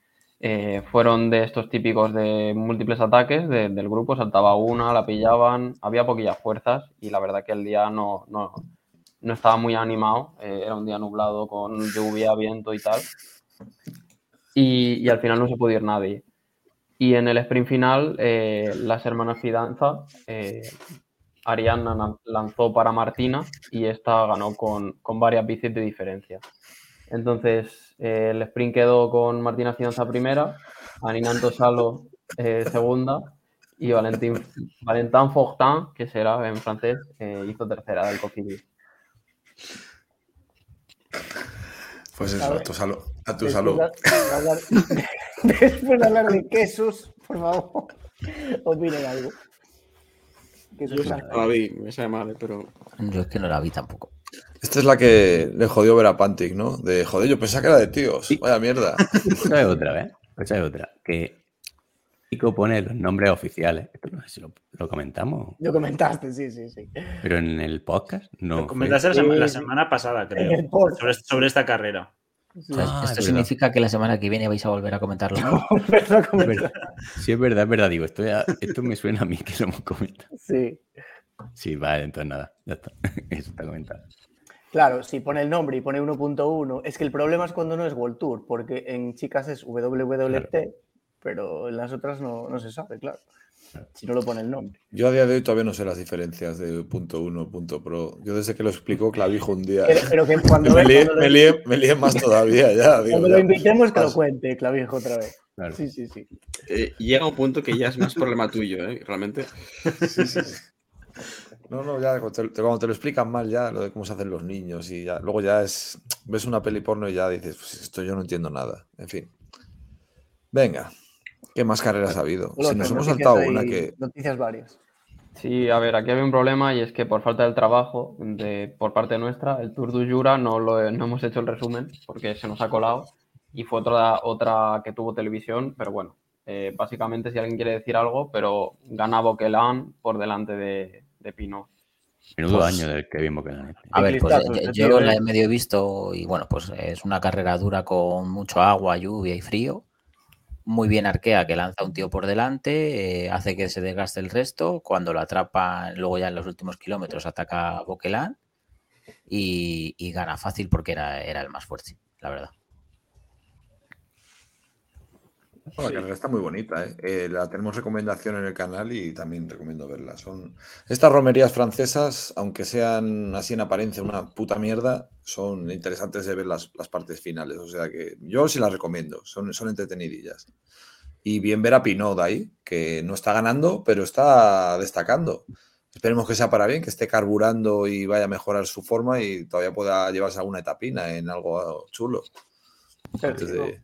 eh, fueron de estos típicos de múltiples ataques de- del grupo. Saltaba una, la pillaban, había poquillas fuerzas y la verdad que el día no, no, no estaba muy animado. eh, era un día nublado con lluvia, viento y tal. Y, y al final no se pudo ir nadie. Y en el sprint final, eh, las hermanas Fidanza, Arianna lanzó para Martina y esta ganó con, con varias bicis de diferencia. Entonces, eh, el sprint quedó con Martina Fidanza primera, Aninanto Salo eh, segunda y Valentín, Valentin Fortin, que será en francés, eh, hizo tercera del Cofidis. Pues eso, A a ver. tu salud. A tu Después salud. de- de hablar- Después de hablar de quesos, por favor, opinen algo. Que Yo. No la vi, me sabe mal, pero. Yo es que no la vi tampoco. Esta es la que le jodió ver a Pantic, ¿no? De joder, yo pensaba que era de tíos. Vaya mierda. Esa es otra, ¿ves? Esa es otra. Que Pico pone los nombres oficiales. Esto no sé si lo, lo comentamos, Lo comentaste, sí, sí, sí. pero en el podcast no. Lo fue. comentaste la, sema- semana pasada, En creo, sobre, sobre esta carrera. Sí. O sea, Ah, es ¿Esto verdad. significa que la semana que viene vais a volver a comentarlo? Sí, es verdad, es verdad. Digo, esto, ya- esto me suena a mí que lo hemos comentado. Sí. Sí, vale, entonces nada, ya está. Eso está comentado. Claro, si pone el nombre y pone 1.1, es que el problema es cuando no es World Tour, porque en chicas es WWT, pero en las otras no, no se sabe, claro. Si no lo pone el nombre. Yo a día de hoy todavía no sé las diferencias de punto uno, punto pro. Yo desde que lo explicó Clavijo un día. Pero, pero que cuando, me, lié, cuando lo- me lié- me lié más todavía ya. digo, cuando ya. lo invitemos, que lo cuente, Clavijo, otra vez. Claro. Sí, sí, sí. eh, llega un punto que ya es más problema tuyo, ¿eh? Realmente. Sí, sí. No, no, ya cuando te, cuando te lo explican mal ya, lo de cómo se hacen los niños y ya. Luego ya es. Ves una peli porno y ya dices, pues esto yo no entiendo nada. En fin. Venga. ¿Qué más carreras ha habido? Si nos hemos saltado una que. Noticias varias. Sí, a ver, aquí había un problema y es que por falta del trabajo de, por parte nuestra, el Tour du Jura no, lo, no hemos hecho el resumen porque se nos ha colado y fue otra, otra que tuvo televisión, pero bueno, eh, básicamente si alguien quiere decir algo, pero gana Boquelán por delante de, de Pinot. Menudo Pues- año del Kevin Boquelan. A ver, pues Ciclistazos, yo, la ¿eh? he medio visto y bueno, pues es una carrera dura con mucho agua, lluvia y frío. Muy bien arquea, que lanza un tío por delante, eh, hace que se desgaste el resto. Cuando lo atrapa, luego ya en los últimos kilómetros ataca Boquelán y, y gana fácil porque era, era el más fuerte, la verdad. No, la carrera está muy bonita, ¿eh? Eh, La tenemos recomendación en el canal y también recomiendo verla. Son estas romerías francesas, aunque sean así en apariencia una puta mierda, son interesantes de ver las, las partes finales. O sea que yo sí las recomiendo, son, son entretenidillas. Y bien ver a Pinot ahí, que no está ganando, pero está destacando. Esperemos que sea para bien, que esté carburando y vaya a mejorar su forma y todavía pueda llevarse alguna etapina en algo chulo. Antes.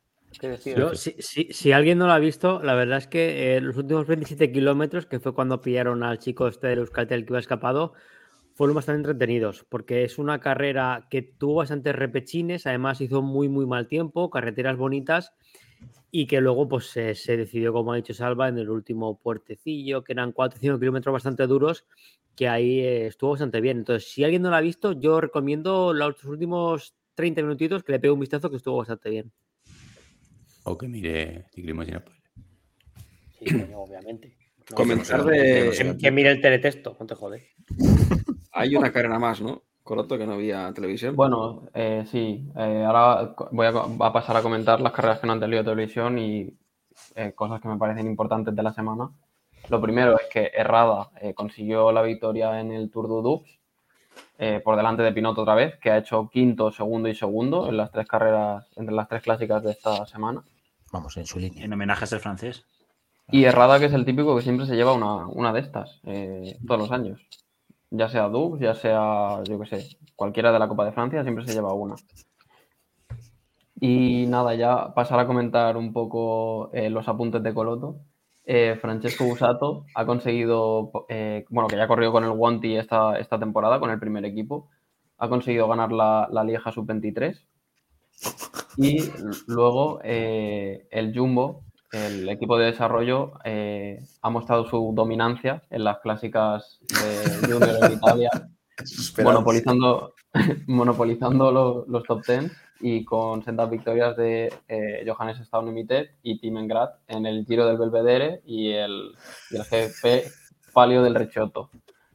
Yo, si, si- si alguien no lo ha visto, la verdad es que eh, los últimos 27 kilómetros, que fue cuando pillaron al chico este del Euskaltel que iba escapado, fueron bastante entretenidos, porque es una carrera que tuvo bastantes repechines, además hizo muy, muy mal tiempo, carreteras bonitas, y que luego pues se, se decidió, como ha dicho Salva, en el último puertecillo, que eran 4 o 5 kilómetros bastante duros, que ahí eh, estuvo bastante bien. Entonces, si alguien no lo ha visto, yo recomiendo los últimos 30 minutitos que le pegue un vistazo, que estuvo bastante bien. O que mire ciclismo sin spoiler. Sí, coño, obviamente. No, sé, de-. Que, mire el teletexto, no te jode. Hay una carrera más, ¿no? Coroto que no había televisión. Bueno, eh, sí, eh, ahora voy a, pasar a comentar las carreras que no han tenido televisión y eh, cosas que me parecen importantes de la semana. Lo primero es que Errada eh, consiguió la victoria en el Tour de Dubs eh, por delante de Pinot otra vez, que ha hecho quinto, segundo y segundo en las tres carreras, entre las tres clásicas de esta semana. Vamos, en su línea. En homenaje a ser francés. Y Errada, que es el típico que siempre se lleva una, una de estas eh, todos los años. Ya sea Dubs, ya sea, yo qué sé, cualquiera de la Copa de Francia, siempre se lleva una. Y nada, ya pasar a comentar un poco eh, los apuntes de Coloto. Eh, Francesco Busato ha conseguido, eh, bueno, que ya corrió con el Wanty esta, esta temporada, con el primer equipo, ha conseguido ganar la, la Lieja Sub-23. Y luego eh, el Jumbo, el equipo de desarrollo, eh, ha mostrado su dominancia en las clásicas de Junior en Italia, monopolizando, monopolizando lo- los top 10 y con sendas victorias de eh, Johannes Staunemitet y Tim Engrat en el Giro del Belvedere y el, y el GP Palio del Recioto.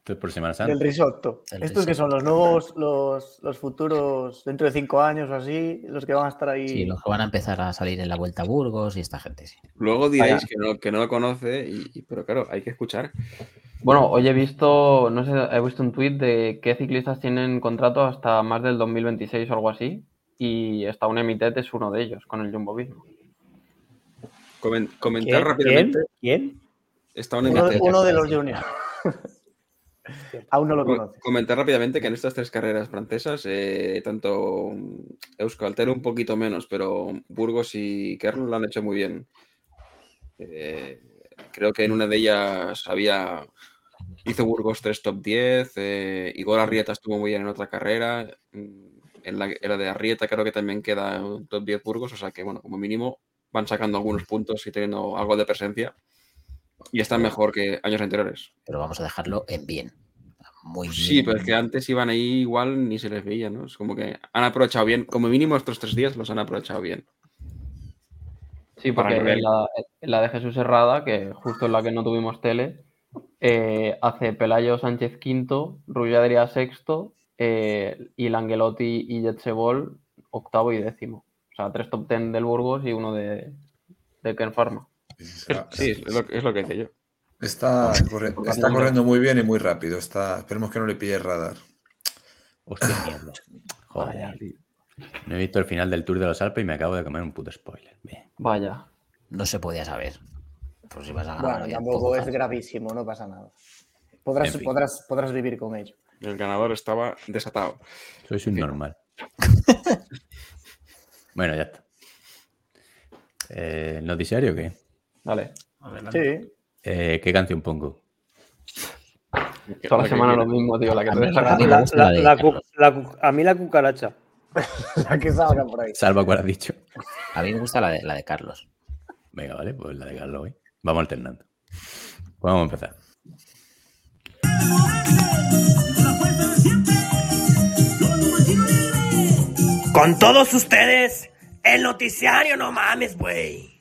Esto es por Semana Santa. Del risotto. El Estos que son los nuevos, los, los futuros, dentro de cinco años o así, los que van a estar ahí. Sí, los que van a empezar a salir en la Vuelta a Burgos y esta gente, sí. Luego diréis que no, que no lo conoce, y, y- pero claro, hay que escuchar. Bueno, hoy he visto, no sé, he visto un tuit de qué ciclistas tienen contrato hasta más del 2026 o algo así, y Staunemitet es uno de ellos, con el Jumbo Visma. Comen- comentar ¿Quién? rápidamente. ¿Quién? Está un uno, uno de los juniors. Aún no lo Co- conoce. Comentar rápidamente que en estas tres carreras francesas, eh, tanto Euskaltel un poquito menos, pero Burgos y Kern lo han hecho muy bien. Eh, creo que en una de ellas había hizo Burgos tres top 10, eh, Igor Arrieta estuvo muy bien en otra carrera, mm, en la, en la de Arrieta creo que también queda un top 10 Burgos, o sea que bueno, como mínimo van sacando algunos puntos y teniendo algo de presencia y están mejor que años anteriores. Pero vamos a dejarlo en bien. Muy bien. Sí, pero es que antes iban ahí igual ni se les veía, ¿no? Es como que han aprovechado bien, como mínimo estos tres días los han aprovechado bien. Sí, porque en la, en la de Jesús Herrada, que justo en la que no tuvimos tele, eh, hace Pelayo Sánchez quinto, Rulladria sexto, eh, y Langelotti y Jetsebol octavo y décimo. O sea, tres top ten del Burgos y uno de, de Ken Pharma. Sí, es lo, es lo que decía yo. Está, corre- está corriendo muy bien y muy rápido. Está, esperemos que no le pille el radar. Hostia, mierda. Joder, tío. No he visto el final del Tour de los Alpes y me acabo de comer un puto spoiler. Bien. Vaya. No se podía saber. Pues si vas a ganar. Bueno, tampoco poco es gravísimo, no pasa nada. Podrás, En fin. podrás, podrás vivir con ello. El ganador estaba desatado. Sois un normal. bueno, ya está. Eh, ¿El noticiario qué? Dale. Adelante. Sí. Eh, ¿Qué canción pongo? Toda la semana lo mismo, tío. La que A mí- la cucaracha. La que salga por ahí. Salva cuál has dicho. A mí me gusta la de, la de Carlos. Venga, vale, pues la de Carlos hoy. Vamos alternando. Pues vamos a empezar. Con todos ustedes, el noticiario, no mames, güey.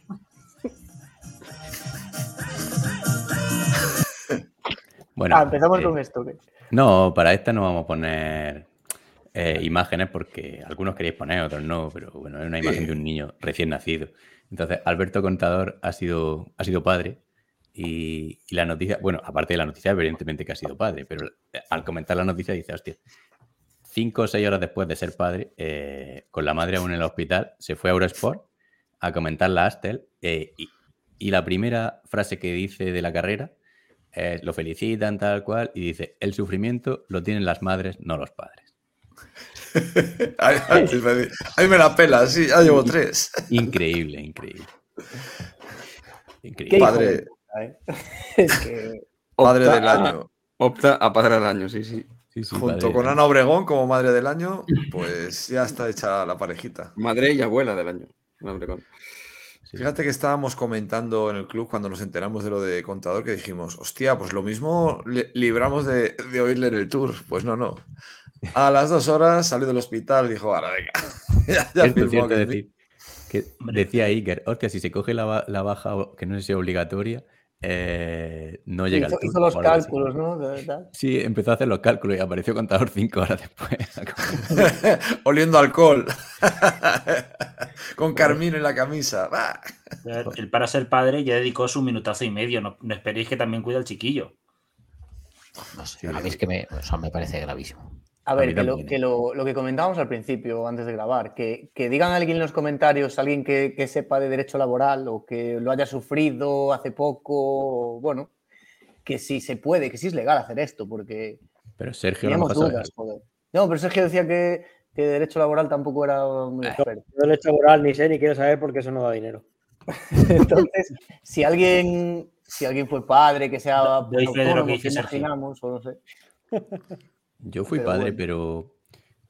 Bueno, Ah, empezamos eh, con esto. ¿qué? No, para esta no vamos a poner eh, imágenes porque algunos queréis poner, otros no, pero bueno, es una imagen de un niño recién nacido. Entonces, Alberto Contador ha sido, ha sido padre y, y la noticia, bueno, aparte de la noticia, evidentemente que ha sido padre, pero eh, al comentar la noticia dice, hostia, cinco o seis horas después de ser padre, eh, con la madre aún en el hospital, se fue a Eurosport a comentar la Astel eh, y, y la primera frase que dice de la carrera eh, lo felicitan tal cual y dice, el sufrimiento lo tienen las madres, no los padres. Ay, me- la pela, sí, ya llevo tres. Increíble, increíble. Increíble. Padre. ¿eh? Es que. Padre Opta del a- año. Opta a padre del año, sí, sí. Sí, sí, Junto padre. con Ana Obregón como madre del año, pues ya está hecha la parejita. Madre y abuela del año. Hombre, con- Sí. Fíjate que estábamos comentando en el club cuando nos enteramos de lo de contador que dijimos, hostia, pues lo mismo li- libramos de, de oírle en el tour. Pues no, no. A las dos horas salió del hospital y dijo, ahora venga. ya, ya cierto que sí". decir que decía Iker, hostia, si se coge la, ba- la baja, que no sé si es obligatoria, eh, no llega hizo, al hizo los cálculos, ¿no? De- de- Sí, empezó a hacer los cálculos y apareció contador cinco horas después. Oliendo alcohol. Con Carmín en la camisa. Él para ser padre ya dedicó su minutazo y medio. No, no esperéis que también cuida al chiquillo. No sé, a mí es que me, o sea, me parece gravísimo. A ver, que, lo, también, que ¿eh? lo, lo que comentábamos al principio, antes de grabar, que, que digan a alguien en los comentarios, alguien que, que sepa de derecho laboral o que lo haya sufrido hace poco, o, bueno, que sí se puede, que sí es legal hacer esto, porque Pero Sergio sabe dudas. joder. No, pero Sergio decía que, que de derecho laboral tampoco era muy Eh. experto. Yo hecho moral ni sé ni quiero saber porque eso no da dinero. Entonces, si alguien, si alguien fue padre, que sea lo autónomo, que imaginamos, o no sé. Yo fui Pero padre, bueno. pero.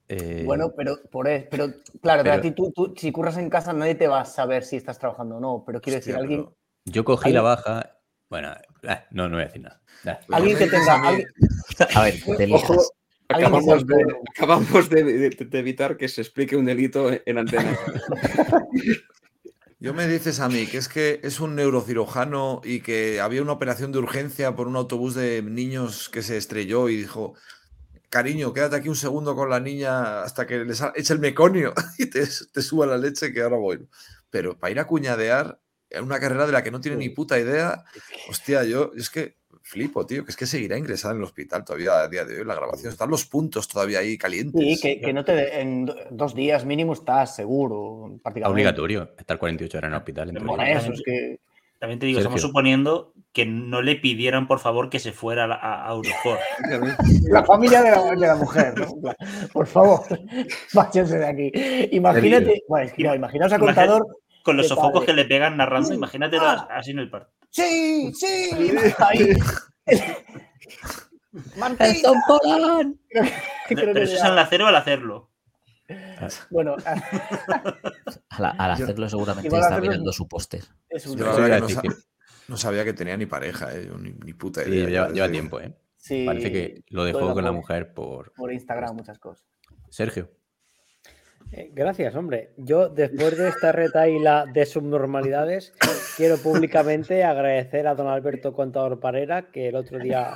eh, Bueno, pero por eso, pero claro, pero- a ti tú, tú- si curras en casa nadie te va a saber si estás trabajando o no, pero quiero Hostia, decir, alguien, yo cogí la baja. Bueno, eh, no, no voy a decir nada. Eh, alguien que tenga, a mí- alguien, A ver, te ojo, Acabamos, de, autónomo. acabamos de, de- de evitar que se explique un delito en antena. Yo me dices a mí que es que es un neurocirujano y que había una operación de urgencia por un autobús de niños que se estrelló y dijo, cariño, quédate aquí un segundo con la niña hasta que les eche el meconio y te, te suba la leche que ahora voy. Pero para ir a cuñadear en una carrera de la que no tiene ni puta idea, hostia, yo es que flipo, tío, que es que seguirá ingresada en el hospital todavía a día de hoy la grabación. Están los puntos todavía ahí calientes. Sí, que, que no te de- en do- dos días mínimo estás seguro, prácticamente. obligatorio estar 48 horas en el hospital. eso es que También te digo, estamos suponiendo que no le pidieran, por favor, que se fuera a, a, Eurosport. la familia de la, de la mujer, ¿no? Por favor, váyanse de aquí. Imagínate, bueno, es que no, imaginaos a contador. Con los sofocos padre. que le pegan narrando, imagínatelo Ah. así en el parque. Sí, sí, ahí. Martín, Polán! que Pero eso es al hacer o al hacerlo. Bueno, Al, hacerlo seguramente está mirando su póster. es un Yo no, no sabía que tenía ni pareja, eh, yo ni, ni puta Sí, idea. lleva, tiempo, ¿eh? sí, Parece que lo dejó con la mujer por. por Instagram muchas cosas. Sergio. Eh, Gracias, hombre. Yo, después de esta retaíla de subnormalidades, quiero públicamente agradecer a don Alberto Contador Parera que el otro día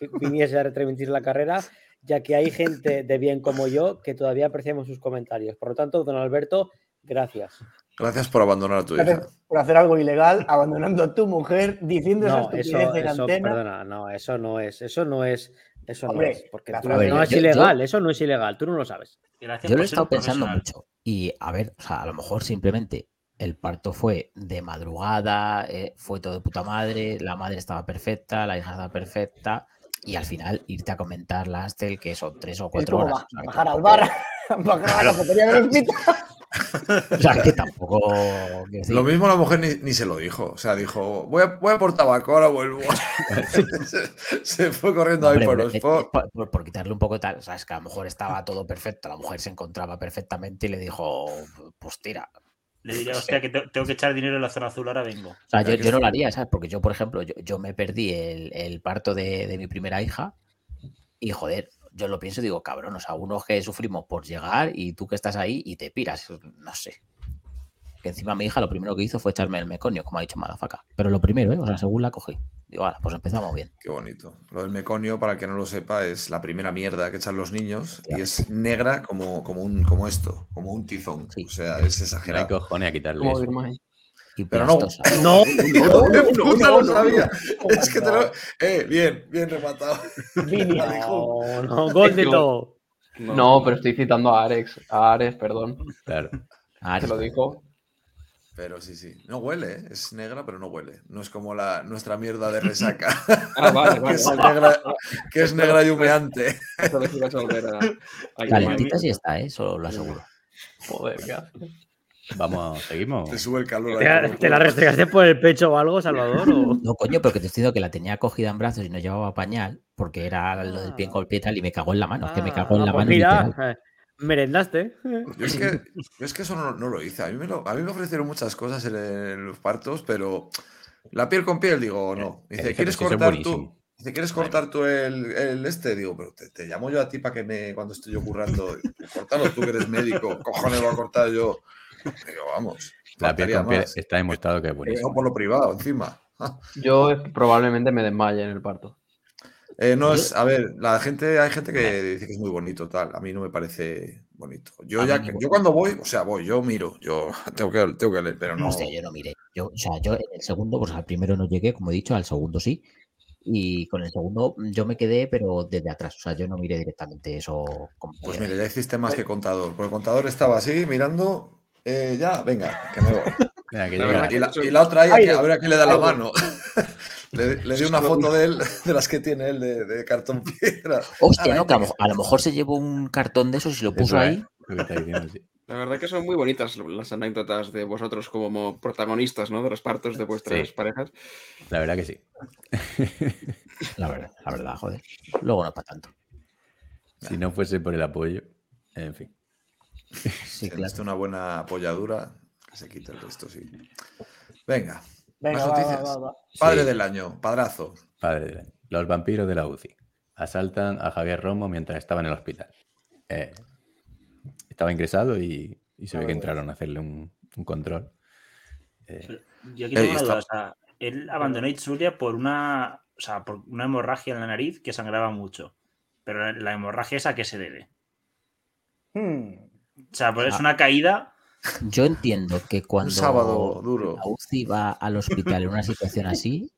eh, viniese a retransmitir la carrera, ya que hay gente de bien como yo que todavía apreciamos sus comentarios. Por lo tanto, don Alberto, gracias. Gracias por abandonar a tu hija. Gracias por hacer algo ilegal, abandonando a tu mujer, diciendo No, eso, estupidez en eso, antena. perdona, no, eso no es, eso no es, eso Hombre, no es, porque tú- no es yo- yo- ilegal, eso no es ilegal, tú no lo sabes. Gracias Yo lo he estado pensando mucho. Y a ver, o sea, a lo mejor simplemente el parto fue de madrugada, eh, fue todo de puta madre, la madre estaba perfecta, la hija estaba perfecta, y al final irte a comentar la Astel, que son tres o cuatro horas. bajar al bar, bajar a la cafetería del hospital. O sea, que tampoco. Lo mismo la mujer ni, ni se lo dijo. O sea, dijo, voy a, voy a por tabaco, ahora vuelvo. se, se fue corriendo ahí por los por- por, por- quitarle un poco de tal. O sea, es que a lo mejor estaba todo perfecto, la mujer se encontraba perfectamente y le dijo, pues tira. Le diría, hostia, que te- tengo que echar dinero en la zona azul, ahora vengo. O sea, yo, yo no lo haría, ¿sabes? Porque yo, por ejemplo, yo, yo me perdí el, el parto de, de mi primera hija y, joder, yo lo pienso y digo, cabrón, o sea, unos que sufrimos por llegar y tú que estás ahí y te piras, no sé. Que encima mi hija lo primero que hizo fue echarme el meconio, como ha dicho Malafaca. Pero lo primero, ¿eh? O sea, según la cogí. Digo, vale, pues empezamos bien. Qué bonito. Lo del meconio, para el que no lo sepa, es la primera mierda que echan los niños y es negra como, como, un, como esto, como un tizón. Sí. O sea, es No hay exagerado. cojones a quitarle Como eso. Y Pero no. No, ¡No, no, lo no, sabía! Es que te lo... Eh, bien, bien rematado. No, no, gol de Es que- todo. No, pero estoy citando a Ares. A Ares, perdón. Claro. Ah, Se lo dijo. Pero sí, sí. No huele, ¿eh? es negra, pero no huele. No es como la, nuestra mierda de resaca. Ah, vale, que, vale. es vale. negra, que es negra y humeante. Calentita sí está, ¿eh? Eso lo aseguro. Joder, qué. Vamos, seguimos. Te sube el calor. ¿Te, ahí te la restregaste por el pecho o algo, Salvador? o? No, coño, pero que te estoy diciendo que la tenía cogida en brazos y no llevaba pañal, porque era lo del pie con el pie y tal, y me cagó en la mano. Es que me cagó en Ah, la pues mano. Mira, literal. eh, merendaste. Yo es que, yo es que eso no, no lo hice. A mí, me lo- a mí me ofrecieron muchas cosas en, los partos, pero la piel con piel, digo, no. Eh, Dice, ¿quieres cortar tú? Dice, ¿quieres cortar tú el, el este? Digo, pero te, te llamo yo a ti para que me, cuando estoy yo currando, cortalo tú que eres médico, cojones lo voy a cortar yo. Digo, vamos. La piel con está demostrado que es buenísimo. no por lo privado, encima. Yo eh, probablemente me desmaye en el parto. Eh, no es, a ver, la gente, hay gente que dice que es muy bonito, tal. A mí no me parece bonito. Yo A ya, yo cuando voy, o sea, voy, yo miro, yo tengo que, tengo que leer, pero no. Hostia, yo no miré. Yo, o sea, yo en el segundo, pues al primero no llegué, como he dicho, al segundo sí. Y con el segundo yo me quedé, pero desde atrás. O sea, yo no miré directamente eso. como Pues mira, ya hiciste más que contador. Porque el contador estaba así, mirando. Eh, ya, venga, que me voy. Venga, que La llega. verdad Y la, y la otra ahí, a ver a quién le da la mano. le, le di una foto de él, de las que tiene él, de, de cartón piedra. Hostia, no, que a, lo, a lo mejor se llevó un cartón de esos y lo puso Eso, ahí. ¿eh? La verdad que son muy bonitas las anécdotas de vosotros como protagonistas, ¿no? De los partos de vuestras Sí. parejas. La verdad que sí. La verdad, la verdad, joder. Luego no para tanto. Si no fuese por el apoyo, en fin. Sí, si claro. una buena apoyadura, que se quite el resto, sí. Venga, Venga, más va, noticias. va, va, va. Padre Sí. del año, padrazo. Padre del año. Los vampiros de la UCI asaltan a Javier Romo mientras estaba en el hospital. Eh, estaba ingresado y, y se ve que entraron a hacerle un, un control. Eh, Yo aquí Ey, tengo una está- duda. O sea, él abandonó Itzulia por una, o sea, por una hemorragia en la nariz que sangraba mucho. Pero la, la hemorragia es a qué se debe. Hmm. O sea, pues es Ah. una caída. Yo entiendo que cuando Un sábado duro. la UCI va al hospital en una situación así,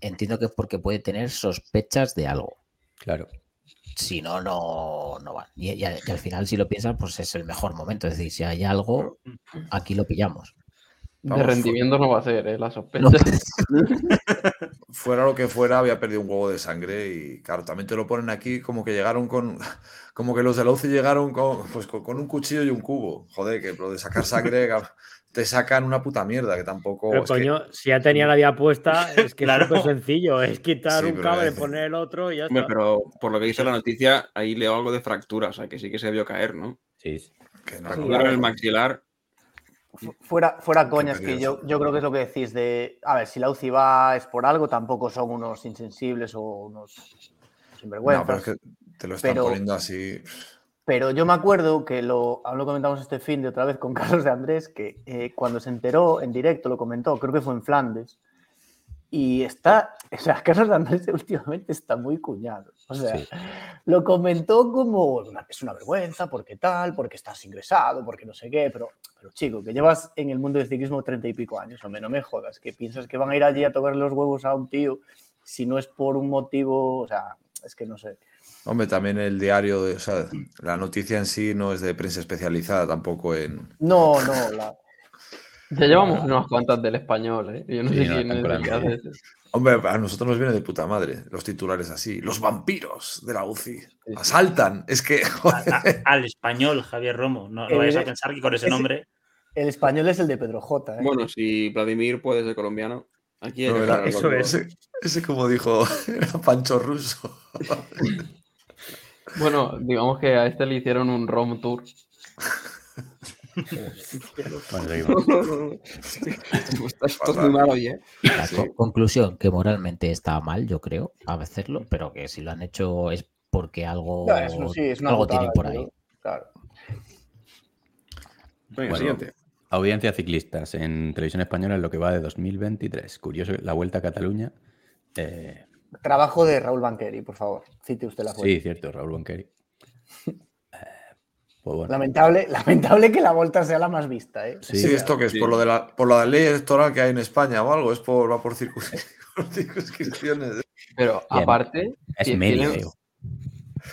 entiendo que es porque puede tener sospechas de algo. claro. Si no, no, no van. Y, y al y al final, si lo piensan, pues es el mejor momento. Es decir, si hay algo, aquí lo pillamos. De Vamos, rendimiento no va a ser, ¿eh? La sospecha. No. Fuera lo que fuera, había perdido un huevo de sangre y claro, también te lo ponen aquí como que llegaron con, como que los de la UCI llegaron con, pues, con, con un cuchillo y un cubo. Joder, que lo de sacar sangre te sacan una puta mierda, que tampoco... Pero es que- coño, si ya tenía la vía puesta, es que Claro. es súper sencillo. Es quitar Sí, un cable, es- poner el otro y ya Hombre, está. pero por lo que dice la noticia, ahí leo algo de fractura, o sea, que sí que se vio caer, ¿no? Sí, sí. que no- en el maxilar. Fu- Fuera, fuera coñas, que yo, yo creo que es lo que decís de. A ver, si la UCI va es por algo, tampoco son unos insensibles o unos sinvergüenzas. No, pero es que te lo están Pero- poniendo así. Pero yo me acuerdo que lo, aún lo comentamos este fin de otra vez con Carlos de Andrés, que eh, cuando se enteró en directo lo comentó, creo que fue en Flandes, y está, o sea, Carlos Andrés últimamente está muy cuñado. O sea, Sí. lo comentó como "Una- es una vergüenza, porque tal, porque estás ingresado, porque no sé qué, pero, pero chico, que llevas en el mundo del ciclismo treinta y pico años, hombre, no me jodas, que piensas que van a ir allí a tocarle los huevos a un tío si no es por un motivo, o sea, es que no sé. Hombre, también el diario, o sea, la noticia en sí no es de prensa especializada tampoco en... No, no, la, Ya llevamos unas cuantas del español, ¿eh? Yo no Sí, sé no, quién es el que colando. hace eso. Hombre, a nosotros nos viene de puta madre los titulares así. Los vampiros de la UCI asaltan. Es que. joder. A- al español, Javier Romo. No, no vayas a pensar que con ese nombre. El español es el de Pedro J. ¿eh? Bueno, si Vladimir puede ser colombiano, aquí No, era- aclararlo todo. ese, ese como dijo era Pancho Russo. Bueno, digamos que a este le hicieron un ROM tour. Bueno, hoy, ¿eh? La co- conclusión, que moralmente está mal, yo creo, hacerlo, pero que si lo han hecho es porque algo, No, es un- sí, es una algo tienen por ahí. Claro. Venga, Bueno, siguiente. Audiencia ciclistas en televisión española en lo que va de 2023. Curioso, la Vuelta a Cataluña. eh, Trabajo de Raúl Banqueri, por favor. Cite usted la fuente. sí, cierto, Raúl Bonqueri. Eh, pues bueno, Lamentable, lamentable que la vuelta sea la más vista, ¿eh? Sí. Sí, esto que es Sí. por lo de la por la ley electoral que hay en España o algo, es por va por circunscripciones. Pero Bien. aparte, es medio. tiene-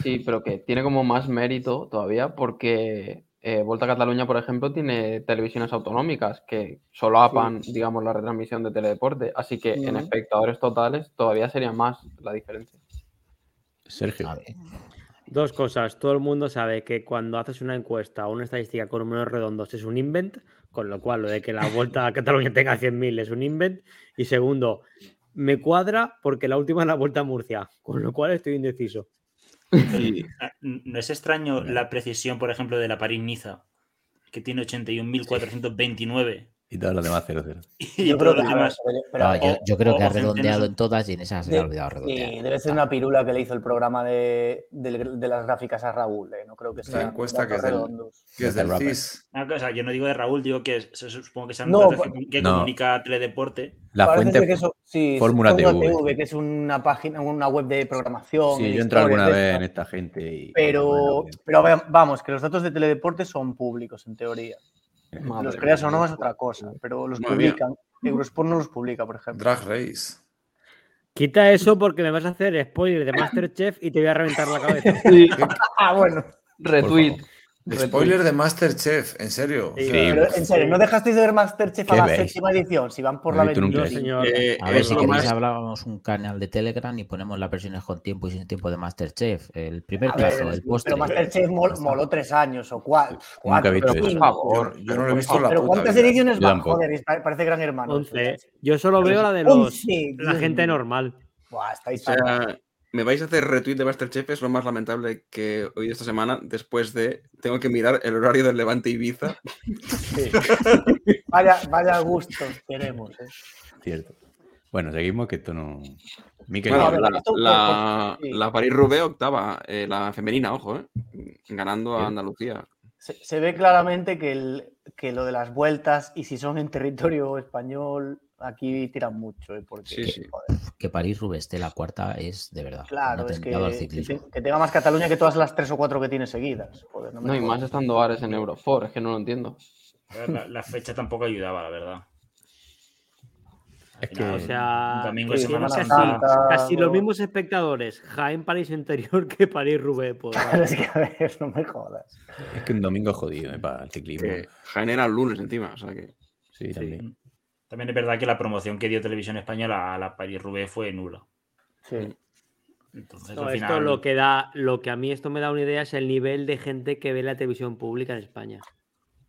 sí, pero que tiene como más mérito todavía porque eh, Volta a Cataluña, por ejemplo, tiene televisiones autonómicas que solapan, digamos, la retransmisión de teledeporte. Así que en espectadores totales todavía sería más la diferencia. Sergio. A ver, Dos cosas. Todo el mundo sabe que cuando haces una encuesta o una estadística con números redondos es un invent, con lo cual lo de que la vuelta a Cataluña tenga 100.000 es un invent. Y segundo, me cuadra porque la última es la vuelta a Murcia, con lo cual estoy indeciso. Ah, ¿No es extraño la precisión, por ejemplo, de la París-Niza, que tiene 81.429? Y todos los demás 0-0. Y Yo creo que, los a ver, demás. pero- pero- no, yo, o- yo creo o- que ha redondeado en todas y en esas se ha olvidado redondear. sí, debe ser una pirula que le hizo el programa de, de las gráficas a Raúl, ¿eh? No creo que sea. encuesta que es del-. Que es del. CIS. Ah, o sea, yo no digo de Raúl, digo que es- supongo que sean No, datos pa- que, que no. comunica Teledeporte. La Parece fuente que eso- sí, Fórmula TV. que es una página, una web de programación. Sí, yo entré alguna vez en esta gente y. Pero, pero vamos, que los datos de Teledeporte son públicos, en teoría. Madre los creas o no es otra cosa, pero los Madre mía. publican. Eurosport no los publica, por ejemplo. Drag Race. Quita eso porque me vas a hacer spoiler de Masterchef y te voy a reventar la cabeza. Ah, bueno. Retweet. Spoiler de Masterchef, en serio. Sí, O sea, Pero en serio, ¿no dejasteis de ver Masterchef a ¿Qué la veis? séptima edición? Si van por No la visto nunca 25. Señor. Eh, A ver, si queréis más- hablábamos un canal de Telegram y ponemos las versiones con tiempo y sin tiempo de Masterchef. El primer A ver, plazo, el postre. pero Masterchef mol- moló tres años o cuatro. Nunca he visto Pero por eso. favor. yo, yo no lo he visto la Pero puta ¿cuántas vida. ediciones van? Joder, parece gran hermano. 11. Yo solo veo la de los Once, la gente normal. Buah, estáis O tan- sea, me vais a hacer retweet de Masterchef, es lo más lamentable que he oído esta semana, después de tengo que mirar el horario del Levante Ibiza. sí. vaya, vaya gusto tenemos. ¿eh? Cierto. Bueno, seguimos que esto no. Miquel, Bueno, la, sí. la París-Roubaix octava, eh, la femenina, ojo, eh, ganando a. Andalucía. Se, se ve claramente que, el, que lo de las vueltas y si son en territorio español, aquí tiran mucho. ¿eh? Porque, Sí, sí. joder, Que París-Roubaix esté la cuarta es de verdad. claro, es que, que, que tenga más Cataluña que todas las tres o cuatro que tiene seguidas. Joder, no me No, y más estando Ares en Eurosport, es que no lo entiendo. La, la fecha tampoco ayudaba, la verdad. es que. final, O sea, domingo sí, Semana casi, casi los mismos espectadores Jaén París interior que París Roubaix. Pues, Claro, es que a ver, no me jodas. Es que un domingo es jodido eh, para el ciclismo. Que Jaén era el lunes encima, o sea que. Sí, también. También es verdad que la promoción que dio Televisión Española a la París-Roubaix fue nula. Sí. Entonces, no, al esto final, lo que da, lo que a mí esto me da una idea es el nivel de gente que ve la televisión pública en España.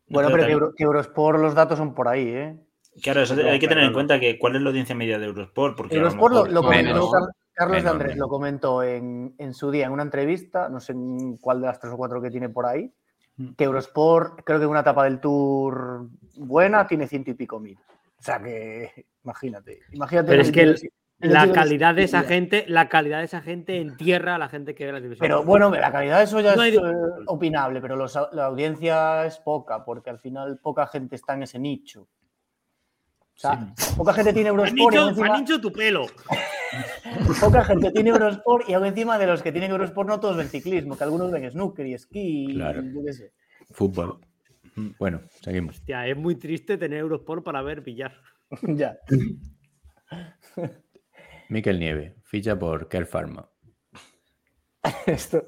Bueno, pero pero que, también- Euro- que Eurosport los datos son por ahí, ¿eh? Claro, eso hay que tener en cuenta que cuál es la audiencia media de Eurosport. Porque Eurosport lo, mejor- lo comentó menos. Carlos de Andrés, menos. lo comentó en, en su día en una entrevista, no sé en cuál de las tres o cuatro que tiene por ahí, Mm. que Eurosport, creo que en una etapa del Tour buena, tiene ciento y pico mil. O sea que, imagínate. imagínate Pero es que el- nivel- el La calidad de esa gente, la calidad de esa gente entierra a la gente que ve la televisión. Pero bueno, la calidad de eso ya No es hay- eh, opinable, pero los- la audiencia es poca, porque al final poca gente está en ese nicho. O sea, poca gente tiene Han Eurosport y aún dicho, encima- han dicho tu pelo. Poca gente tiene Eurosport y aún encima de los que tienen Eurosport no todos ven ciclismo, que algunos ven snooker y esquí y Claro. yo qué sé. Fútbol. Bueno, seguimos. Hostia, es muy triste tener Eurosport para ver billar. ya. Miquel Nieve, ficha por Care Pharma. Esto.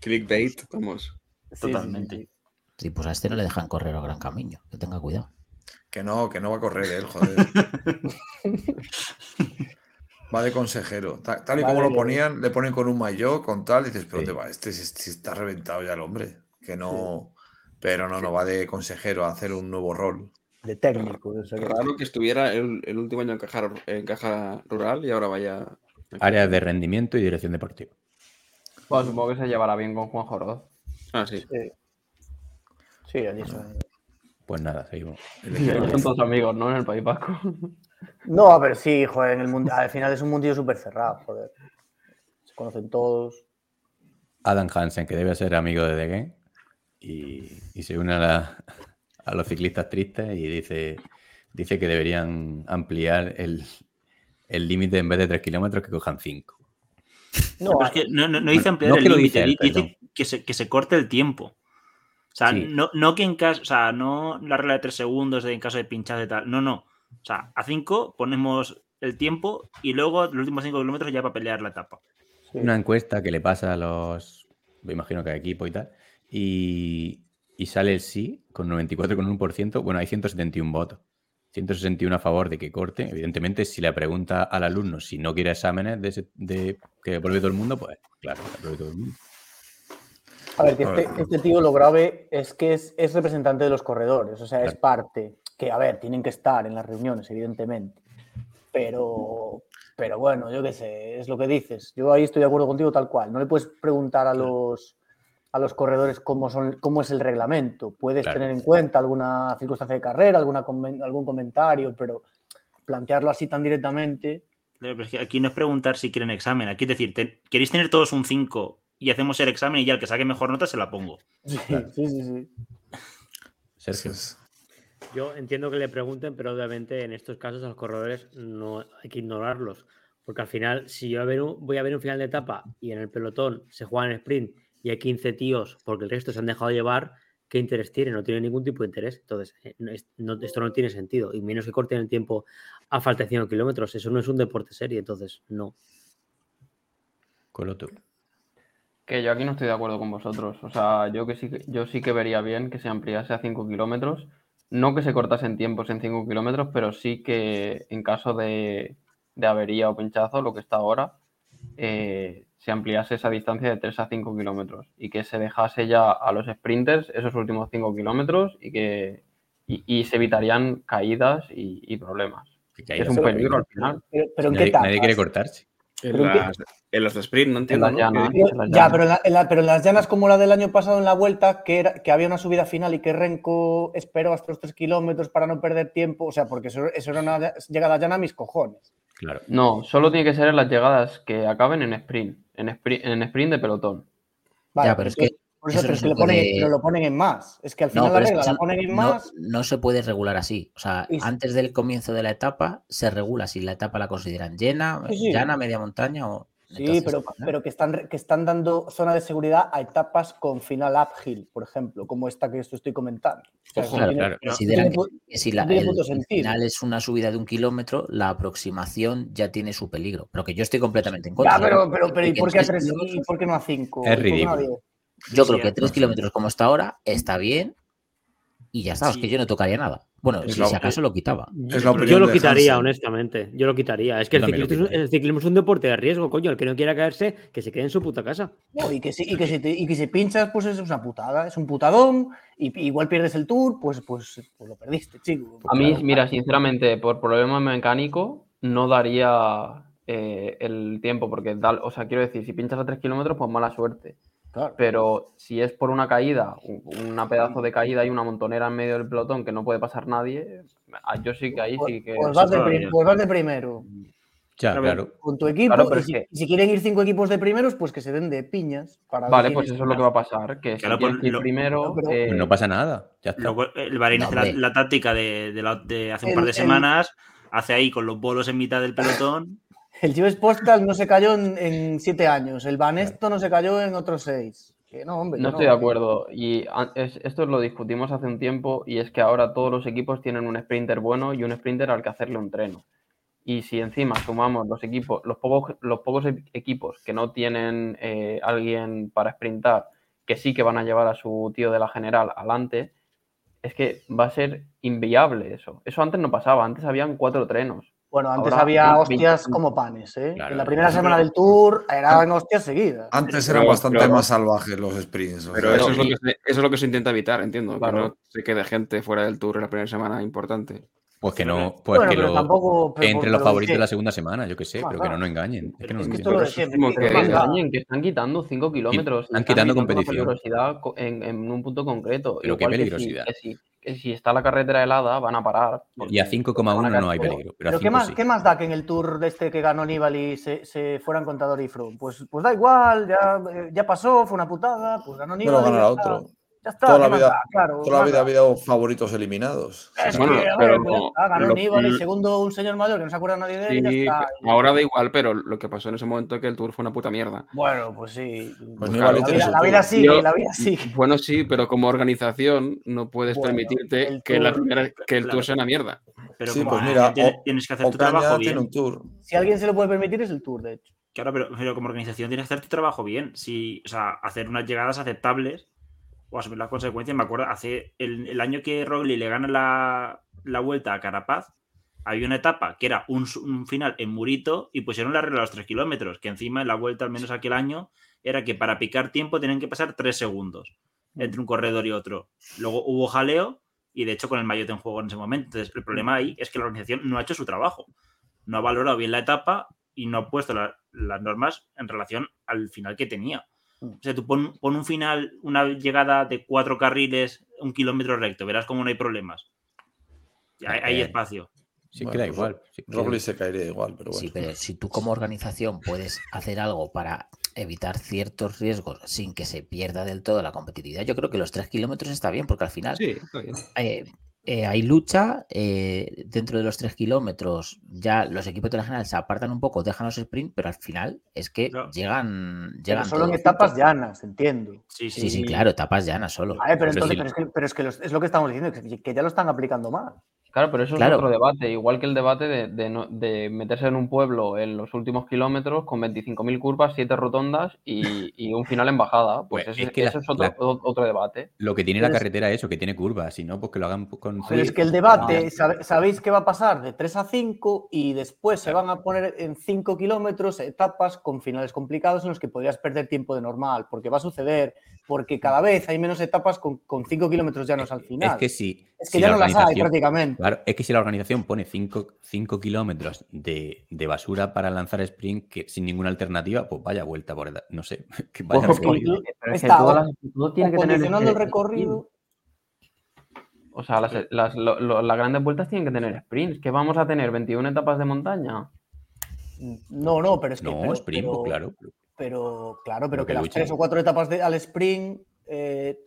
Clickbait, vamos. sí, Totalmente. sí. Sí, pues a este no le dejan correr al gran camino. Que tenga cuidado. Que no, que no va a correr él, joder. Va de consejero. Ta- Tal, y Vale, como lo ponían, le ponen con un maillot, con tal, y dices, pero Sí. ¿dónde va? Este si- si está reventado ya el hombre. Que no. Pero no, no va de consejero a hacer un nuevo rol. De técnico. que- Raro que estuviera el, el último año en caja, en caja rural y ahora vaya. Áreas de rendimiento y dirección deportiva. Bueno, supongo que se llevará bien con Juan Joroz. Ah, sí. Sí, sí allí son. Pues nada, seguimos. Son todos amigos, ¿no? En el País Vasco. No, pero sí, joder, en el mundo, al final es un mundillo súper cerrado, joder. Se conocen todos. Adam Hansen, que debe ser amigo de The Game, y, y se une a, la- a los ciclistas tristes y dice, dice que deberían ampliar el el límite en vez de 3 kilómetros que cojan 5. No, es que no, no, no dice ampliar no el límite, dice que se, que se corte el tiempo. O sea, Sí. no, no que en caso, o sea, no la regla de tres segundos de en caso de pinchazo y tal. No, no. O sea, a 5 ponemos el tiempo y luego los últimos 5 kilómetros ya para pelear la etapa. sí. Una encuesta que le pasa a los, me imagino que a equipo y tal, y, y sale el sí con 94,1%. Bueno, hay 171 votos. 161 a favor de que corte. Evidentemente, si le pregunta al alumno si no quiere exámenes de, ese- de que apruebe todo el mundo, pues claro, que apruebe todo el mundo. A ver, que este, este tío lo grave es que es, es representante de los corredores, o sea, es parte. Que, a ver, tienen que estar en las reuniones, evidentemente. Pero, pero bueno, yo qué sé, es lo que dices. Yo ahí estoy de acuerdo contigo tal cual. No le puedes preguntar a los, a los corredores cómo, son, cómo es el reglamento. Puedes Claro. tener en cuenta alguna circunstancia de carrera, alguna, algún comentario, pero plantearlo así tan directamente. Claro, pero es que aquí no es preguntar si quieren examen. Aquí es decir, te- ¿queréis tener todos un 5 y hacemos el examen y ya el que saque mejor nota se la pongo? Sí, sí, sí. sí. Sergio. Yo entiendo que le pregunten, pero obviamente en estos casos a los corredores no hay que ignorarlos. Porque al final, si yo voy a ver un final de etapa y en el pelotón se juega en sprint y hay 15 tíos porque el resto se han dejado llevar, ¿qué interés tiene? No tiene ningún tipo de interés. Entonces, eh, no esto no tiene sentido. Y menos que corten el tiempo a falta de 5 kilómetros. Eso no es un deporte serio. Entonces, no. Colo tú. Que yo aquí no estoy de acuerdo con vosotros. O sea, yo que sí que, yo sí que vería bien que se ampliase a 5 kilómetros. No que se cortasen tiempos en 5 kilómetros, pero sí que en caso de, de avería o pinchazo, lo que está ahora, eh, se ampliase esa distancia de 3 a 5 kilómetros y que se dejase ya a los sprinters esos últimos 5 kilómetros y que y, y se evitarían caídas y, y problemas. Que caídas es un peligro al final. Pero, pero ¿en qué Nadie, nadie quiere cortarse. En, Pero en de sprint, no entiendo. ¿no? llanas. Pero- las ya, pero en, la- en la- pero en las llanas como la del año pasado en la vuelta, que, era, que había una subida final y que Renko esperó hasta los 3 kilómetros para no perder tiempo, o sea, porque eso, eso era una ll- llegada llana a mis cojones. Claro. No, solo tiene que ser en las llegadas que acaben en sprint, en sprint, en sprint de pelotón. Vale, Ya, pero es que por eso, eso pero no es que lo ponen, puede- pero lo ponen en más. Es que al No, final la es que regla la ponen en no, más. no se puede regular así. O sea, antes del comienzo de la etapa se regula si la etapa la consideran llena, Sí, sí. llana, media montaña o. Sí, entonces, pero, ¿no? pero que, están, re- que están dando zona de seguridad a etapas con final uphill, por ejemplo, como esta que esto estoy comentando. O sea, Ojo, eso Claro, tiene- claro. Consideran tiene pu- que si la- el, el final es una subida de un kilómetro, la aproximación ya tiene su peligro. Pero que yo estoy completamente en Ya, contra. pero, pero, pero ¿y Porque por qué a tres y por qué no a cinco? Es ¿Y por qué no a ridículo. diez? Yo Sí, creo que tres kilómetros como está ahora está bien y ya está. Es que yo no tocaría nada. Bueno, Es si, la- si acaso lo quitaba. Es la opinión Yo lo quitaría, Hansen. honestamente. Yo lo quitaría. Es que el ciclismo, es un- quitaría. el ciclismo es un deporte de riesgo, coño. El que no quiera caerse, que se quede en su puta casa. No, y que si, y que si, te- y que si pinchas, pues es una putada, es un putadón, y y igual pierdes el tour, pues, pues, pues lo perdiste, chico. A mí, Claro. mira, sinceramente, por problema mecánico, no daría eh, el tiempo, porque, da- o sea, quiero decir, si pinchas a 3 kilómetros, pues mala suerte. Claro. Pero si es por una caída, una pedazo de caída y una montonera en medio del pelotón que no puede pasar nadie, ah, yo sí que ahí Pues, sí que. pues vas de, prim- pues vas de primero Ya, Claro, claro. con tu equipo. Claro, pero y es si, que- si quieren ir cinco equipos de primeros, pues que se den de piñas. Para ver Vale, pues es- eso es lo que va a pasar, que si Claro, tienes pues ir lo- primero... pero- eh, Pues no pasa nada. Ya está. Luego el Bahrein No, hace la, táctica de, de la- de hace un El- par de el- semanas, hace ahí con los bolos en mitad del pelotón. El Gives Postal no se cayó en, en siete años, el Banesto no se cayó en otros seis. Que no, hombre. No que estoy de acuerdo. Y an- es- esto lo discutimos hace un tiempo y es que ahora todos los equipos tienen un sprinter bueno y un sprinter al que hacerle un treno. Y si encima sumamos los equipos, los pocos, los pocos e- equipos que no tienen eh, alguien para sprintar, que sí que van a llevar a su tío de la general adelante, es que va a ser inviable eso. Eso antes no pasaba, antes habían cuatro trenos. Bueno, antes Ahora, había 20 hostias como panes, ¿eh? Claro, en la claro. primera semana del Tour eran hostias seguidas. Antes Pero- eran bastante pero- más salvajes los sprints. o Pero eso es, lo que se, eso es lo que se intenta evitar, entiendo. Claro. Que no se quede gente fuera del tour en la primera semana importante. Pues que no, pues Bueno, que pero lo, tampoco- pero- entre pero los favoritos de la segunda semana, yo qué sé, pero que no nos engañen. Es que no Es que esto lo Pero es que- engañen, que están quitando 5 kilómetros. están quitando competición. peligrosidad co- en, en un punto concreto. Pero qué Igual que si- peligrosidad. Que si, que si está la carretera helada, van a parar. Y a porque 5,1 van a no hay peligro, pero Pero ¿qué 5 más, sí. ¿qué más da que en el tour de este que ganó Nibali se, se fueran Contador y Froome? Pues, pues da igual, ya, eh, ya pasó, fue una putada, pues ganó Pero Nibali. está. otro. Ya está, Toda ¿qué la vida, da? Claro, toda la vida ha habido favoritos eliminados. Es Bueno, que, a ver, pero pues está, ganó lo- Nibali, lo- segundo un señor mayor que no se acuerda nadie de él, y ya Sí, está. ahora da igual, pero lo que pasó en ese momento es que el tour fue una puta mierda. Bueno, pues sí. Pues Claro, Nibali la vida, la vida sigue, Yo- la vida sigue. Bueno, sí, pero como organización no puedes Bueno, permitirte el que, la Tour- primera, que el Claro. tour sea una mierda. Pero Sí, como pues organización mira, tienes, o- tienes que hacer tu trabajo bien. un tour. Si alguien se lo puede permitir es el tour, de hecho. Claro, pero, pero como organización tienes que hacer tu trabajo bien. Si, o sea, hacer unas llegadas aceptables o asumir las consecuencias. Me acuerdo, hace el, el año que Roglic le gana la, la vuelta a Carapaz, había una etapa que era un, final en Murito y pusieron la regla de los 3 kilómetros, que encima en la vuelta, al menos aquel año, era que para picar tiempo tenían que pasar 3 segundos entre un corredor y otro. Luego hubo jaleo y de hecho con el maillot en juego en ese momento. Entonces, el problema ahí es que la organización no ha hecho su trabajo. No ha valorado bien la etapa y no ha puesto la- las normas en relación al final que tenía. O sea, tú pon, pon un final, una llegada de cuatro carriles, un kilómetro recto, verás cómo no hay problemas. Hay, hay Eh, espacio. Sí, Bueno, que da pues igual. sí que- Roglic se caería igual, pero bueno. Sí, pero si tú como organización puedes hacer algo para evitar ciertos riesgos sin que se pierda del todo la competitividad, yo creo que los tres kilómetros está bien, porque al final Sí, está bien. eh, eh, hay lucha eh, dentro de los tres kilómetros. Ya los equipos de la general se apartan un poco, dejan los sprint, pero al final es que llegan, Pero llegan solo en etapas juntos. llanas, entiendo. Sí, sí. Sí, sí, claro, etapas llanas solo. Vale, pero, entonces, es que, pero es, que los- es lo que estamos diciendo, que, que ya lo están aplicando mal. Claro, pero eso Claro. es otro debate, igual que el debate de, de no- de meterse en un pueblo en los últimos kilómetros con 25.000 curvas, 7 rotondas y, y un final en bajada. Pues, Pues ese, es que la- es otro, la- o- otro debate. Lo que tiene Pero la carretera es eso, que tiene curvas. Si no, pues que lo hagan con. Pero es que el debate, sabéis que va a pasar de 3 a 5 y después se van a poner en 5 kilómetros etapas con finales complicados en los que podrías perder tiempo de normal, porque va a suceder, porque cada vez hay menos etapas con, con 5 kilómetros llanos al final. Es que si. Es que si ya la no las hay prácticamente. Claro, es que si la organización pone 5 kilómetros de, de basura para lanzar sprint que, sin ninguna alternativa, pues vaya vuelta por edad. No sé. Que vaya recorrido. pero es que todas las- todo tiene que tener condicionando el sprint. recorrido. O sea, las, las- lo- lo- las grandes vueltas tienen que tener sprints. ¿Que vamos a tener? ¿21 etapas de montaña? No, no, pero es que. No, pero- sprint, pues pero- claro. Pero claro, pero que, que las tres o cuatro etapas de, al sprint eh,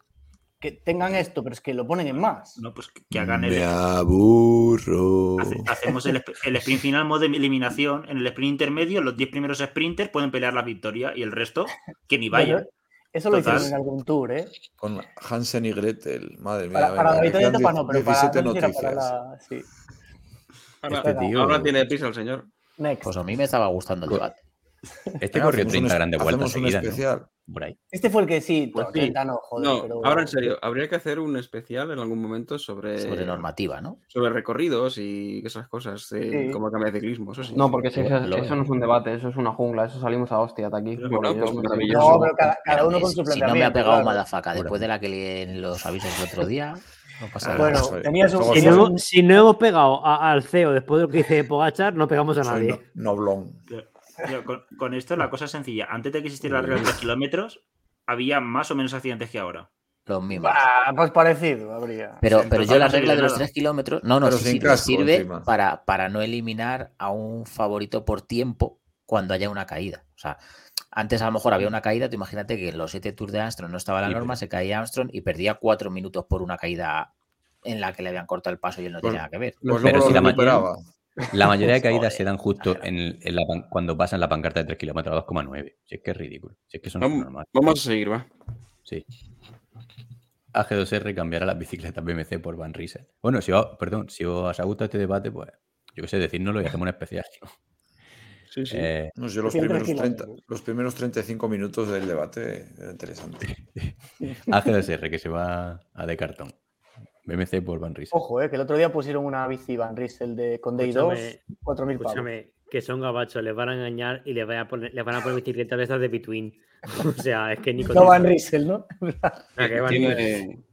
que tengan esto, pero es que lo ponen en más. No, pues que- que hagan el, Me aburro. hace- hacemos el, sp- el sprint final modo de eliminación. En el sprint intermedio, los 10 primeros sprinters pueden pelear la victoria y el resto que ni vayan. Bueno, eso lo Total. hicieron en algún tour, ¿eh? Con Hansen y Gretel. Madre mía. Para, para la victoria de etapa no, pero para, 17 no noticias. para la. Sí. Ahora, Este tío- ahora tiene prisa el señor. Next. Pues a mí me estaba gustando el debate. Este Venga, corrió hacemos un 30 es- grandes vueltas hacemos un seguidas. ¿no? especial. Por ahí. Este fue el que sí, Pues no, sí. 30 no, joder, No, pero. ahora en serio, habría que hacer un especial en algún momento sobre, Sobre normativa, ¿no? sobre recorridos y esas cosas, eh, Sí. como cambia de ciclismo, eso sí. No, porque si eso, lo- eso no es un debate, eso es una jungla, eso salimos a hostia de aquí. Bueno, pues. No, pero cada, uno con su Si no me planteamiento. ha pegado claro. Madafaca Bueno. después de la que leí en los avisos del otro día, no pasa Ah, nada. Bueno, tenías un. Si no, si no hemos pegado a- al CEO después de lo que dice Pogachar, no pegamos a nadie. no- noblón. Pero con, con esto la cosa es sencilla. Antes de que existiera la regla de 3 kilómetros, había más o menos accidentes que ahora. Los mismos. Bah, pues parecido, habría. Pero, Sí, pero yo la regla de los nada. 3 kilómetros, no, no, Pero sí sin sirve, casco sirve encima. para, para no eliminar a un favorito por tiempo cuando haya una caída. O sea, antes a lo mejor había una caída, tú imagínate que en los 7 Tours de Armstrong no estaba la Sí, norma, se caía Armstrong y perdía 4 minutos por una caída en la que le habían cortado el paso y él no Pues- tenía nada que ver. Pues Pero luego si lo la mayoría- recuperaba. La mayoría de caídas se dan justo en, el- en la pan- cuando pasan la pancarta de 3 kilómetros a 2,9. Si es que es ridículo. Si es que no es Vamos, normal. vamos a seguir, va. Sí. AG2R cambiará las bicicletas BMC por Van Riesen. Bueno, si os, perdón, si os gusta este debate, pues yo qué sé, decírnoslo y hacemos un especial. Sí, sí. Eh, No sé, los primeros, 30, kilómetros. los primeros 35 minutos del debate era interesante. AG2R, que se va a de cartón. BMC por Van Riesel. Ojo, eh, que el otro día pusieron una bici Van Riesel de, con Day 2, Escúchame, 4.000 pavos. Escúchame, que son gabachos, les van a engañar y les van a poner, les van a poner bicicletas de estas de Between. O sea, es que ni No Van Riesel, ¿no? Que Van Tiene- Riesel.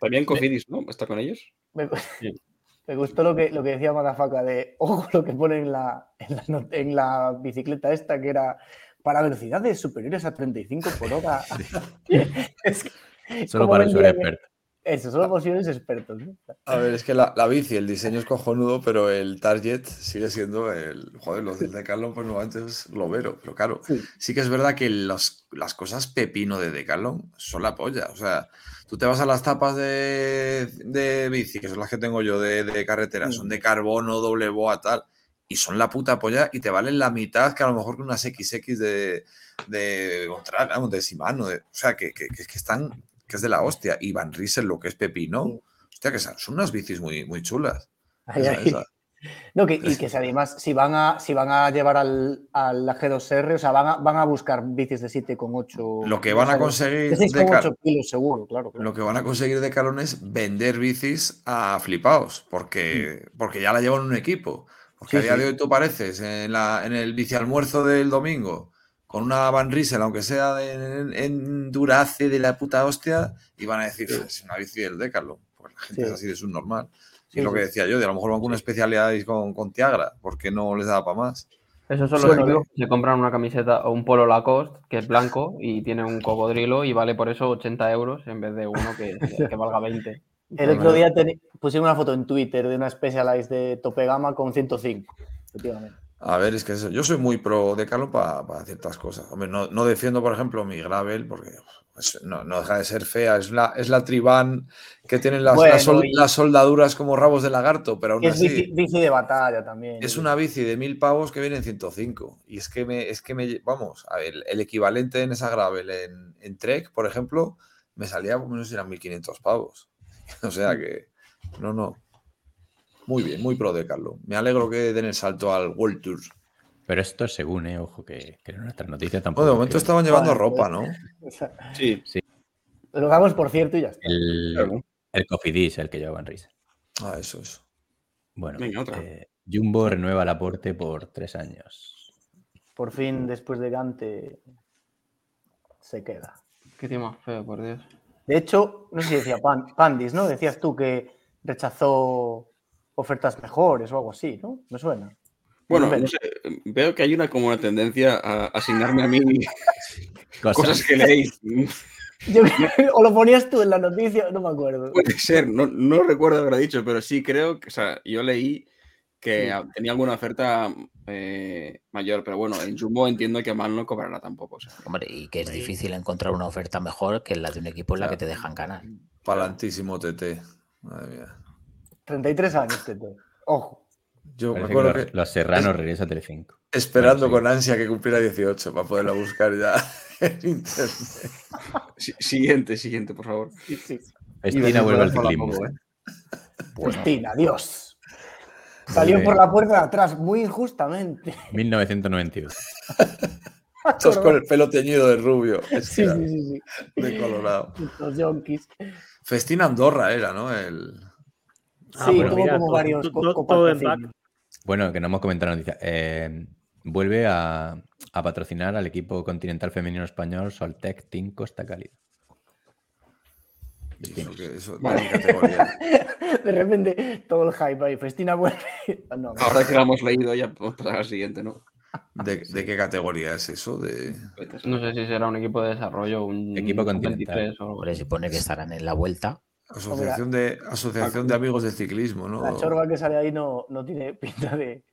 También Cofidis, ¿no? ¿Está con ellos? Me, me gustó lo que, lo que decía Madafaca de ojo lo que pone en la, en, la, not- en la bicicleta esta que era para velocidades superiores a 35 por hora. Es que, Solo ¿cómo para vendría usuarios bien? Eso, solo usuarios expertos. ¿no? A ver, es que la, la bici, el diseño es cojonudo, pero el target sigue siendo el. Joder, los del Decathlon, pues normalmente es globero. Pero claro, Sí. sí que es verdad que los- las cosas pepino de Decathlon son la polla. O sea, tú te vas a las tapas de, de bici, que son las que tengo yo de, de carretera, son de carbono, doble boa, tal, y son la puta polla y te valen la mitad que a lo mejor que unas XX de, de de Shimano. de- o sea, que, que- que están, que es de la hostia. Y Van Riesel, lo que es pepino, hostia, que son unas bicis muy, muy chulas. Esa, esa. No, que, y que si además, si van a, si van a llevar al, al G2R, o sea, van a, van a buscar bicis de 7,8. Lo que van a o sea, conseguir De 6,8 Deca- kilos, seguro, claro. claro. Lo que van a conseguir de Calón es vender bicis a flipaos, porque, porque ya la llevan un equipo. Porque Mm. Sí, a día sí. de hoy tú apareces en, la, en el bici almuerzo del domingo con una Van Riesel, aunque sea de- en, en Durace de la puta hostia, y van a decir, es una bici del Decathlon. Porque la gente Sí. es así de subnormal. Y Sí, es lo que sí. decía yo, de a lo mejor van con una especialidad y con, con Tiagra, porque no les da para más. Esos son Sí, los que se compran una camiseta o un polo Lacoste que es blanco y tiene un cocodrilo y vale por eso 80 euros en vez de uno que, que valga 20. El otro día pusieron una foto en Twitter de una Specialized de tope gama con 105, efectivamente. A ver, es que eso- yo soy muy pro Decathlon para ciertas cosas. Hombre, no, no defiendo, por ejemplo, mi Gravel, porque pues, no, no deja de ser fea. Es la, es la Tribán que tienen las, Bueno, las sol- y- las soldaduras como rabos de lagarto, pero aún Es así bici, bici de batalla también. es una bici de mil pavos que viene en 105. Y es que me, es que me vamos, a ver, el equivalente en esa Gravel en, en Trek, por ejemplo, me salía no sé si eran 1500 pavos. O sea que, no, no. Muy bien, muy pro Decathlon. Me alegro que den el salto al World Tour. Pero esto es según, ¿eh? Ojo, que, que en nuestras noticias tampoco. Bueno, de momento que- estaban llevando ropa, ¿no? O sea, Sí. Lo damos por cierto y ya está. El, Claro. el Cofidis, el que lleva Van Riesel. Ah, eso es. Bueno, Venga, otra. eh, Jumbo renueva el aporte por tres años. Por fin, después de Gante, se queda. Qué tío más feo, por Dios. De hecho, no sé si decía Pan- Pandis, ¿no? Decías tú que rechazó ofertas mejores o algo así, ¿no? Me suena. Bueno, no sé, veo que hay una como una tendencia a asignarme a mí Cosas. cosas que leéis. Yo o lo ponías tú en la noticia, no me acuerdo. Puede ser, no, no recuerdo haberlo dicho, pero sí creo que, o sea, yo leí que tenía alguna oferta eh, mayor, pero bueno, en Jumbo entiendo que mal no cobrará tampoco. o sea. Hombre, y que es difícil encontrar una oferta mejor que la de un equipo en la que te dejan ganar. Palantísimo TT. Madre mía. 33 años, Tete. Ojo. Yo me acuerdo que los, que los Serranos regresa a Telecinco. esperando Bueno, sí. con ansia que cumpliera 18 para poderla buscar ya en internet. Si- Siguiente, siguiente, por favor. Sí, sí. Festina vuelve al ciclismo. poco, ¿eh? Justina, Dios. Salió por la puerta de atrás, muy injustamente. 1992. Estos con el pelo teñido de rubio. Es Sí, que sí, sí, sí. De colorado. Los yonkis. Festina Andorra era, ¿no? El... Ah, sí, bueno, mira, como varios co- todo en copatrocinios. Bueno, que no hemos comentado la noticia. Eh, vuelve a, a patrocinar al equipo continental femenino español Soltec Team Costa Cálida. Eso, eso categoría. De repente, todo el hype ahí. Festina vuelve. No. Ahora que lo hemos leído, ya podemos pasar al siguiente, ¿no? ¿De, de qué categoría es eso? De... No sé si será un equipo de desarrollo, un Equipo continental. 23 o algo Hombre, se pone que estarán en la vuelta. Asociación de, Asociación de Amigos del Ciclismo, ¿no? La chorba que sale ahí no, no tiene pinta de.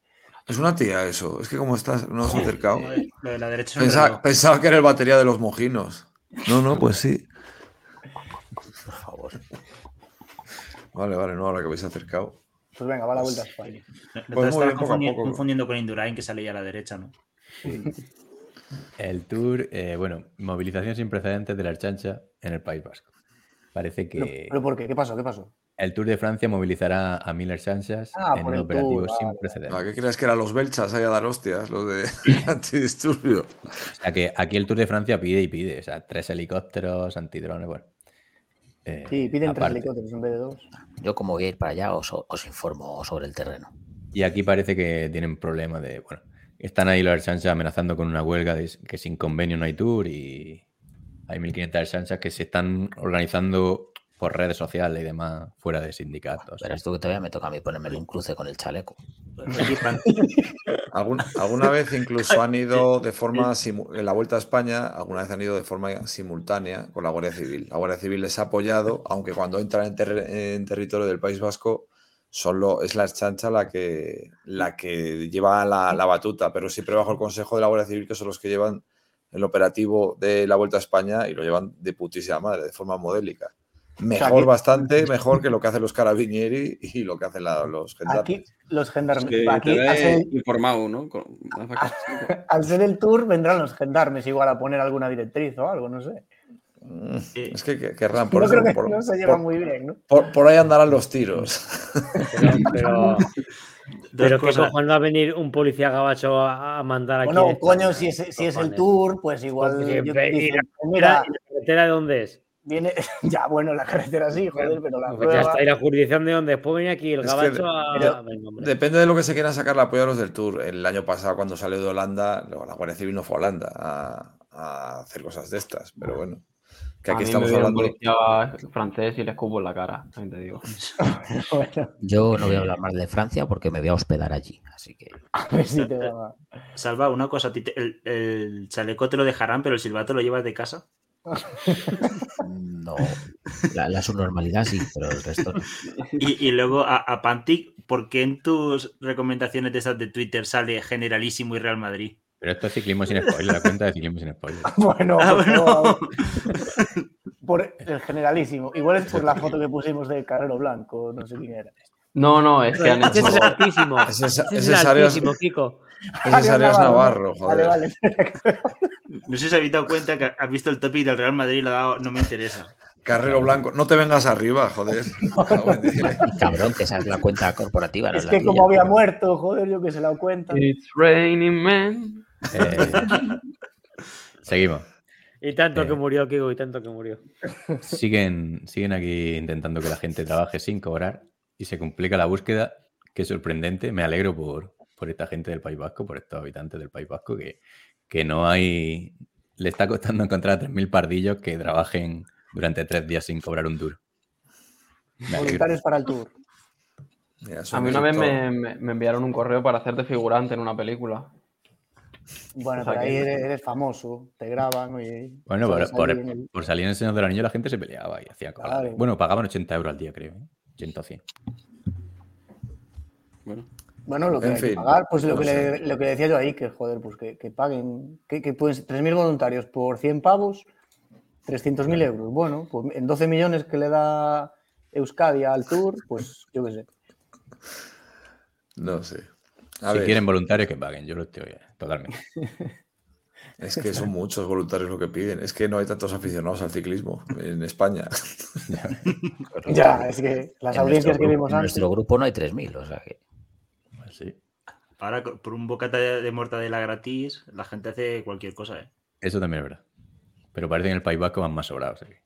Es una tía eso. Es que como estás, no has acercado. Lo de- la derecha Pensaba, pensaba que era el batería de los mojinos. No, no, pues sí. Por favor. Vale, vale, no, ahora que habéis acercado. Pues venga, va la vuelta a España. Pues muy bien, poco a confundi- poco. confundiendo con Indurain que sale ya a la derecha, ¿no? El Tour, eh, bueno, movilización sin precedentes de la Archancha en el País Vasco. Parece ¿Pero, que pero por qué? ¿Qué pasó? ¿Qué pasó? el Tour de Francia movilizará a Miller Sánchez Ah, en un el Tour, operativo sin vale. precedentes. ¿A qué crees que eran los belchas ahí a dar hostias? Los de antidisturbio. O sea que aquí el Tour de Francia pide y pide. O sea, tres helicópteros, antidrones, bueno. Eh, Sí, piden tres aparte. helicópteros en vez de dos. Yo como voy a ir para allá os, os informo sobre el terreno. Y aquí parece que tienen problemas de, bueno, están ahí los Archanchas amenazando con una huelga de que sin convenio no hay tour y hay 1.500 Archanchas que se están organizando por redes sociales y demás fuera de sindicatos. Verás tú que todavía me toca a mí ponerme un cruce con el chaleco. Alguna vez incluso han ido de forma en la vuelta a España, alguna vez han ido de forma simultánea con la Guardia Civil. La Guardia Civil les ha apoyado, aunque cuando entran en, ter- en territorio del País Vasco solo es la chancha la que, la que lleva la, la batuta, pero siempre bajo el consejo de la Guardia Civil, que son los que llevan el operativo de la Vuelta a España y lo llevan de putísima madre, de forma modélica. Mejor, bastante mejor que lo que hacen los carabinieri y lo que hacen la- los gendarmes. Aquí los gendarmes. Que aquí, te al, ve ser, informado, ¿no? Con al ser el tour vendrán los gendarmes igual a poner alguna directriz o algo, no sé. Mm, Es que que- querrán por por- no se lleva por- muy bien, ¿no? Por, por ahí andarán los tiros. Pero, pero ¿qué cosas. cojones va a venir un policía gabacho a, a mandar aquí? Bueno, en coño, si es, si es el tour, pues igual. Yo- ve- dicen, la pues mira, ¿Y la carretera de dónde es? viene. Ya, bueno, la carretera sí, joder, pero la Pues ya está. ¿Y la jurisdicción de dónde? Después viene aquí el Es que gabacho a. pero. Depende de lo que se quieran sacar la apoyo a los del Tour. El año pasado, cuando salió de Holanda, luego la Guardia Civil no fue a Holanda a, a hacer cosas de estas. Pero bueno, que A aquí mí estamos me un hablando. policía francés y le escupo en la cara, también te digo. Bueno, Yo no voy a hablar más de Francia porque me voy a hospedar allí. Así que a ver si te va. Salva, una cosa, a el, el chaleco te lo dejarán, pero el silbato lo llevas de casa. no. La, la subnormalidad sí, pero el resto no. Y, y luego a, a Pantic, ¿por qué en tus recomendaciones de esas de Twitter sale Generalísimo y Real Madrid? Pero esto es ciclismo sin spoiler, la cuenta de ciclismo sin spoiler. Bueno, Ah, por bueno. favor. por el generalísimo. Igual es por la foto que pusimos de Carrero Blanco, no sé quién era. No, no, es que han Ese hecho. es altísimo. Ese es- Ese es es altísimo, Kiko. Ese es Arias Navarro, Vale, joder. vale. No sé si os habéis dado cuenta que has visto el topic del Real Madrid y le ha dado, no me interesa. Carrero Blanco. No te vengas arriba, joder. Cabrón, que esa es la cuenta corporativa. no Es la que como había muerto, joder, yo que se la cuenta. It's raining men. Eh, seguimos. Y tanto Eh. que murió, Kiko, y tanto que murió. Siguen, siguen aquí intentando que la gente trabaje sin cobrar y se complica la búsqueda. Qué sorprendente. Me alegro por, por esta gente del País Vasco, por estos habitantes del País Vasco, que, que no hay. Le está costando encontrar a 3.000 pardillos que trabajen durante tres días sin cobrar un duro. Voluntarios para el tour. Mira, A mí una vez me, me- me enviaron un correo para hacerte figurante en una película. Bueno, que- ahí eres, eres famoso, te graban, oye. Bueno, por, por- salir en el- por salir en el Señor del Anillo la gente se peleaba y hacía cosas. Claro. Bueno, pagaban 80 euros al día, creo. ¿eh? 80 o 100. Bueno, Bueno, lo que En hay que fin, pagar, pues lo no que, sé. le, lo que decía yo ahí, que joder, pues que, que paguen, que, que pues 3.000 voluntarios por 100 pavos, 300.000 euros. Bueno, pues en 12 millones que le da Euskadi al tour, pues yo qué sé. No sé. A si ver, quieren voluntarios, que paguen. Yo lo estoy totalmente. es que son muchos voluntarios lo que piden. Es que no hay tantos aficionados al ciclismo en España. Ya, es que las En audiencias que grupo- vimos En antes. nuestro grupo no hay 3.000, o sea que. Pues sí. Ahora, por un bocata de, de mortadela gratis, la gente hace cualquier cosa, ¿eh? Eso también es verdad. Pero parece que en el País Vasco van más sobrados. ¿eh?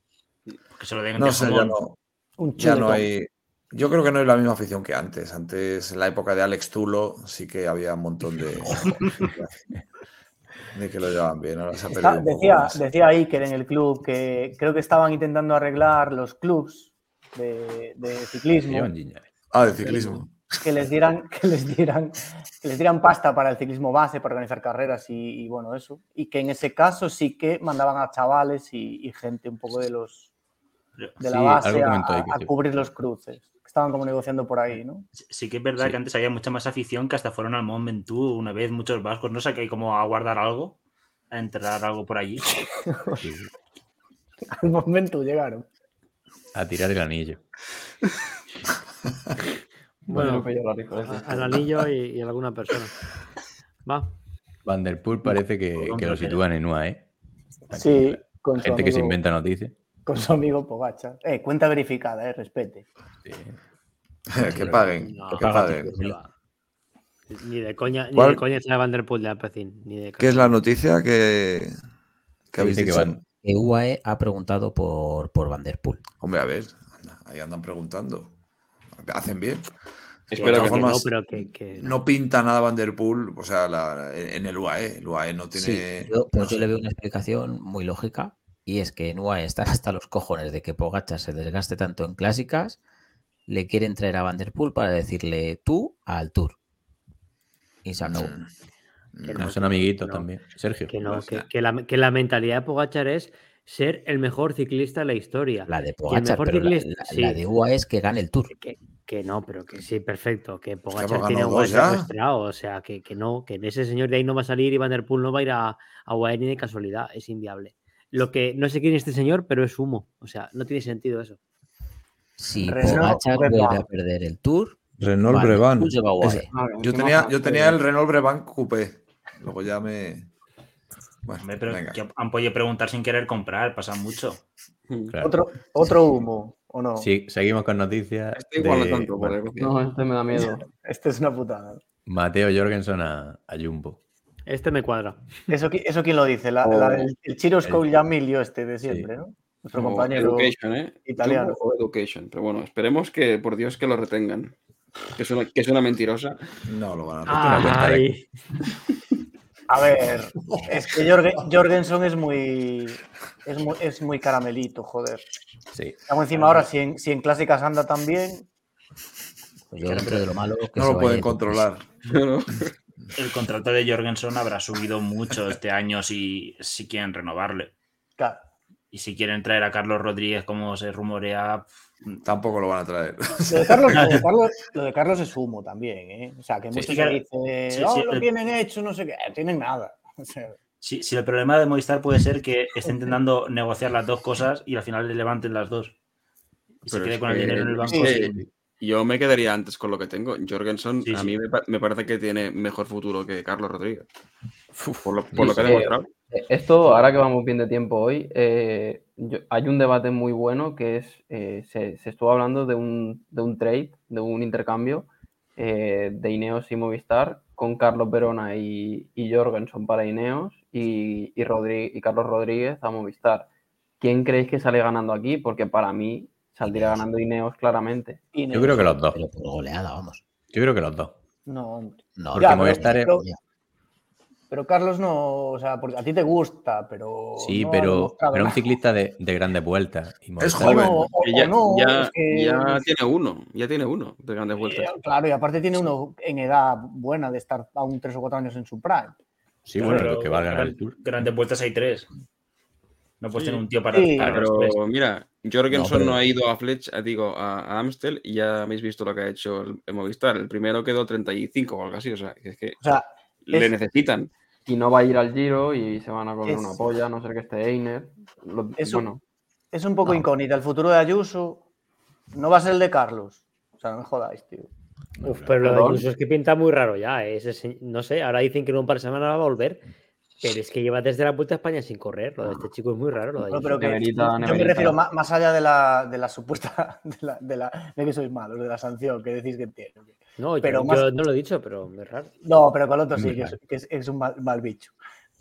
Que se lo den No ya no, Un ya no chuletón. hay. Yo creo que no hay la misma afición que antes. Antes, en la época de Alex Tulo, sí que había un montón de. de que lo llevaban bien. Ahora se ha Está- decía, decía Iker en el club que creo que estaban intentando arreglar los clubs de, de ciclismo. Ah, de ciclismo. que les dieran que les dieran que les dieran pasta para el ciclismo base para organizar carreras y, y bueno eso y que en ese caso sí que mandaban a chavales y, y gente un poco de los de la Sí, base a, cubrir los cruces estaban como negociando por ahí no Sí- Sí que es verdad Sí. que antes había mucha más afición que hasta fueron al Mont Ventoux una vez muchos vascos. No sé, que hay como a guardar algo, a enterrar algo por allí. Sí, al momento llegaron A tirar el anillo. Bueno, referencia. a- al anillo y, y a alguna persona. Va. Van der Poel parece que, que lo sitúan en UAE. sí con Gente que se inventa noticias. Con su amigo Pogacha eh cuenta verificada eh respete Sí. que paguen. No, que paguen. Ni de coña, ni ¿Cuál? de coña está Van der Poel de Alpecin. Ni de ¿Qué es la noticia que, que habéis Dice que dicho? van, que UAE ha preguntado por, por Van Der Poel. Hombre, a ver, ahí andan preguntando. Hacen bien. Espero que no, formas, pero que, que no. no pinta nada Van Der Poel, o sea, la- en el UAE. El UAE no tiene. Sí, yo, pues no yo sé. le veo una explicación muy lógica y es que en UAE están hasta los cojones de que Pogacar se desgaste tanto en clásicas, le quieren traer a Van Der Poel para decirle tú al Tour. Y se acabó. Mm, mm, No, son amiguitos no, también. Sergio. Que, no, que, que la, que la mentalidad de Pogachar es ser el mejor ciclista de la historia. La de mejor pero la, ciclista- la- la sí. de UAE es que gane el Tour. Que, que no, pero que sí, perfecto. Que Pogachar tiene ganado a UAE secuestrado. O sea, que, que no, que ese señor de ahí no va a salir y Van Der Poel no va a ir a, a UAE ni de casualidad. Es inviable. Lo que no sé quién es este señor, pero es humo. O sea, no tiene sentido eso. Si Renault Pogacar Brevard. vuelve a perder el Tour, Renault Van Der Brevan. Yo tenía, yo tenía el Renault Brevan Coupé. Luego ya me. Bueno, Hombre, pero venga. que han podido preguntar sin querer comprar, pasa mucho. Claro. Otro, otro humo, ¿o no? Sí, seguimos con noticias. Este igual no de- tanto, por bueno. No, este me da miedo. Esto es una putada. Mateo Jorgensen a, a Jumbo. Este me cuadra. ¿Eso, qui- eso quién lo dice? La, O- la del- el Chiro el- Scogliamilio este de Sí. siempre, ¿no? Nuestro compañero. Education, ¿eh? italiano. O Education. Pero bueno, esperemos que, por Dios, que lo retengan. Que es una, que es una mentirosa. No lo van a de- Ay, A ver, es que Jorge- Jorgensen es muy, es muy. Es muy caramelito, joder. Sí. Luego encima ahora, si en, si en clásicas anda tan bien, Pues yo dentro de lo malo que No se lo pueden de controlar. ¿no? El contrato de Jorgensen habrá subido mucho este año si, si quieren renovarle. claro. Y si quieren traer a Carlos Rodríguez, como se rumorea, Tampoco lo van a traer. Lo de, Carlos, lo, de Carlos, lo de Carlos es humo también, ¿eh? O sea, que Sí. muchos dicen, Sí, "Oh, sí, lo el- tienen hecho, no sé qué, tienen nada. O sea, si, el problema de Movistar puede ser que esté intentando negociar las dos cosas y al final le levanten las dos. Y se quede con el que- dinero en el banco. Yo me quedaría antes con lo que tengo. Jorgensen, Sí, a sí. mí me, pa- me parece que tiene mejor futuro que Carlos Rodríguez. Por lo, por lo Sí, que ha demostrado. Eh, Esto, ahora que vamos bien de tiempo hoy, eh, yo- hay un debate muy bueno que es, eh, se, se estuvo hablando de un, de un trade, de un intercambio eh, de Ineos y Movistar con Carlos Verona y, y Jorgensen para Ineos y, y, Rodri- y Carlos Rodríguez a Movistar. ¿Quién creéis que sale ganando aquí? Porque para mí saldría Ineos. ganando Ineos claramente. Yo creo que los dos. Pero por goleada, vamos. Yo creo que los dos. No, hombre. No, Porque Ya, Movistar es- pero- pero Carlos no, o sea, porque a ti te gusta, pero. Sí, no pero, pero un ciclista de, de grandes vueltas. Y Movistar- joven. O, o ya, no, ya- es que- ya tiene uno. Ya tiene uno de grandes Eh, vueltas. Claro, y aparte tiene uno en edad buena de estar aún tres o cuatro años en su prime. Sí, bueno, Pero pero que va a ganar gran- el Tour. Grandes vueltas hay tres. No puedes Sí. tener un tío para, Sí, para los Pero tres. mira, Jorgensen no, pero- ha ido a Fletch, digo, a, a Amstel y ya habéis visto lo que ha hecho el, el Movistar. El primero quedó 35 o algo así. O sea, es que O sea, le es- necesitan. Y no va a ir al Giro y se van a comer Es- una polla, a no ser que esté Einer. Lo- Eso- bueno, es un poco No. incógnita. El futuro de Ayuso no va a ser el de Carlos. O sea, no me jodáis, tío. Uf, pero lo de. Ayuso es que pinta muy raro ya. ¿eh? Ese se- no sé, ahora dicen que en un par de semanas va a volver. Pero es que lleva desde la Vuelta a España sin correr. Lo de este chico es muy raro. Lo de No, pero que Neverita, yo me neverita. refiero más, más allá de la, de la supuesta. De, la, de, la- de que sois malos, de la sanción que decís que tiene. No, yo- pero yo, más- no lo he dicho, pero es raro. No, pero con el otro sí, que es, que es- es un mal, mal bicho.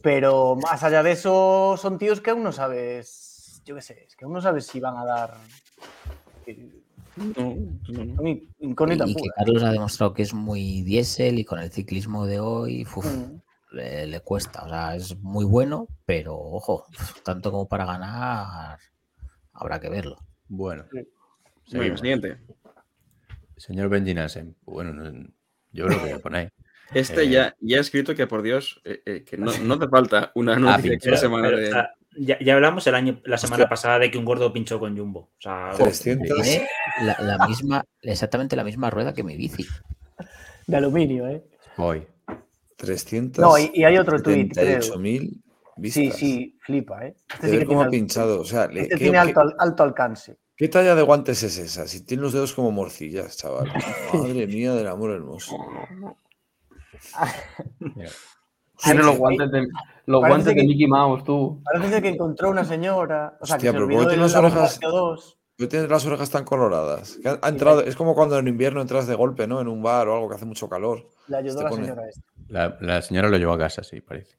Pero más allá de eso, son tíos que aún no sabes. Yo qué sé, es que aún no sabes si van a dar. No, no, no. Incógnita Y que. Carlos ha demostrado que es muy diésel y con el ciclismo de hoy uf, Mm. Le, le cuesta. O sea, es muy bueno, pero ojo, tanto como para ganar, habrá que verlo. Bueno. Siguiente. Señor Benji Nassen. Bueno, no- yo lo voy a poner. Este Eh, ya, ya ha escrito que por Dios, eh, eh, que no, no te falta una noticia pinchado. cada semana Pero, de. o sea, ya, ya hablamos el año, la semana Hostia. pasada de que un gordo pinchó con Jumbo. O sea, 300. Tiene la, la misma, exactamente la misma rueda que mi bici. De aluminio, ¿eh? Hoy. 300. No, y, y hay otro tuit, creo. 78.000 vistas. Sí, sí, flipa, ¿eh? Este, sí ver que cómo tiene, ha pinchado. O sea, este ¿qué, tiene alto, al- alto alcance. qué talla de guantes es esa? Si tiene los dedos como morcillas, chaval. Madre mía del amor hermoso. Tiene los guantes de, los guantes de que- Mickey Mouse, tú. Parece que encontró una señora. O sea, Hostia, que se pero olvidó ¿por qué de tiene las la orejas? CO2. ¿Por qué tienes las orejas tan coloradas? Que ha, ha entrado, es como cuando en invierno entras de golpe, ¿no? En un bar o algo que hace mucho calor. Le ayudó la pone- señora esta. La, la señora lo llevó a casa, sí, parece.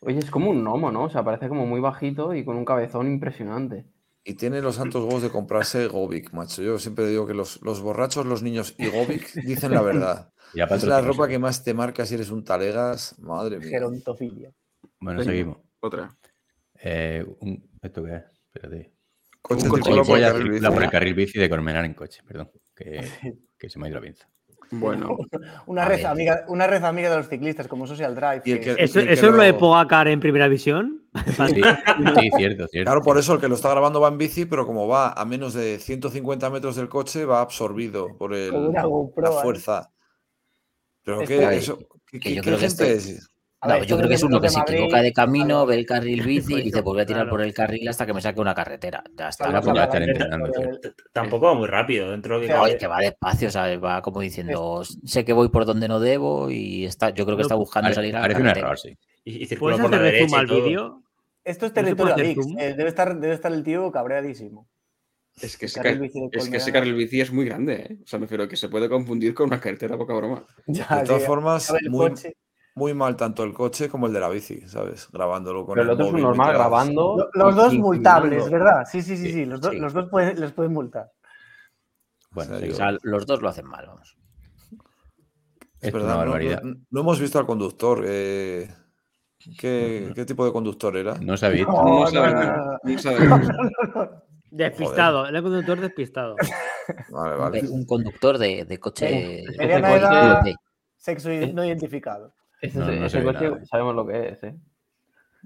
Oye, es como un gnomo, ¿no? O sea, parece como muy bajito y con un cabezón impresionante. Y tiene los santos huevos de comprarse Gobic, macho. Yo siempre digo que los, los borrachos, los niños y Gobic dicen la verdad. Ya es la ropa que más te marca si eres un talegas. Madre mía. Gerontofilia. Bueno, Venga, seguimos. Otra. Eh, un- ¿Esto qué es? Espérate. Coche Un circula por carril bici. por el carril bici de Colmenar en coche, perdón. Que, que se me ha ido la pinza. Bueno, Una red, amiga, una red amiga de los ciclistas, como Social Drive. Que- que- ¿Eso, eso es lo de Pogacar en primera visión? Sí, sí, cierto, cierto. Claro, por eso el que lo está grabando va en bici, pero como va a menos de 150 metros del coche, va absorbido por el, GoPro, la ¿eh? fuerza. ¿Pero Es qué, que- eso, qué, que yo qué creo que gente este- es? A No, ver, yo creo que es uno que se Madrid, equivoca de camino, claro. ve el carril bici y dice, pues voy a tirar Claro. por el carril hasta que me saque una carretera. Ya está. Ahora Claro, pues claro, entrenando. por el- Tampoco va muy rápido dentro de cabe. Oye, que va despacio, ¿sabes? Va como diciendo, sé que voy por donde no debo y está, yo creo que está buscando salir a la parece un error, sí. Y, y circula ¿Puedes por la derecha y todo. Esto es ¿No territorio eh, debe, estar, debe estar el tío cabreadísimo. es que ese, car- es que ese carril bici es muy grande, ¿eh? O sea, me refiero que se puede confundir con una carretera, poca broma. Ya, De todas formas, muy, coche. Muy mal tanto el coche como el de la bici, ¿sabes? Grabándolo con Pero el otro es un móvil normal mientras- grabando. Lo- Los dos multables. ¿verdad? Sí, sí, sí, Sí, sí. Los, dos sí. los dos pueden- les pueden multar. Bueno, O sea, O seguimos. sea, los dos lo hacen mal, vamos. Es es verdad, una no- barbaridad. No, no hemos visto al conductor. eh, ¿qué, qué tipo de conductor era? No se ha visto. No, No, no, sabemos, no, no. no sabemos. Despistado, el conductor despistado. Vale, Un, vale. un conductor de, de coche. Edad, de- sexo no identificado. Ese, No, no ese coche nada. sabemos lo que es, ¿eh?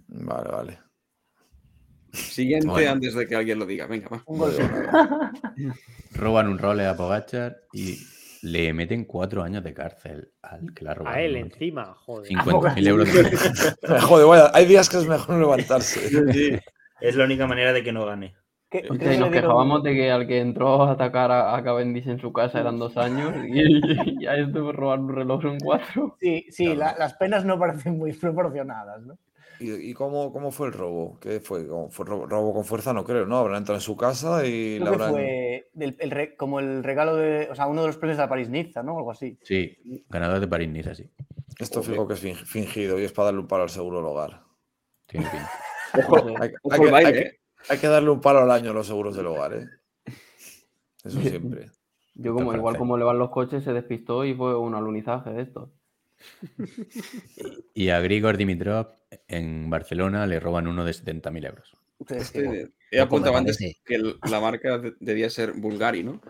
Vale, vale. Siguiente Bueno. antes de que alguien lo diga. Venga, va. Roban un role a Pogachar y le meten cuatro años de cárcel al que la ha robado. A él encima, joder. 50.000 euros de Joder, vaya, hay días que es mejor no levantarse. Es la única manera de que no gane. ¿Qué- Hostia, qué y nos dieron? quejábamos de que al que entró a atacar a, a Cavendish en su casa eran dos años y, y a este por robar un reloj son cuatro. Sí, sí, Claro. la- las penas no parecen muy proporcionadas, ¿no? ¿Y, y cómo, cómo fue el robo? ¿Qué fue? ¿Cómo fue robo, robo con fuerza? No creo, ¿no? Habrán entrado en su casa y Creo que habrán... fue del- el re- como el regalo de, o sea, uno de los premios de la París-Niza, ¿no? Algo así. Sí, ganador de París Niza, sí. Esto fijo que es fin- fingido y es para darle un palo al seguro del hogar. Tiene pinta. Ojo, Hay, hay ¿eh? Hay que darle un palo al año a los seguros del hogar, ¿eh? Eso siempre. Yo como igual como le van los coches se despistó y fue un alunizaje de esto. Y a Grigor Dimitrov en Barcelona le roban uno de 70.000 euros. Este, he apuntado antes que la marca de- debía ser Bulgari, ¿no?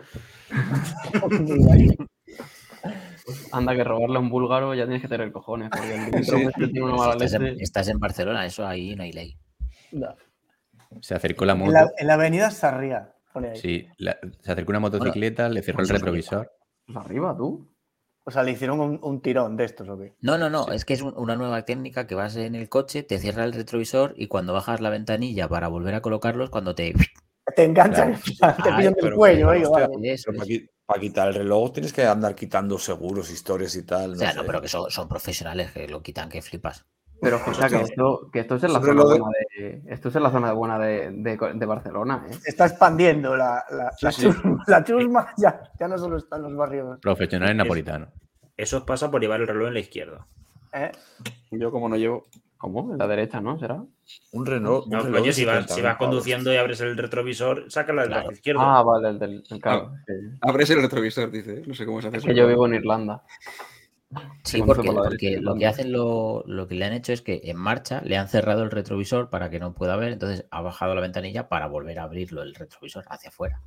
Anda que robarle a un búlgaro ya tienes que tener cojones, porque el Dimitrov Sí. este tiene una mala Estás en, estás en Barcelona, eso ahí no hay ley. No. Se acercó la En moto. la, en la avenida ahí. Sí, la- se acercó una motocicleta, le cerró el retrovisor. Pues arriba, tú. O sea, le hicieron un, un tirón de estos, ¿o qué? No, no, no, es que es un- una nueva técnica que vas en el coche, te cierra el retrovisor y cuando bajas la ventanilla para volver a colocarlos, cuando te... Te enganchan, te Ay, pillan del pero- cuello, pero, ahí, hostia, vale. Eso Pero es. para, qui- para quitar el reloj tienes que andar quitando seguros, historias y tal. O sea, sé. no, pero que son, son profesionales que lo quitan, que flipas. Pero escucha que esto, que esto es en la Sobre zona lo de- buena de. Esto es en la zona buena de, de- de Barcelona, ¿eh? Se está expandiendo la, la, la sí. chusma, la chusma ya, ya no solo está en los barrios. Profesionales napolitanos. Eso os pasa por llevar el reloj en la izquierda. ¿eh? Yo como no llevo... ¿Cómo? En la derecha, ¿no? ¿Será? Un reloj. un No, reloj coño, si vas, si 70.000 vas pavos. conduciendo y abres el retrovisor, sácala del Claro. lado izquierdo. Ah, vale, el del. el- claro, sí. Abres el retrovisor, dice. No sé cómo se hace Es eso. que yo vivo en Irlanda. Sí, porque, lo que hacen lo, lo que le han hecho es que en marcha le han cerrado el retrovisor para que no pueda ver, entonces ha bajado la ventanilla para volver a abrirlo el retrovisor hacia afuera.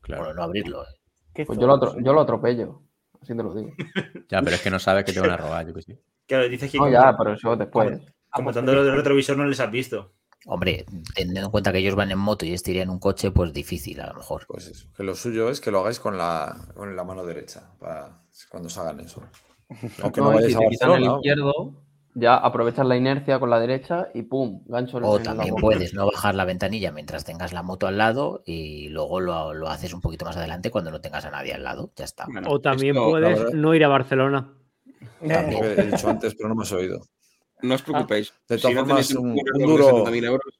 Claro. Bueno, no abrirlo. eh. ¿Qué Pues yo lo, yo lo atropello. Así te lo digo. Ya, pero es que no sabes que te van a robar, yo que sí. Claro, dices que No, ya, pero eso después. como tanto el retrovisor no les has visto. Hombre, teniendo en cuenta que ellos van en moto y este iría en un coche, pues difícil a lo mejor. Pues eso, que lo suyo es que lo hagáis con la, con la mano derecha, para cuando os hagan eso. Aunque no, No, si a te quitan el izquierdo, ya aprovechas la inercia con la derecha y pum, gancho O también puedes no bajar la ventanilla mientras tengas la moto al lado y luego lo, lo haces un poquito más adelante cuando no tengas a nadie al lado. Ya está. Bueno, O también esto, puedes verdad- no ir a Barcelona. También he dicho antes, pero no me has oído. No os preocupéis. De todas si no formas, tenéis un- un duro- 70.000 euros,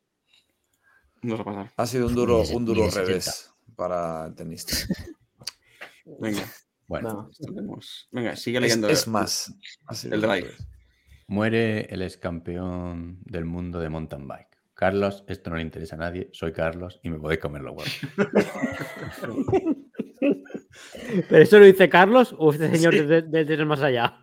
no os va a pasar. Ha sido un duro, un duro de 70. revés para el tenista. Venga, Bueno, No. tenemos- Venga, sigue leyendo. es más. el drive. Muere el ex campeón del mundo de mountain bike. Carlos, esto no le interesa a nadie. Soy Carlos y me podéis comer los huevos. ¿Pero eso lo dice Carlos o este señor desde, desde el más allá?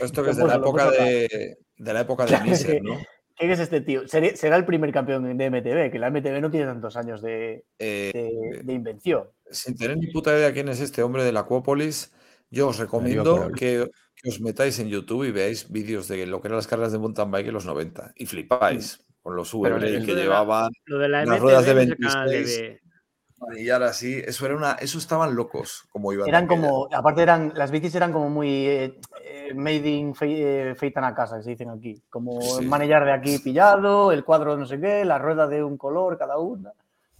Esto que es de la época de, de la época de Miser, ¿no? ¿Quién es este tío? Será el primer campeón de MTV, que la MTV no tiene tantos años de, Eh, de- de invención. sin tener ni puta idea quién es este hombre de la Acuópolis, yo os recomiendo que, que os metáis en YouTube y veáis vídeos de lo que eran las carreras de mountain bike en los 90 y flipáis con los el que la- llevaban Lo de la Unas MTV ruedas de 26. Manillar así, eso era una, eso estaban locos como iban. Eran aquella. como, aparte eran, las bicis eran como muy eh, eh, made in fe- eh, feitan a casa, que se dicen aquí. Como Sí. el manillar de aquí pillado, el cuadro no sé qué, la rueda de un color cada una.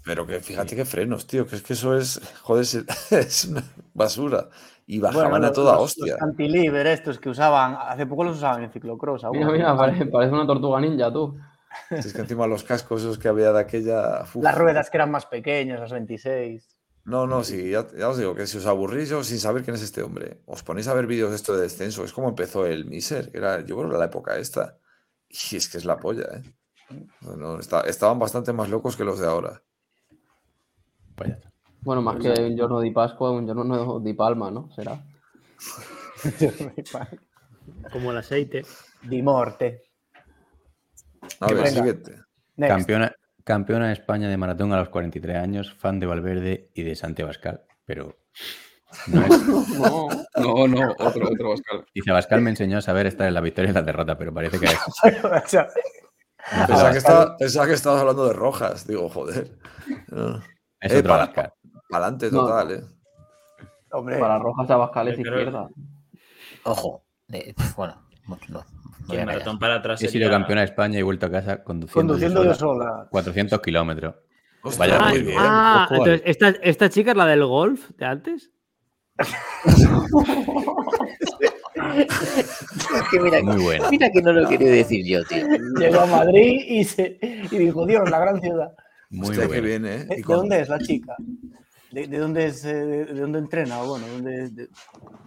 Pero que fíjate qué frenos, tío, que es que eso es, joder, es, una basura. Y bajaban Bueno, a toda los- hostia. Los cantilever estos que usaban, hace poco los usaban en ciclocross. aún. Mira, mira, parece, parece una tortuga ninja, tú. Es que encima los cascos esos que había de aquella. uf. Las ruedas que eran más pequeñas, las 26. No, no, sí, ya, ya os digo que si os aburrís yo sin saber quién es este hombre, os ponéis a ver vídeos de esto de descenso, es como empezó el Miser, que era, yo creo que era la época esta. Y es que es la polla, ¿eh? No, no, está- estaban bastante más locos que los de ahora. Bueno, más que un giorno di Pascua, un giorno di Palma, ¿no? Será. Como el aceite. Di morte. A ver, venga. siguiente. Campeona, campeona de España de maratón a los 43 años, fan de Valverde y de Santiago Abascal. Pero no es. No, no, no, otro, otro Oscar. Dice Abascal me enseñó a saber estar en la victoria y la derrota, pero parece que es. Pensaba que, estaba, pensaba que estabas hablando de rojas, digo, joder. Es Eh, otro para, Abascal. adelante No. total, ¿eh? hombre, Para Rojas Abascal es izquierda. Ojo. eh, bueno, no, callar. maratón para atrás He sería... sido campeona de España y vuelto a casa conduciendo, conduciendo yo yo sola. sola. 400 kilómetros. Vaya, Ah, muy bien. ah, ojo entonces, ahí. ¿esta, ¿esta chica es la del golf de antes? Es que mira, Muy buena. mira que no lo quería decir yo, tío. Llegó a Madrid y, se, y dijo, Dios, la gran ciudad. Muy Hostia, buena. bien, ¿eh? ¿De, de con- dónde es la chica? ¿De, de dónde, es, eh, de, de dónde entrena? O Bueno, ¿dónde, de-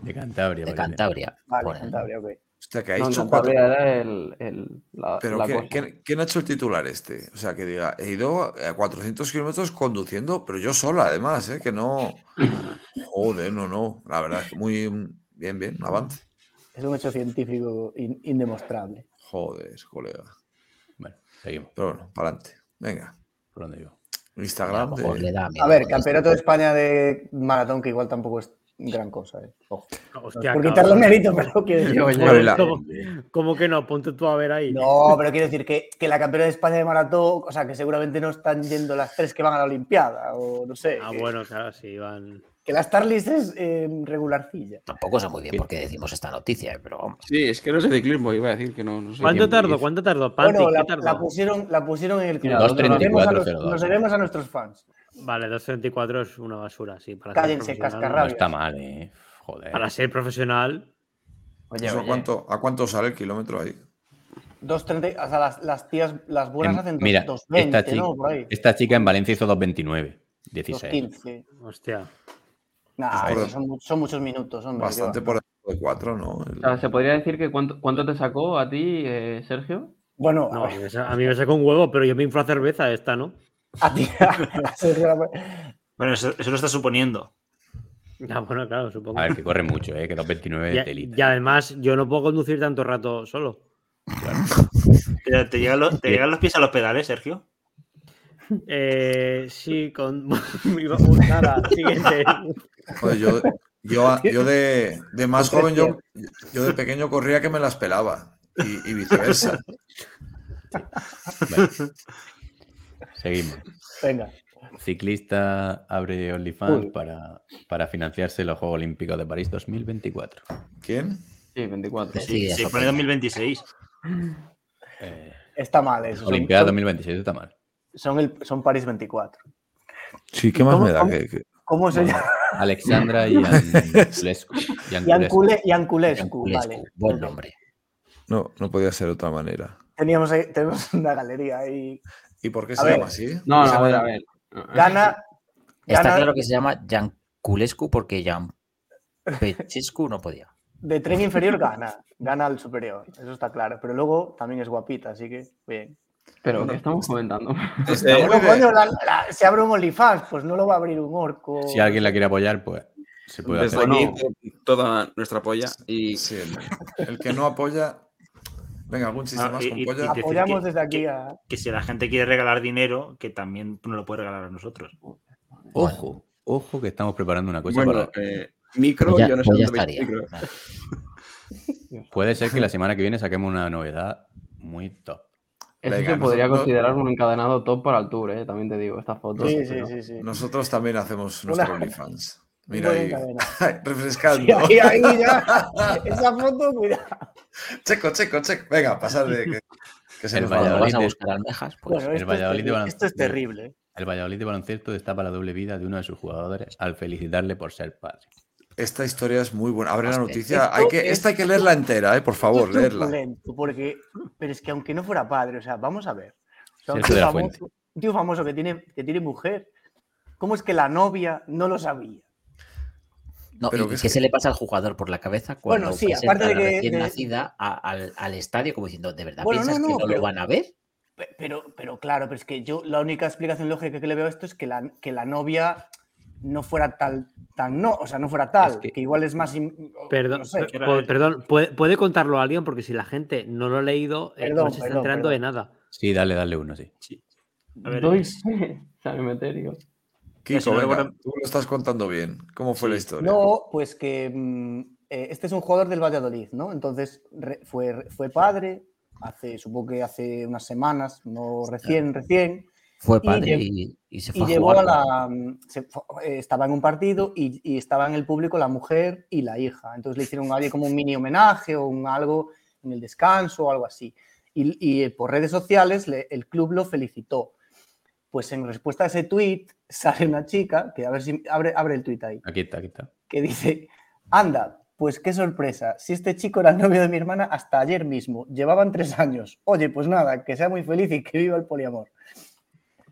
De Cantabria. De. Cantabria. Vale, Bueno, Cantabria, ok. Hostia, que ha No, hecho cuatro. Era el, el- la, Pero la ¿qué- cosa. ¿quién, quién ha hecho el titular este? O sea, que diga, he ido a 400 kilómetros conduciendo, pero yo sola, además, ¿eh? Que no. Joder, no, no. La verdad, es que muy bien, bien, un avance. Es un hecho científico in- indemostrable. Joder, colega. Bueno, seguimos. Pero bueno, para adelante. Venga, ¿Por dónde a Instagram. lo mejor de- le da miedo A ver, campeonato de. España de maratón, que igual tampoco es gran cosa. eh. Ojo. Hostia, Por cabrón. quitarle mérito, pero quiero decir. ¿Cómo, que no? Ponte tú a ver ahí. No, pero quiero decir que, que la campeona de España de maratón, o sea, que seguramente no están yendo las tres que van a la Olimpiada, o no sé. Ah, que, bueno, claro, sí, van. que la Starlist es eh, regularcilla. Tampoco sé muy bien por qué decimos esta noticia, pero vamos. Sí, es que no es de ciclismo, iba a decir que no. no sé. ¿Cuánto tardó? ¿Cuánto tardó? Pantic, Bueno, la, la pusieron, la pusieron en el club. Nos 2.34, debemos a los- 02. Nos debemos a nuestros fans. Vale, 2.34 es una basura, sí. Para ser Cállense, profesional. No cascarrabias. está mal, eh. Joder. Para ser profesional, Oye, ¿Eso oye. cuánto, ¿A cuánto sale el kilómetro ahí? 2.30, o sea, las, las tías, las buenas En- hacen Em, mira, 2.20, esta chica, ¿no? Por ahí. esta chica en Valencia hizo 2.29. 16. 2.15. hostia. Nah, Pues son, mu- son muchos minutos, hombre. Bastante por debajo de 4, ¿no? El- O sea, ¿se podría decir que cuánto, cuánto te sacó a ti, eh, Sergio? Bueno, No, a a mí me sa- a mí me sacó un huevo, pero yo me inflo a cerveza esta, ¿no? A ti. Bueno, eso, eso lo está suponiendo. Ya, bueno, claro, supongo. A ver, que corre mucho, eh. Que 2.29 y, es delita. y además, yo no puedo conducir tanto rato solo. Pero ¿Te llegan, los, ¿Te llegan los pies a los pedales, Sergio? Eh, sí, con. Nada, siguiente. Joder, yo, yo, yo de, de más joven, yo, yo de pequeño corría que me las pelaba. Y, y viceversa. Vale. Seguimos. Venga. Ciclista abre OnlyFans para, para financiarse los Juegos Olímpicos de París 2024. ¿Quién? Sí, 24. Sí, se pone pega. 2026. Eh, Está mal eso. Olimpiada son, 2026 está mal. son el, son París 24. Sí, ¿qué más ¿Cómo- me da? cómo- Que- que- ¿Cómo se Bueno, llama? Alexandra y Anculescu. Yancule- Yanculescu, Culescu, vale. Buen nombre. No, no podía ser de otra manera. Teníamos, ahí- tenemos una galería ahí. ¿Y por qué A se ver. llama así? No, no, a ver, a ver. Gana. Está gana- claro que se llama Jan Culescu porque Jan Pechescu no podía. de tren inferior gana, gana al superior, eso está claro. Pero luego también es guapita, así que bien. Pero, ¿qué estamos comentando? Bueno, coño, la- la- se abre un OnlyFans, pues no lo va a abrir un orco. Si alguien la quiere apoyar, pues se puede Desde hacer. aquí, toda nuestra polla. Y Sí, el, el que no apoya. Venga, algún chiste Ah, más y- con y- polla. y Apoyamos que- desde aquí que- a. Que si la gente quiere regalar dinero, que también nos lo puede regalar a nosotros. Ojo, ojo que estamos preparando una cosa bueno, para. eh, micro, Pues ya- yo no sé pues dónde estaría. micro. Puede ser que la semana que viene saquemos una novedad muy top. Eso Venga, se podría nosotros- considerar un encadenado top para el tour, ¿eh? también te digo, esta foto. Sí, sí, sí, sí. Nosotros también hacemos nuestro OnlyFans. Mira ahí, refrescando. Sí, ahí, ahí ya. Esa foto, cuidado. Checo, checo, checo. Venga, pasar de que, que se El. Valladolid vas a buscar almejas, pues Bueno, el esto, es terrible, Balan- esto es de- terrible. El Valladolid de baloncesto destapa la doble vida de uno de sus jugadores al felicitarle por ser padre. Esta historia es muy buena. Abre la noticia. esto Hay que, es- esta hay que leerla entera, eh, por favor, Esto es leerla. porque, pero es que aunque no fuera padre, o sea, vamos a ver. O sea, un, tío famoso, un tío famoso que tiene, que tiene mujer, ¿cómo es que la novia no lo sabía? No, Pero ¿y qué que- se le pasa al jugador por la cabeza cuando Bueno, sí, presenta aparte de a la que- recién de- nacida a- al, al estadio como diciendo, ¿de verdad Bueno, piensas no, que no, pero- lo van a ver? Pe- Pero, pero claro, pero es que yo la única explicación lógica que le veo a esto es que la, que la novia no fuera tal, tan no, o sea, no fuera tal, Es que... que- igual es más... Perdón, no sé. per- po- perdón ¿puede, puede contarlo alguien porque si la gente no lo ha leído, eh, no se está perdón, enterando de nada. Sí, dale, dale uno, sí. A ver, Doy es- fe, San. Kiko, señora venga, tú lo estás contando bien. ¿Cómo fue la historia? No, pues que mm, eh, este es un jugador del Valladolid, ¿no? Entonces re- fue, fue padre hace, supongo que hace unas semanas, no recién, recién, Fue Y padre lle- y, y se y fue a llevó jugar. a la... mm, se fue- eh, estaba en un partido y, y estaba en el público la mujer y la hija. Entonces le hicieron algo como un mini homenaje o un algo en el descanso o algo así. Y, y, eh, por redes sociales le- el club lo felicitó. Pues en respuesta a ese tweet sale una chica, que a ver si abre, abre el tweet ahí, Aquí está, aquí está. que dice, anda, pues qué sorpresa, si este chico era el novio de mi hermana hasta ayer mismo, llevaban tres años. Oye, pues nada, que sea muy feliz y que viva el poliamor.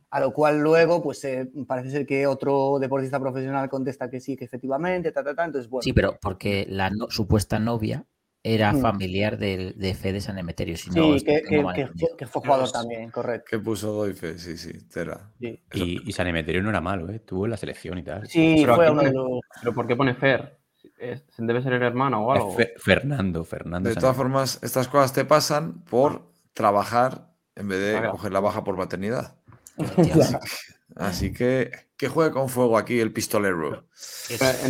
A lo cual luego, pues eh, parece ser que otro deportista profesional contesta que sí, que efectivamente, ta, ta, ta. Entonces, bueno, Sí, pero porque la no- supuesta novia era Mm. familiar del, de Fede San Emeterio. Si sí, no, que, que- fue, que fue jugador también, correcto. Que puso Doife, sí, sí, Tera. Sí, Y, y San Emeterio no era malo, ¿eh? Estuvo en la selección y tal. Sí, Pero fue uno de los... ¿Pero por qué pone Fer? Debe ser el hermano o algo. Fe- Fernando, Fernando. De San todas Emeterio. formas, estas cosas te pasan por trabajar en vez de Claro. coger la baja por maternidad. Efectivamente. Así que que juegue con fuego aquí el pistolero.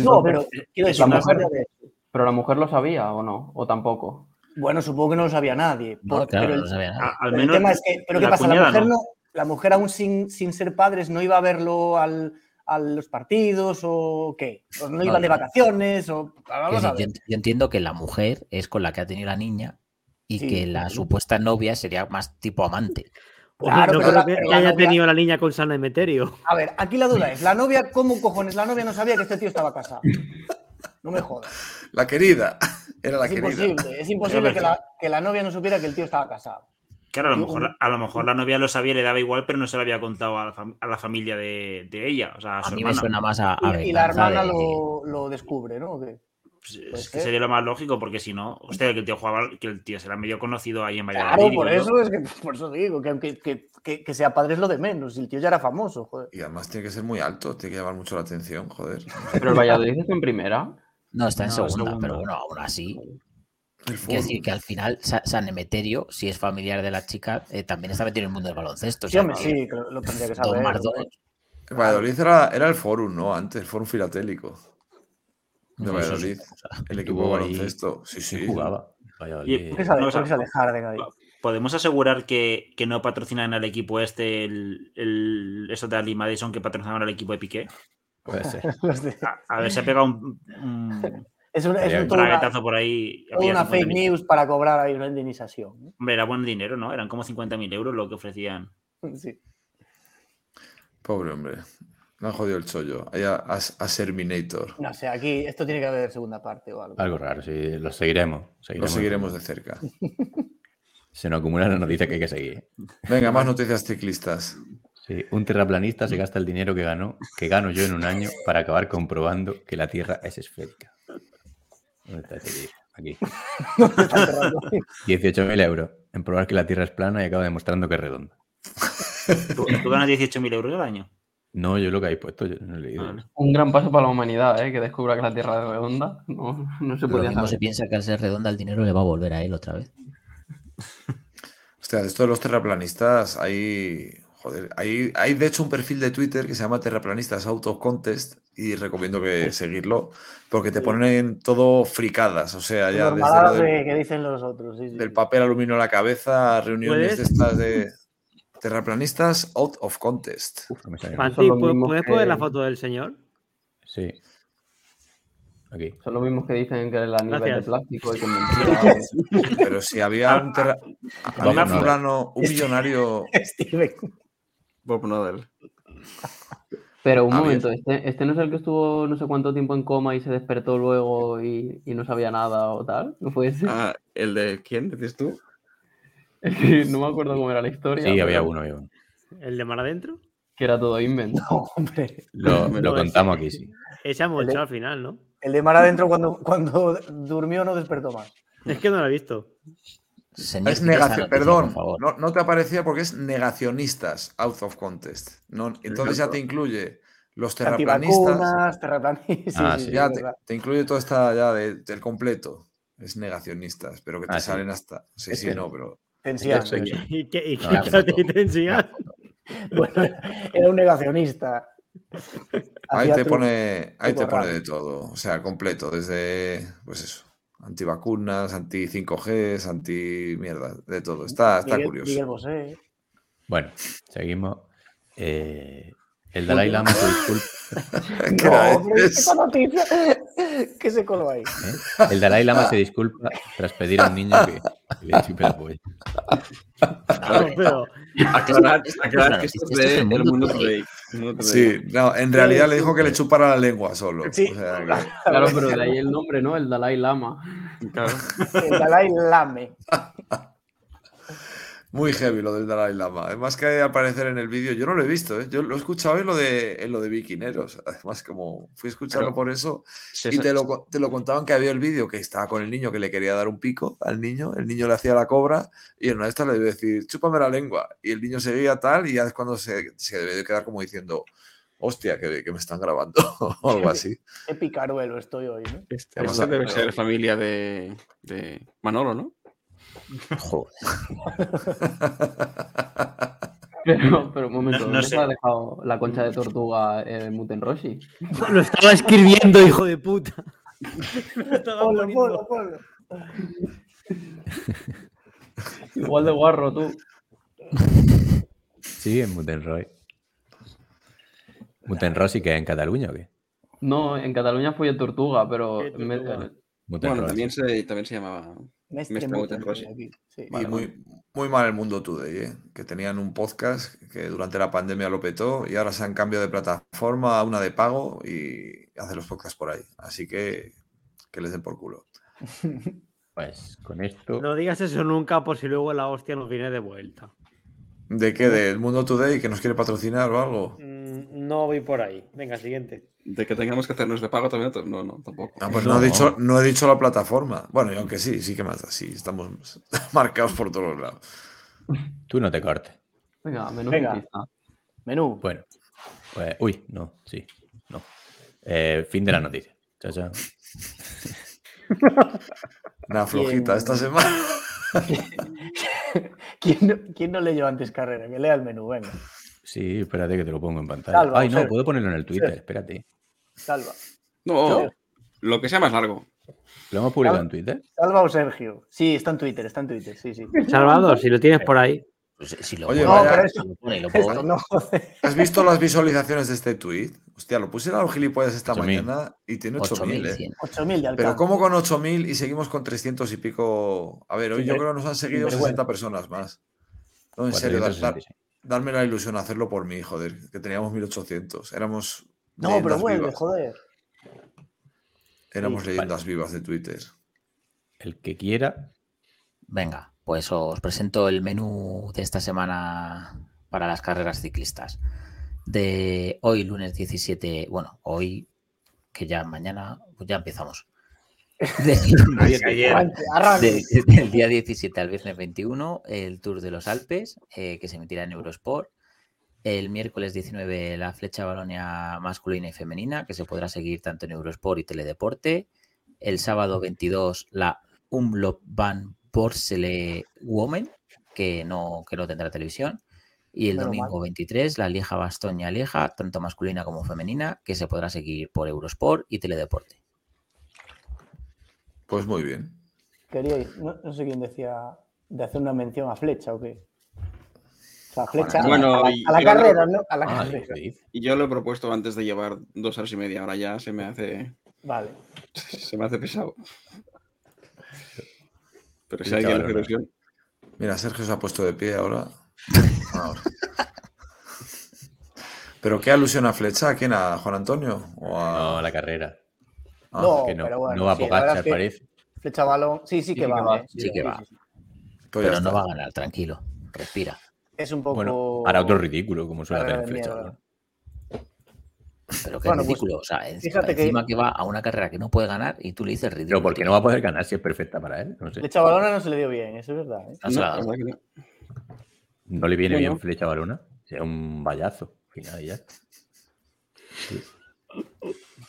No, pero quiero decir, la una mujer- cosa de- pero la mujer lo sabía o no, o tampoco. Bueno, supongo que no lo sabía nadie. No, por- claro, pero el- no sabía nada. a- al menos el tema es que, ¿pero qué la pasa? La mujer, no. no, la mujer aún sin, sin ser padres no iba a verlo al, a los partidos o qué? ¿O no iban de vacaciones o... Vamos a ver. yo, entiendo que la mujer es con la que ha tenido la niña y Sí, que la supuesta novia sería más tipo amante. Claro, no pero creo la- que, pero haya novia- tenido la niña con San Emeterio. A ver, aquí la duda es, ¿la novia cómo cojones? La novia no sabía que este tío estaba casado. No me jodas. La querida. Era la es querida. imposible, es imposible que la, que la novia no supiera que el tío estaba casado. Claro, a lo, mejor, a lo mejor la novia lo sabía y le daba igual, pero no se lo había contado a la, fam- a la familia de, de ella. O sea, a A su mí me suena más a, Y, a y la hermana lo, lo descubre, ¿no? Pues es que ser. sería lo más lógico, porque si no, hostia, que el tío jugaba, que el tío será medio conocido ahí en Valladolid. Claro, por eso es que por eso digo, que, aunque- que, que, que sea padre es lo de menos. El tío ya era famoso, joder. Y además tiene que ser muy alto, tiene que llamar mucho la atención, joder. Pero el Valladolid está en primera. No, está en No, segunda, segunda. pero bueno, aún así. Quiero decir que al final Sa- San Emeterio, si es familiar de la chica, eh, también está metido en el mundo del baloncesto. o Sí, sea hombre, que sí, lo, tendría que saber. Valladolid era, era el Forum, ¿no? Antes, el Forum Filatélico. De Sí, Valladolid. sí, o El equipo de baloncesto. Sí, Sí jugaba. Valladolid. Y- ¿Por qué sale, No, o qué Harden? ¿Podemos asegurar que, que no patrocinan al equipo este, el, el- eso de Ali Madison que patrocinaban al equipo de Piqué? Puede ser. A, a ver, se ha pegado un, un Es, un, es un- una, por ahí. una 50.000. fake news para cobrar ahí una indemnización. Hombre, era buen dinero, ¿no? Eran como 50.000 euros lo que ofrecían. Sí. Pobre hombre. Me han jodido el chollo. Ahí a, a, a Serminator. No sé, aquí esto tiene que haber segunda parte o algo. Algo raro, sí. Lo seguiremos. Lo seguiremos. seguiremos de cerca. Se nos acumula la noticia que hay que seguir. Venga, más noticias ciclistas. Sí, un terraplanista se gasta el dinero que ganó, que gano yo en un año, para acabar comprobando que la Tierra es esférica. ¿Dónde está tío? Aquí. ¿Dónde está enterrado? 18.000 euros en probar que la Tierra es plana y acaba demostrando que es redonda. ¿Tú, tú ganas 18.000 euros al año? No, yo lo que hay puesto, yo no he leído. Un gran paso para la humanidad, ¿eh? Que descubra que la Tierra es redonda. No, no se podía mismo se saber. piensa que al ser redonda el dinero le va a volver a él otra vez. Hostia, de esto de los terraplanistas, hay. Joder, hay, hay de hecho un perfil de Twitter que se llama Terraplanistas Out of Contest y recomiendo que seguirlo porque te ponen todo fricadas, o sea, ya desde lo del, de- que dicen los otros. Sí, sí. del papel aluminio a la cabeza, reuniones ¿Puedes? de estas de terraplanistas out of contest. Uf, no me sale. Panti, Son los ¿pu- mismos ¿puedes que- poner la foto del señor? Sí. Aquí. Son los mismos que dicen que la nivel de plástico y que mentira. Pero si había un, terra- había Vamos, un no. fulano, un millonario. Steven. Bob Nodel. Pero un Ah, momento, este, este no es el que estuvo no sé cuánto tiempo en coma y se despertó luego y, y no sabía nada o tal. ¿No fue ese? Ah, ¿el de quién? ¿Dices tú? Es que no me acuerdo cómo era la historia. Sí, había uno, había uno. ¿El de mar adentro? Que era todo invento. No, hombre. Lo, lo contamos aquí, sí. Ese ha de- al final, ¿no? El de mar adentro cuando, cuando durmió no despertó más. Es que no lo he visto. Señor, Es negación, perdón, no, no te aparecía porque es negacionistas out of contest. No, entonces ya te incluye los terraplanistas, terraplanistas. Ah, sí, ya te, incluye toda esta ya de- del completo. Es negacionistas, pero que te Ah, sí. salen hasta. Sí, Es sí, que- no, pero. Tensión. ¿Y qué, y? Bueno, era un negacionista. Ahí te pone, ahí te pone de todo, o sea, completo, desde, pues eso, antivacunas, anti 5Gs, anti mierda, de todo. Está, está Miguel- curioso. Miguel Bosé. Bueno, seguimos. Eh, el Dalai Lama se disculpa. ¿Qué No, noticia. ¿Qué se coló ahí? ¿eh? El Dalai Lama se disculpa tras pedir a un niño que, que le chupe la polla. No, pero Aclarar, aclarar que esto esto es de el Mundo Today. Sí, no, en realidad le dijo que le chupara la lengua solo. Sí. O sea, que- Claro, pero de ahí el nombre, ¿no? El Dalai Lama. Claro. El Dalai Lame. muy heavy lo del Dalai Lama. Además que aparecer en el vídeo, yo no lo he visto, ¿eh? yo lo he escuchado en lo de, en lo de Viquineros. Además, como fui a escucharlo Pero- por eso, y te lo, te lo contaban que había el vídeo que estaba con el niño que le quería dar un pico al niño, el niño le hacía la cobra y en una de estas le debe decir, chúpame la lengua. Y el niño seguía tal y ya es cuando se, se debe de quedar como diciendo, hostia, que, que me están grabando o algo así. Qué picaruelo estoy hoy, ¿no? Este, este debe ser familia de, de Manolo, ¿no? Joder. Pero, pero un momento, No- no ¿dónde sé. se ha dejado la concha de tortuga en Mutenroshi? lo estaba escribiendo, hijo de puta. Lo estaba Ponlo, poniendo. ponlo, ponlo. Igual de guarro, tú. Sí, en Mutenroy. ¿Mutenroy sí que es en Cataluña o qué? No, en Cataluña fue el Tortuga, pero ¿Qué en vez de- Tortuga? Mutenroy. Bueno, también se, también se llamaba. Mestre Mestre Muten, Mutenroshi. aquí, sí. y muy, muy mal el mundo today, ¿eh? que tenían un podcast que durante la pandemia lo petó y ahora se han cambiado de plataforma a una de pago y hacen los podcasts por ahí. Así que que les den por culo. Pues con esto. No digas eso nunca por si luego la hostia nos viene de vuelta. ¿De qué? ¿Del mundo today que nos quiere patrocinar o algo? Mm, No voy por ahí. Venga, siguiente. De que tengamos que hacernos de pago también, no, no, tampoco. Ah, pues no, he dicho, no he dicho la plataforma. Bueno, y aunque sí, sí que más da, sí, estamos marcados por todos lados. Tú no te cortes. Venga, menú Venga. Menú. Bueno. Pues, uy, no, sí. No. Eh, fin de la noticia. Chao, chao. Una flojita esta semana. ¿Quién, no, quién no leyó antes carrera? Que lea el menú, venga. Sí, espérate que te lo pongo en pantalla. Salva, Ay, no, puedo ponerlo en el Twitter. Espérate. Salva. No, lo que sea más largo. ¿Lo hemos publicado en Twitter? Salva o Sergio. Sí, está en Twitter, está en Twitter, sí, sí. Salvador, si lo tienes por ahí. Pues, si lo Oye, pero si eso- lo pone Esto no. ¿Has visto las visualizaciones de este tweet? Hostia, lo pusieron a los gilipollas esta 8.000. mañana y tiene 8.000, ¿eh? 8100. 8000 de alcance. Pero ¿cómo con 8.000 y seguimos con 300 y pico? A ver, hoy yo creo que nos han seguido vergüenza. 60 personas más. No, en serio, dar- dar- 466. Darme la ilusión de hacerlo por mí, joder, que teníamos 1.800. Éramos No, pero vuelve, vivas. joder. Éramos Sí, leyendas vivas de Twitter. El que quiera. Venga, pues os presento el menú de esta semana para las carreras ciclistas. De hoy, lunes 17, bueno, hoy, que ya mañana, pues ya empezamos. Del día 17 al viernes 21, el Tour de los Alpes, eh, que se emitirá en Eurosport. El miércoles 19, la flecha balonia masculina y femenina, que se podrá seguir tanto en Eurosport y Teledeporte. El sábado 22, la Umloop van Borsele Women, que no, que no tendrá televisión. Y el domingo mal. 23, la Lieja Bastoña Lieja, tanto masculina como femenina, que se podrá seguir por Eurosport y Teledeporte. Pues muy bien. Queríais, no, no sé quién decía de hacer una mención a Flecha o qué. O sea, Flecha a la- Bueno, a la, y- a la y- carrera, ¿no? A la Ah, carrera. ¿qué Y yo lo he propuesto antes de llevar dos horas y media. Ahora ya se me hace, Vale. se me hace pesado. Pero si hace ilusión. Mira, Sergio se ha puesto de pie ahora. Ahora. ¿Pero qué alusión a Flecha? ¿A quién? ¿A Juan Antonio? ¿O a... No, a la carrera. Ah, no, que no- pero bueno. no va sí, la Pogacar, verdad es que parece. Flecha balón. Sí, sí que va. ¿eh? Sí que va. Pues Pero no está. va a ganar, tranquilo. Respira. Es un poco. Bueno, hará otro ridículo, como suele hacer flecha. ¿no? Pero qué Bueno, pues, ridículo. o sea, encima, fíjate que- encima que... va a una carrera que no puede ganar y tú le dices ridículo. Pero porque no va a poder ganar si es perfecta para él. No sé. Flecha balona no se le dio bien, eso es verdad. ¿eh? No verdad le viene Bueno. bien flecha balona. Es un vallazo. Al final y ya.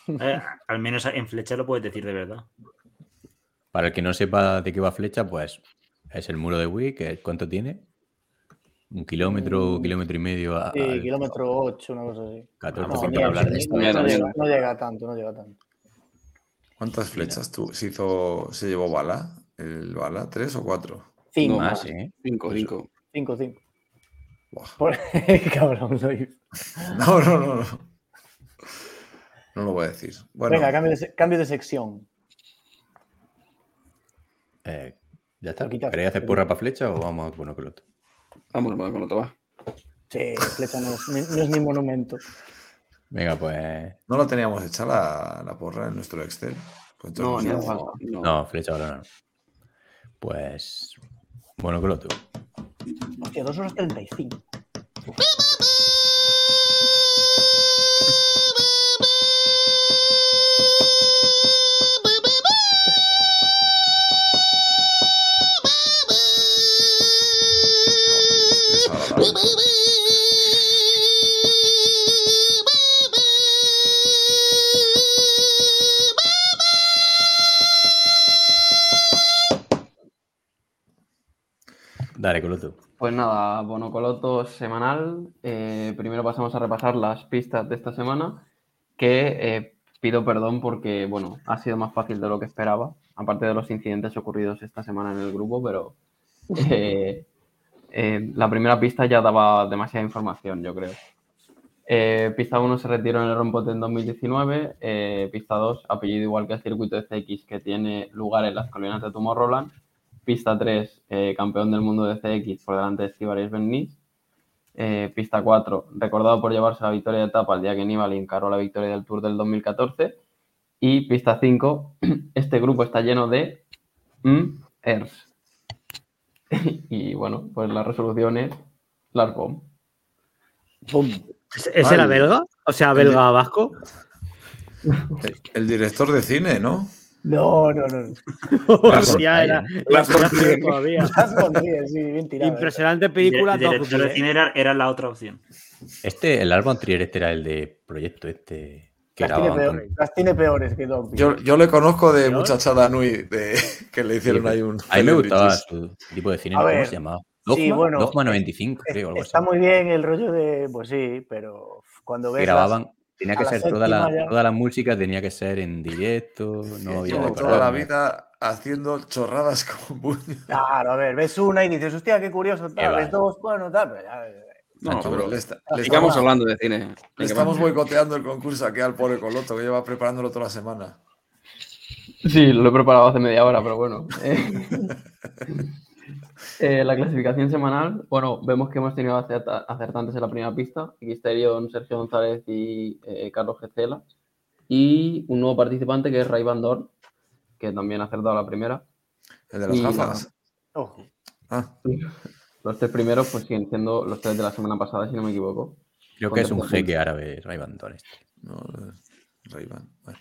Eh, al menos en flecha lo puedes decir de verdad. Para el que no sepa de qué va flecha, pues es el muro de Wii, que ¿cuánto tiene? Un kilómetro, kilómetro y medio a, Sí, al- kilómetro 8, una cosa así. 14 Vamos, No, para ni- hablar de ni- esto, no, mierda, llega, mierda. no llega tanto, no llega tanto. ¿Cuántas flechas tú? ¿Se hizo, se llevó bala? ¿El bala? ¿Tres o cuatro? Cinco, más, más. ¿eh? Cinco, cinco. Cinco, cinco. Buah. Por... Cabrón, soy. No, no, no, no. No lo voy a decir. Bueno, Venga, cambio de, cambio de sección. Eh, ya está. ¿Queréis hacer porra para flecha o vamos a bueno con otro? Vamos, vamos con otro, va. Sí, flecha no es, ni- no es ni monumento. Venga, pues. no lo teníamos hecha la, la porra en nuestro Excel. Pues No, no. No. No, flecha balona no. Pues. Bueno con otro. Hostia, 2 horas 35. Dale otro. Pues nada, Bonocoloto semanal. Eh, primero pasamos a repasar las pistas de esta semana, que eh, pido perdón porque, bueno, ha sido más fácil de lo que esperaba, aparte de los incidentes ocurridos esta semana en el grupo, pero eh, eh, la primera pista ya daba demasiada información, yo creo. Eh, pista 1 se retiró en el Rompote en 2019. eh, pista 2, apellido igual que el circuito de CX que tiene lugar en las colinas de Tomorrowland. Pista 3, eh, campeón del mundo de CX por delante de Bernis. Eh, pista 4, recordado por llevarse la victoria de etapa el día que Nibali encaró la victoria del Tour del 2014. Y pista 5, este grupo está lleno de mm, ERS. y bueno, pues la resolución es Lars Bohm. ¿Es, es era Vale. belga? O sea, belga vasco. El director de cine, ¿no? No, no, no. Hostia, era. Las todavía. Las sí, bien tirado. ¿eh? Impresionante película. El director de ¿eh? cine era, era la otra opción. Este, el Arbon Trier, este era el de proyecto este. Que Las tiene, peores, las tiene peores que Dogville. Yo, yo le conozco de ¿Señor? muchachada Nui, de, que le hicieron Sí, ahí un. A mí me gustaba su tipo de cine, A ¿cómo ver, se llamaba? sí, Dogma, bueno, Dogma es- 95, creo, algo así. Está muy bien el rollo de. Pues sí, pero cuando ves. grababan, tenía a que la ser toda la, ya- toda la música, tenía que ser en directo, no había toda la vida haciendo chorradas con puño. Claro, a ver, ves una y dices, hostia, qué curioso, tal, ves dos, bueno, tal, pero ya. No, pero le, esta- le sigamos estamos, hablando de cine. le estamos boicoteando el concurso aquí al pobre Coloto, que lleva preparándolo toda la semana. Sí, lo he preparado hace media hora, pero bueno. Eh, eh, la clasificación semanal, bueno, vemos que hemos tenido acerta- acertantes en la primera pista, Xterion, Sergio González y eh, Carlos Gecela, y un nuevo participante que es Ray Van Dorn, que también ha acertado la primera. El de las Y- gafas. Ojo. Ah, Los tres primeros pues siguen siendo los tres de la semana pasada, si no me equivoco. Creo que es un jeque árabe, Ray Van Dorn este. no, eh, Ray-Ban. Bueno.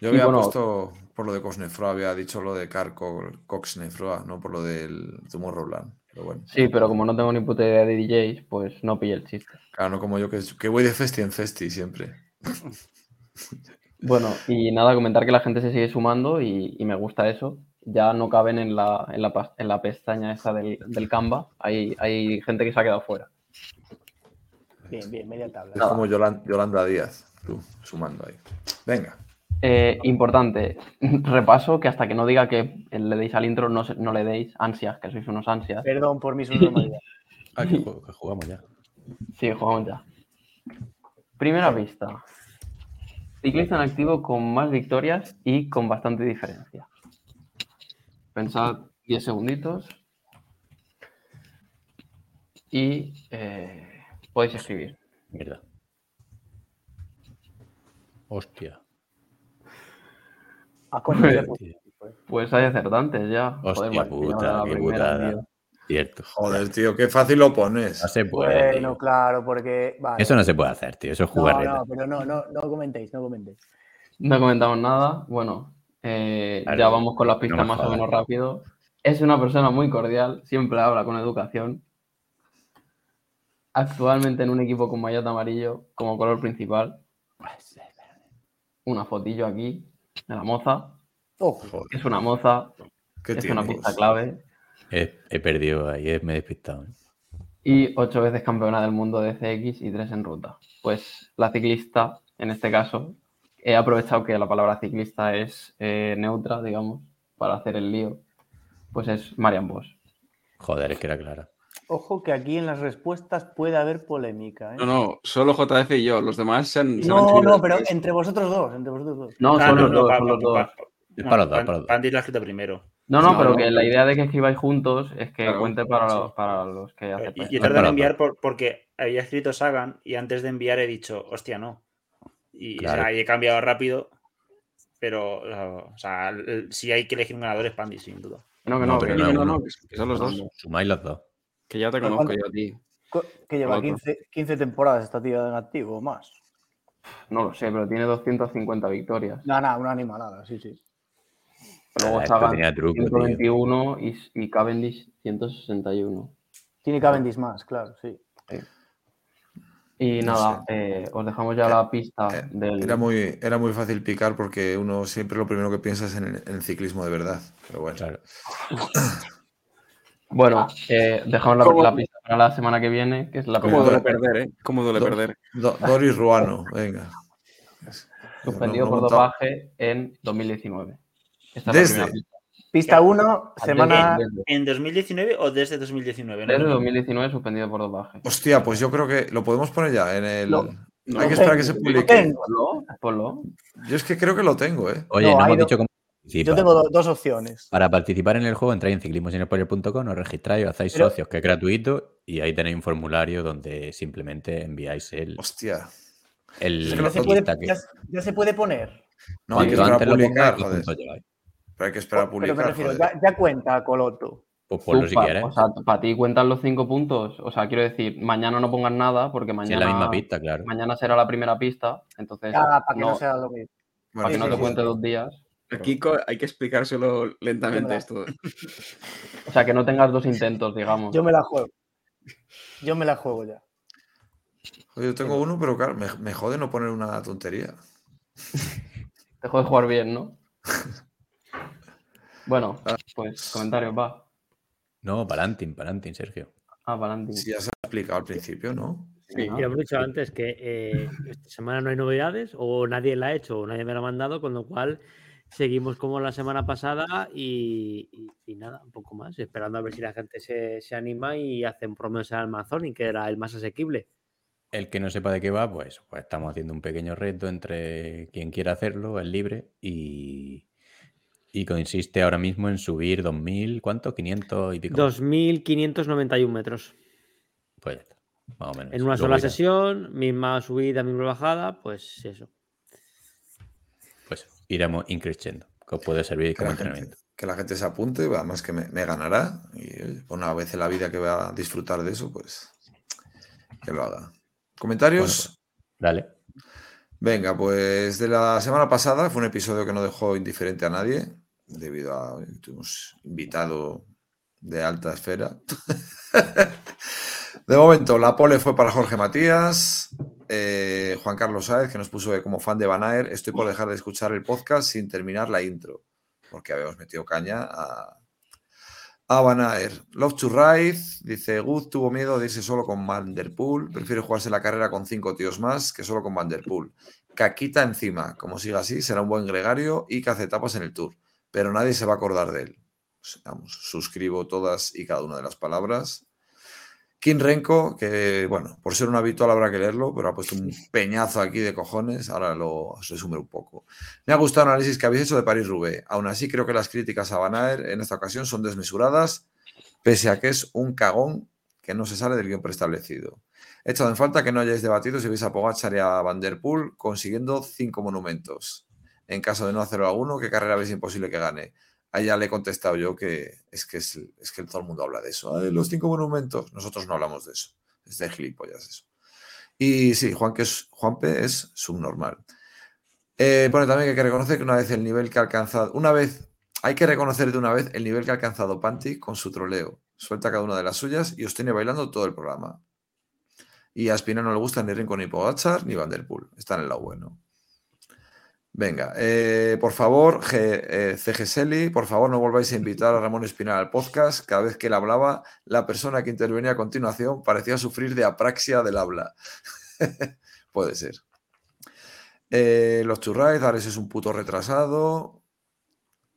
Yo había bueno- puesto por lo de Cosnefroa, había dicho lo de Car Co- Coxnefroa, no por lo del. Pero bueno, Sí, pero como no tengo ni puta idea de DJs, pues no pillé el chiste. claro, no como yo que, que voy de festi en festi siempre. Bueno, y nada, comentar que la gente se sigue sumando y, y me gusta eso. Ya no caben en la, en la, pas- en la pestaña esa del, del Canva. Hay, hay gente que se ha quedado fuera. Bien, bien, media tabla. Es como Yolan- Yolanda Díaz, tú, sumando ahí. Venga. Eh, importante, repaso que hasta que no diga que le deis al intro, no, no le deis ansias, que sois unos ansias. Perdón por mi subnormalidad. Ah, que, que jugamos ya. Sí, jugamos ya. Primera pista. Ciclista en activo con más victorias y con bastante diferencia. Pensad 10 segunditos. Y eh, podéis escribir. Mierda. Hostia. Ah, Tío. Pues hay acertantes ya. Joder, Hostia ya puta, qué putada. Cierto. Joder, tío, qué fácil lo pones. No se puede. Bueno, tío. claro, porque. vale. Eso no se puede hacer, tío. Eso es no, jugarreta. no, pero no, no, no comentéis, no comentéis. No comentamos nada. Bueno, eh, ya vamos con las pistas más o menos rápido. Es una persona muy cordial, siempre habla con educación. Actualmente en un equipo con maillot amarillo como color principal. Una fotillo aquí de la moza. Joder, Es una moza, qué es una pista clave. He, he perdido ahí, he- me he despistado. ¿eh? Y ocho veces campeona del mundo de CX y tres en ruta. Pues la ciclista, en este caso, he aprovechado que la palabra ciclista es eh, neutra, digamos, para hacer el lío. Pues es Marian Bosch. Joder, es que era clara. Ojo que aquí en las respuestas puede haber polémica. ¿eh? No, no, solo JF y yo. Los demás se han. se no, no, pero después. entre vosotros dos, entre vosotros dos. No, Ah, son no, los no, dos, los para los dos, para los dos. Pandy lo ha escrito primero. No, no, No, pero no, que la idea de que escribáis juntos es que Claro, cuente para, sí. los, para los que Y aceptáis. yo tardé en enviar por- porque había escrito Sagan y antes de enviar he dicho, hostia, no. Y, o sea, Claro. y he cambiado rápido, pero o sea, si hay que elegir un ganador es Pandy, sin duda. No, que No, no, pero que- No, no, no, que son los dos. Sumáis los dos. Que ya te conozco yo a ti. Que lleva Otro. 15, 15 temporadas esta tía en activo o más. no lo sé, pero tiene 250 victorias. Nada, nada, una animalada, sí, sí. Luego Ah, Sagan tenía truco, tío. 121 y, y Cavendish 161. Tiene Cavendish más, claro, sí. Y No nada, eh, os dejamos ya la pista Eh, del... Era muy, era muy fácil picar porque uno siempre lo primero que piensa es en el, en el ciclismo de verdad. Pero bueno. Claro. Bueno, eh, dejamos la, ¿Cómo- la pista para la semana que viene, que es la ¿Cómo primera duele perder, eh? ¿Cómo duele Do- perder? Do- Doris Ruano, venga. suspendido No- por no- dopaje en 2019. Esta es la Desde. primera pista. Pista 1, semana. ¿En 2019 o desde 2019? No, desde no. 2019 suspendido por dopaje. Hostia, pues yo creo que lo podemos poner ya en el. No, Hay que esperar que se tengo, publique. tengo. Ponlo, ponlo. Yo es que creo que lo tengo, ¿eh? Oye, No, hemos dicho cómo Yo participa. tengo do- dos opciones. Para participar en el juego entráis en ciclismosinespoiler.com, os registráis, os hacéis Pero- socios, que es gratuito, y ahí tenéis un formulario donde simplemente enviáis el, Hostia. el Es que Ya no se, puede, que- ya, ya se puede poner. No, hay que antes lo publicar, joder. Pero hay que esperar a Pero me publicar, refiero, ya, ya cuenta, Coloto. Pues ponlo si Tú, pa- quieres. O sea, para ti cuentan los cinco puntos. O sea, quiero decir, mañana no pongas nada porque Si mañana, es la misma pista, claro. mañana será la primera pista. Entonces, Ah, para que no, no, sea lo mismo. Bueno, para que no sí, te sí, cuente sí. dos días. Aquí co- hay que explicárselo lentamente esto. O sea, que no tengas dos intentos, digamos. Yo me la juego. Yo me la juego ya. Yo tengo uno, pero claro, me, me jode no poner una tontería. Dejo de jugar bien, ¿no? Bueno, pues comentarios, va. No, Palantin, Palantin, Sergio. Ah, para adelante. Si ya se ha explicado al principio, ¿no? Sí. Ah, Ya hemos dicho antes que eh, esta semana no hay novedades, o nadie la ha hecho, o nadie me la ha mandado, con lo cual seguimos como la semana pasada y, y- y nada, un poco más, esperando a ver si la gente se, se anima y hacen promesa al Amazon, que era el más asequible. El que no sepa de qué va, pues, pues estamos haciendo un pequeño reto entre quien quiera hacerlo, es libre, y, y consiste ahora mismo en subir 2.000, ¿cuánto? 500 y pico. 2.591 metros. Pues ya está, más o menos. En una Luego sola irá- sesión, misma subida, misma bajada, pues eso. Pues iremos increciendo, que os puede servir Que como gente, entrenamiento. que la gente se apunte, además que me, me ganará. Y por una vez en la vida que va a disfrutar de eso, pues que lo haga. ¿Comentarios? Dale. Venga, pues de la semana pasada fue un episodio que no dejó indiferente a nadie, debido a que tuvimos invitado de alta esfera. de momento, la pole fue para Jorge Matías, eh, Juan Carlos Sáez, que nos puso como fan de Banaer, estoy por dejar de escuchar el podcast sin terminar la intro, porque habíamos metido caña a, a Banaer. Love to Ride, dice, Good tuvo miedo de irse solo con Vanderpool, prefiere jugarse la carrera con cinco tíos más que solo con Vanderpool. Caquita encima, como siga así, será un buen gregario y que hace etapas en el Tour, pero nadie se va a acordar de él. Pues, Vamos, suscribo todas y cada una de las palabras. Kim Renko, que bueno, por ser un habitual habrá que leerlo, pero ha puesto un peñazo aquí de cojones. Ahora lo resume un poco. Me ha gustado el análisis que habéis hecho de París-Roubaix. Aún así, creo que las críticas a Van Aert en esta ocasión son desmesuradas, pese a que es un cagón que no se sale del guion preestablecido. He echado en falta que no hayáis debatido si veis a Pogacar y a Van Der Poel consiguiendo cinco monumentos. En caso de no hacerlo alguno, ¿qué carrera veis imposible que gane? Ya le he contestado yo que es que, es, que todo el mundo habla de eso. ¿eh? Los cinco monumentos, nosotros no hablamos de eso. Es de gilipollas eso. Y sí, Juan que es, Juanpe es subnormal. Eh, pone también hay que reconocer que una vez el nivel que ha alcanzado, una vez, hay que reconocer de una vez el nivel que ha alcanzado Panty con su troleo. Suelta cada una de las suyas y os tiene bailando todo el programa. Y a Espina no le gusta ni Rincón ni Pogachar ni Van Der Poel. Está en el lado bueno. Venga, eh, por favor, eh, por favor no volváis a invitar a Ramón Espinal al podcast. Cada vez que él hablaba, la persona que intervenía a continuación parecía sufrir de apraxia del habla. Puede ser. Eh, los churrais, Ares es un puto retrasado.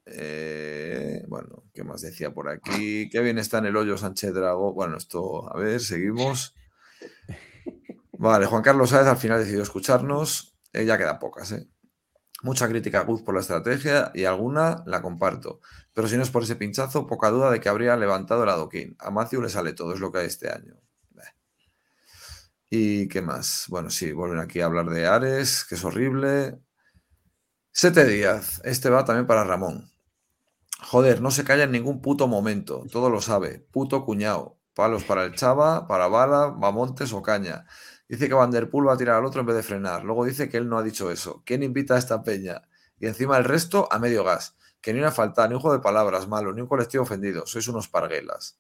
Eh, bueno, ¿qué más decía por aquí? Qué bien está en el hoyo Sánchez Drago. Bueno, esto, a ver, seguimos. Vale, Juan Carlos Sáez al final decidió escucharnos. Ya quedan pocas, ¿eh? Mucha crítica a Guz por la estrategia y alguna la comparto. Pero si no es por ese pinchazo, poca duda de que habría levantado el adoquín. A Matthew le sale todo, es lo que hay este año. ¿Y qué más? Bueno, sí, vuelven aquí a hablar de Ares, que es horrible. Sete Díaz, este va también para Ramón. Joder, no se calla en ningún puto momento, todo lo sabe. Puto cuñado. Palos para el Chava, para Bala, Bamontes o Caña. Dice que Van Der Poel va a tirar al otro en vez de frenar. Luego dice que él no ha dicho eso. ¿Quién invita a esta peña? Y encima el resto a medio gas. Que ni una falta, ni un juego de palabras malo, ni un colectivo ofendido. Sois unos parguelas.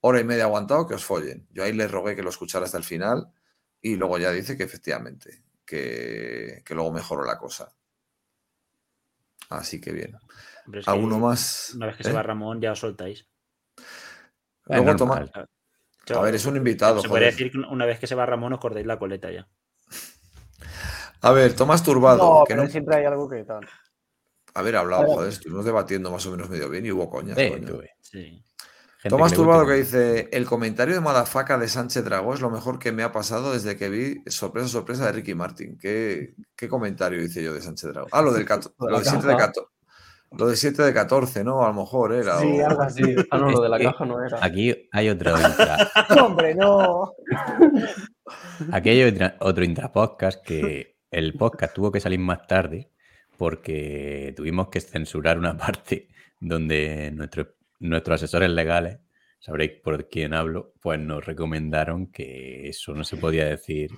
Hora y media aguantado que os follen. Yo ahí le rogué que lo escuchara hasta el final y luego ya dice que efectivamente, que, que luego mejoró la cosa. Así que bien. Es que ¿Alguno más? Una vez que se ¿Eh? va Ramón, ya os soltáis. Luego Es toma. A ver, es un invitado. Se joder. decir que una vez que se va Ramón, os cordáis la coleta ya. A ver, Tomás Turbado. No, que pero no- siempre hay algo que tal. Haber hablado, Claro. joder, estuvimos debatiendo más o menos medio bien y hubo coñas. Sí, tuve. Sí. Gente Tomás Turbado que dice, el comentario de Madafaca de Sánchez Dragó es lo mejor que me ha pasado desde que vi sorpresa, sorpresa de Ricky Martin. ¿Qué, qué comentario hice yo de Sánchez Dragó? Ah, lo del, cato- Lo del 7 de caja. 14. Lo de 7 de 14, ¿no? A lo mejor era. Sí, o- algo así. Ah, no, lo de la que caja no era. Aquí hay otro intra, Hombre, no. aquí hay otra- otro intrapodcast que el podcast tuvo que salir más tarde porque tuvimos que censurar una parte donde nuestro- nuestros asesores legales, sabréis por quién hablo, pues nos recomendaron que eso no se podía decir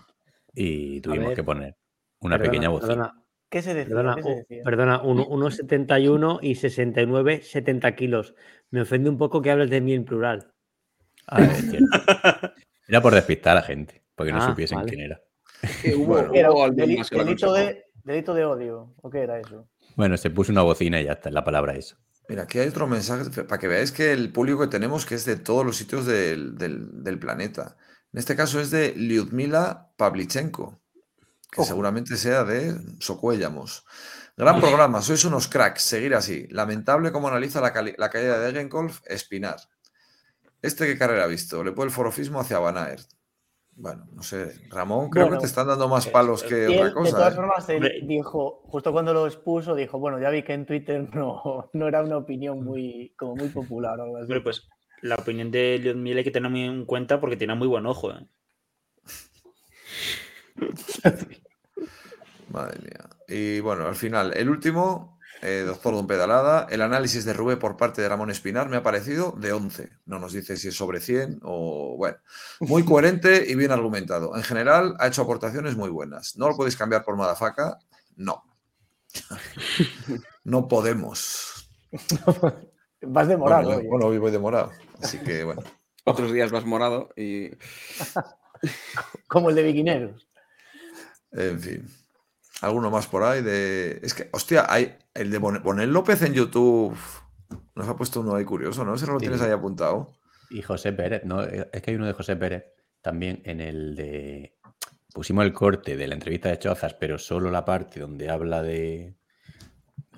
y tuvimos ver, que poner una Perdona, pequeña bocina. Perdona, ¿Qué se decía? perdona, ¿Qué se u- decía? perdona, uno- 1,71 y 69, 70 kilos. Me ofende un poco que hables de mí en plural. Ah. Era por despistar a la gente, porque no Ah, supiesen vale. quién era. Que hubo, Bueno. Que delito, de, delito de odio. ¿O qué era eso? Bueno, se puso una bocina y ya está, es la palabra eso. Mira, aquí hay otro mensaje para que veáis que el público que tenemos que es de todos los sitios del, del- del planeta. En este caso es de Lyudmila Pavlichenko, que Ojo. seguramente sea de Socuéllamos. Gran programa, sois unos cracks, seguir así. Lamentable cómo analiza la, caída de Degenkolb, Espinar. ¿Este qué carrera ha visto? Le puede el forofismo hacia Van Aert. Bueno, no sé, Ramón, creo Bueno, que te están dando más palos que otra él, de cosa. todas ¿eh? formas, él dijo, justo cuando lo expuso, dijo, bueno, ya vi que en Twitter no, no era una opinión muy, como muy popular o algo así. Hombre, pues la opinión de Leon Miel hay que tener muy en cuenta porque tiene muy buen ojo. ¿eh? Madre mía. Y bueno, al final, el último, eh, doctor Don Pedalada. El análisis de Rubé por parte de Ramón Espinar me ha parecido de 11. No nos dice si es sobre 100 o bueno. Muy coherente y bien argumentado. En general, ha hecho aportaciones muy buenas. ¿No lo podéis cambiar por Madafaca? No. No podemos. Vas de morado. Bueno, bueno, hoy voy de morado. Así que bueno. Otros días vas morado y. Como el de Viquineros. En fin. Alguno más por ahí de. Es que, hostia, hay el de Bon- Bonel López en YouTube. Nos ha puesto uno ahí curioso, ¿no? Ese no lo Sí. tienes ahí apuntado. Y José Pérez, ¿no? Es que hay uno de José Pérez también en el de. Pusimos el corte de la entrevista de Chozas, pero solo la parte donde habla de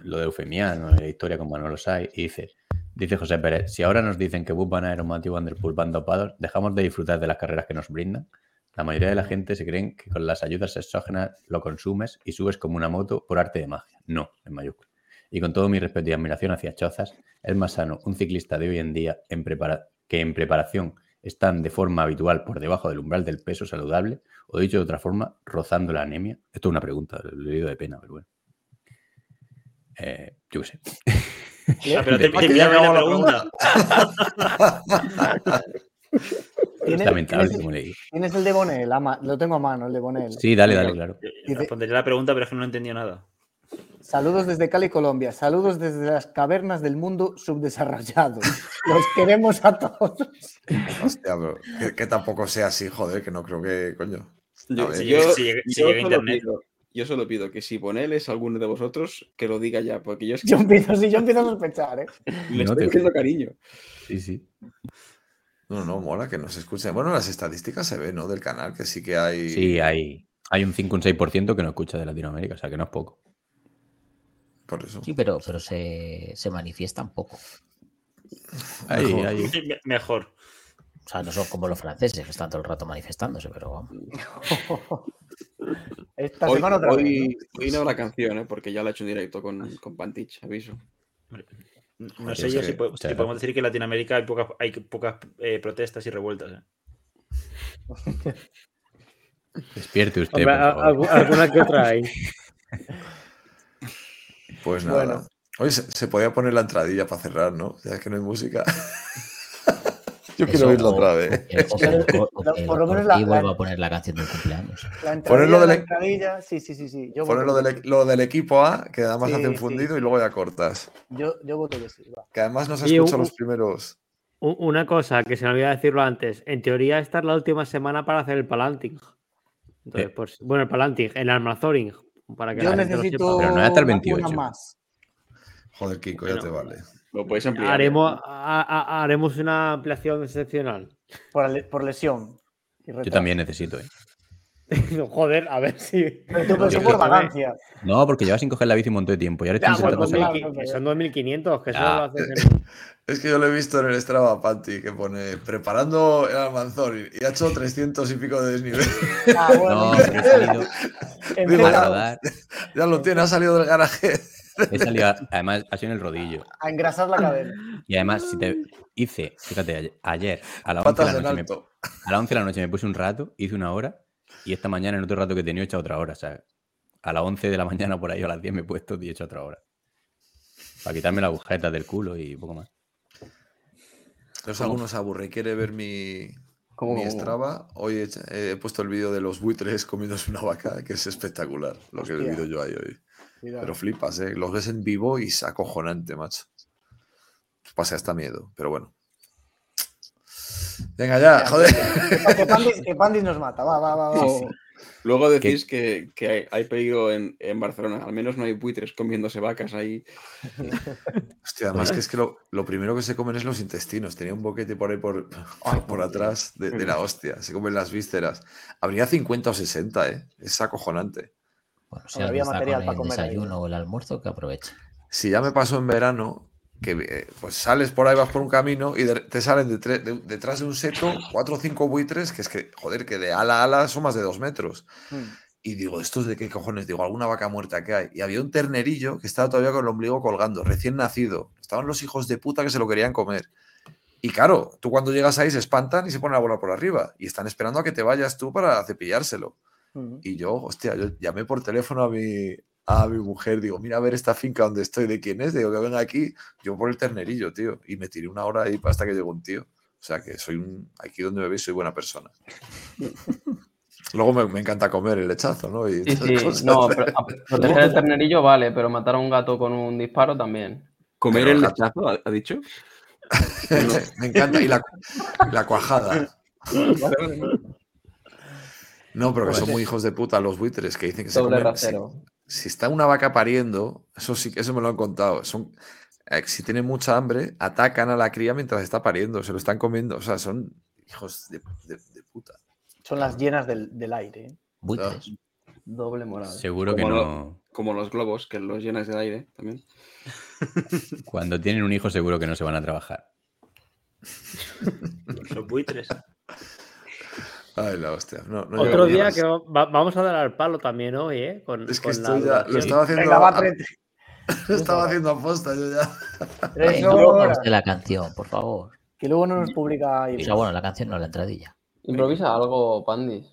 lo de Eufemiano, de la historia con Manuel Osay, y dice, dice José Pérez, si ahora nos dicen que Bus Van Aeromotive y Vanderpool van dopados, dejamos de disfrutar de las carreras que nos brindan. La mayoría de la gente se creen que con las ayudas exógenas lo consumes y subes como una moto por arte de magia. No, en mayúscula. Y con todo mi respeto y admiración hacia Chozas, es más sano un ciclista de hoy en día en prepara- que en preparación están de forma habitual por debajo del umbral del peso saludable, o dicho de otra forma, rozando la anemia. Esto es una pregunta, lo he leído de pena, pero bueno. Eh, yo qué sé. Pero te, te bien la pregunta. Es ¿Tienes, lamentable, tienes- como leí. tienes el de Bonel? lo tengo a mano, el de Bonel. Sí, dale, dale, claro. Respondería la pregunta, pero es que no he entendido nada. Saludos desde Cali, Colombia. Saludos desde las cavernas del mundo subdesarrollado. Los queremos a todos. Hostia, pero que, que tampoco sea así, joder, que no creo que, coño. Yo, si llega- si yo llega solo internet. pido, yo solo pido que si Bonel es alguno de vosotros, que lo diga ya, porque yo es que Yo empiezo, sí, yo empiezo a sospechar, ¿eh? le No estoy te- cogiendo cariño. Sí, sí. No, no, mola que nos escuchen. Bueno, las estadísticas se ven, ¿no? Del canal, que sí que hay. Sí, hay, hay un 5 o un 6% que no escucha de Latinoamérica, o sea que no es poco. Por eso. Sí, pero, pero se, se manifiesta un poco. Ahí, Mejor. ahí. Me- Mejor. O sea, no son como los franceses que están todo el rato manifestándose, pero vamos. Esta Hoy, semana otra vez. hoy, hoy no la canción, ¿eh? porque ya la he hecho en directo con, con Pantich, aviso. No sé yo que- si, po- si muchas podemos decir que en Latinoamérica hay pocas, hay pocas eh, protestas y revueltas. ¿eh? Despierte usted, Hombre, por favor. alguna que otra hay. Pues nada. Bueno. Hoy se, se podía poner la entradilla para cerrar, ¿no? Ya que no hay música. Yo quiero oírlo otra vez. Por lo menos la- vuelva a poner la canción del cumpleaños. La Ponerlo de la la- entradilla, sí, sí, sí, sí. Yo Poner voto lo del, lo del equipo A, que además Sí, hace un sí. fundido y luego ya cortas. Yo, yo voto que sí. va. Que además no se Oye, escucha un- los primeros. Una cosa que se me olvidó decirlo antes. En teoría, esta es la última semana para hacer el Palanting. Entonces, pues, bueno, el Palanting, el Almazoring. Para que Yo la gente lo necesito Pero no es hasta el una- 28. una más. Joder, Kiko, ya Bueno, te vale. Lo podéis sepa. ampliar. ¿eh? Haremos, a- a- haremos una ampliación excepcional. Por, por lesión. Yo también necesito, ¿eh? Joder, a ver si. Pero tú, por vagancia. No, porque llevas sin coger la bici un montón de tiempo. Y ahora Ya, pues, bueno, que son 2.500, que eso lo haces en- Es que yo lo he visto en el Strava Panty que pone preparando el Almanzor y ha hecho 300 y pico de desnivel. Ah, bueno. No, pero he salido digo, ya lo tiene, ha salido del garaje. He salido, a- además, ha sido en el rodillo. a engrasar la cadena. Y además, si te hice, fíjate, ayer- a las 11 de la noche me. A las 11 de la noche me puse un rato, hice una hora y esta mañana en otro rato que tenía he hecho otra hora. O sea, a las 11 de la mañana por ahí o a las 10 me he puesto y he hecho otra hora. Para quitarme la agujeta del culo y poco más. Entonces alguno se aburre quiere ver mi, ¿Cómo, mi? Strava. Hoy he, he puesto el vídeo de los buitres comiéndose una vaca, que es espectacular lo que he vivido yo ahí hoy. Pero flipas, ¿eh? Los ves en vivo y es acojonante, macho. Pasa hasta miedo, pero bueno. Venga ya, joder. Que, pa- que Pandis, que Pandis nos mata. Va, va, va. va. Luego- Luego decís que, que hay, hay peligro en, en Barcelona. Al menos no hay buitres comiéndose vacas ahí. Hostia, además que es que lo, lo primero que se comen es los intestinos. Tenía un boquete por ahí por, por atrás de, de la hostia. Se comen las vísceras. Habría 50 o 60, ¿eh? Es acojonante. Está material para el comer ahí, desayuno o el almuerzo, que aproveche. Si ya me pasó en verano, que eh, pues sales por ahí, vas por un camino y de- te salen de- detrás de un seto cuatro o cinco buitres, que es que, joder, que de ala a ala son más de dos metros. Mm. Y digo, ¿estos de qué cojones? Digo, alguna vaca muerta que hay. Y había un ternerillo que estaba todavía con el ombligo colgando, recién nacido. Estaban los hijos de puta que se lo querían comer. Y claro, tú cuando llegas ahí se espantan y se ponen a volar por arriba. Y están esperando a que te vayas tú para cepillárselo. Y yo, hostia, yo llamé por teléfono a mi, a mi mujer, digo, mira a ver esta finca donde estoy, de quién es, digo que venga aquí, yo por el ternerillo, tío, y me tiré una hora ahí hasta que llegó un tío. O sea que soy un, aquí donde me veis soy buena persona. Luego me, me encanta comer el lechazo, ¿no? Y Sí, sí, no, pero a- proteger el ternerillo vale, pero matar a un gato con un disparo también. ¿Comer Pero el la- lechazo, ha, ha dicho? me encanta. Y la, la cuajada. No, pero que son muy hijos de puta los buitres que dicen que se comen. Si, rasero. si está una vaca pariendo, eso sí que eso me lo han contado. Son, eh, si tienen mucha hambre, atacan a la cría mientras está pariendo, se lo están comiendo. O sea, son hijos de, de- de puta. Son las llenas del, del aire. ¿eh? Buitres. Doble moral. Seguro que no. lo- Como los globos, que los llenas de aire también. Cuando tienen un hijo, seguro que no se van a trabajar. Los buitres. Ay, la hostia. No, no Otro día más. que va- vamos a dar al palo también hoy, ¿eh? Con, Es que con estoy la ya, lo estaba haciendo. Venga, va, a- lo estaba haciendo aposta, yo ya. Tres horas. de la canción, por favor. Que luego no nos publica O Ivo. sea, bueno, la canción no, la entradilla. Improvisa algo, Pandis.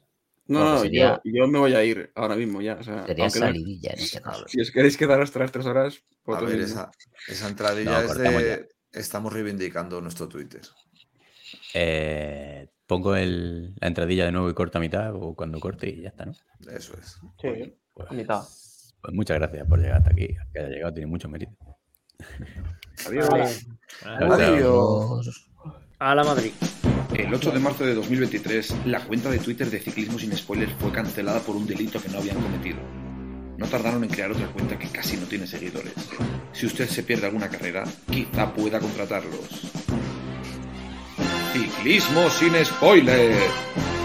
No, no, sería- yo, yo me voy a ir ahora mismo ya. O sea, Sería no- salidilla en este caso. si os queréis quedar hasta las tres horas, A vosotros ver, esa, esa entradilla No, es de. Estamos reivindicando nuestro Twitter. Eh, pongo el- la entradilla de nuevo y corto a mitad o cuando corte y ya está, ¿no? Eso es. Sí. Pues, A mitad. pues muchas gracias por llegar hasta aquí. Que haya llegado tiene mucho mérito. Adiós. Vale. Adiós. A la Madrid. El 8 de marzo de 2023, la cuenta de Twitter de Ciclismo sin Spoilers fue cancelada por un delito que no habían cometido. No tardaron en crear otra cuenta que casi no tiene seguidores. Si usted se pierde alguna carrera, quizá pueda contratarlos. Ciclismo sin Spoilers.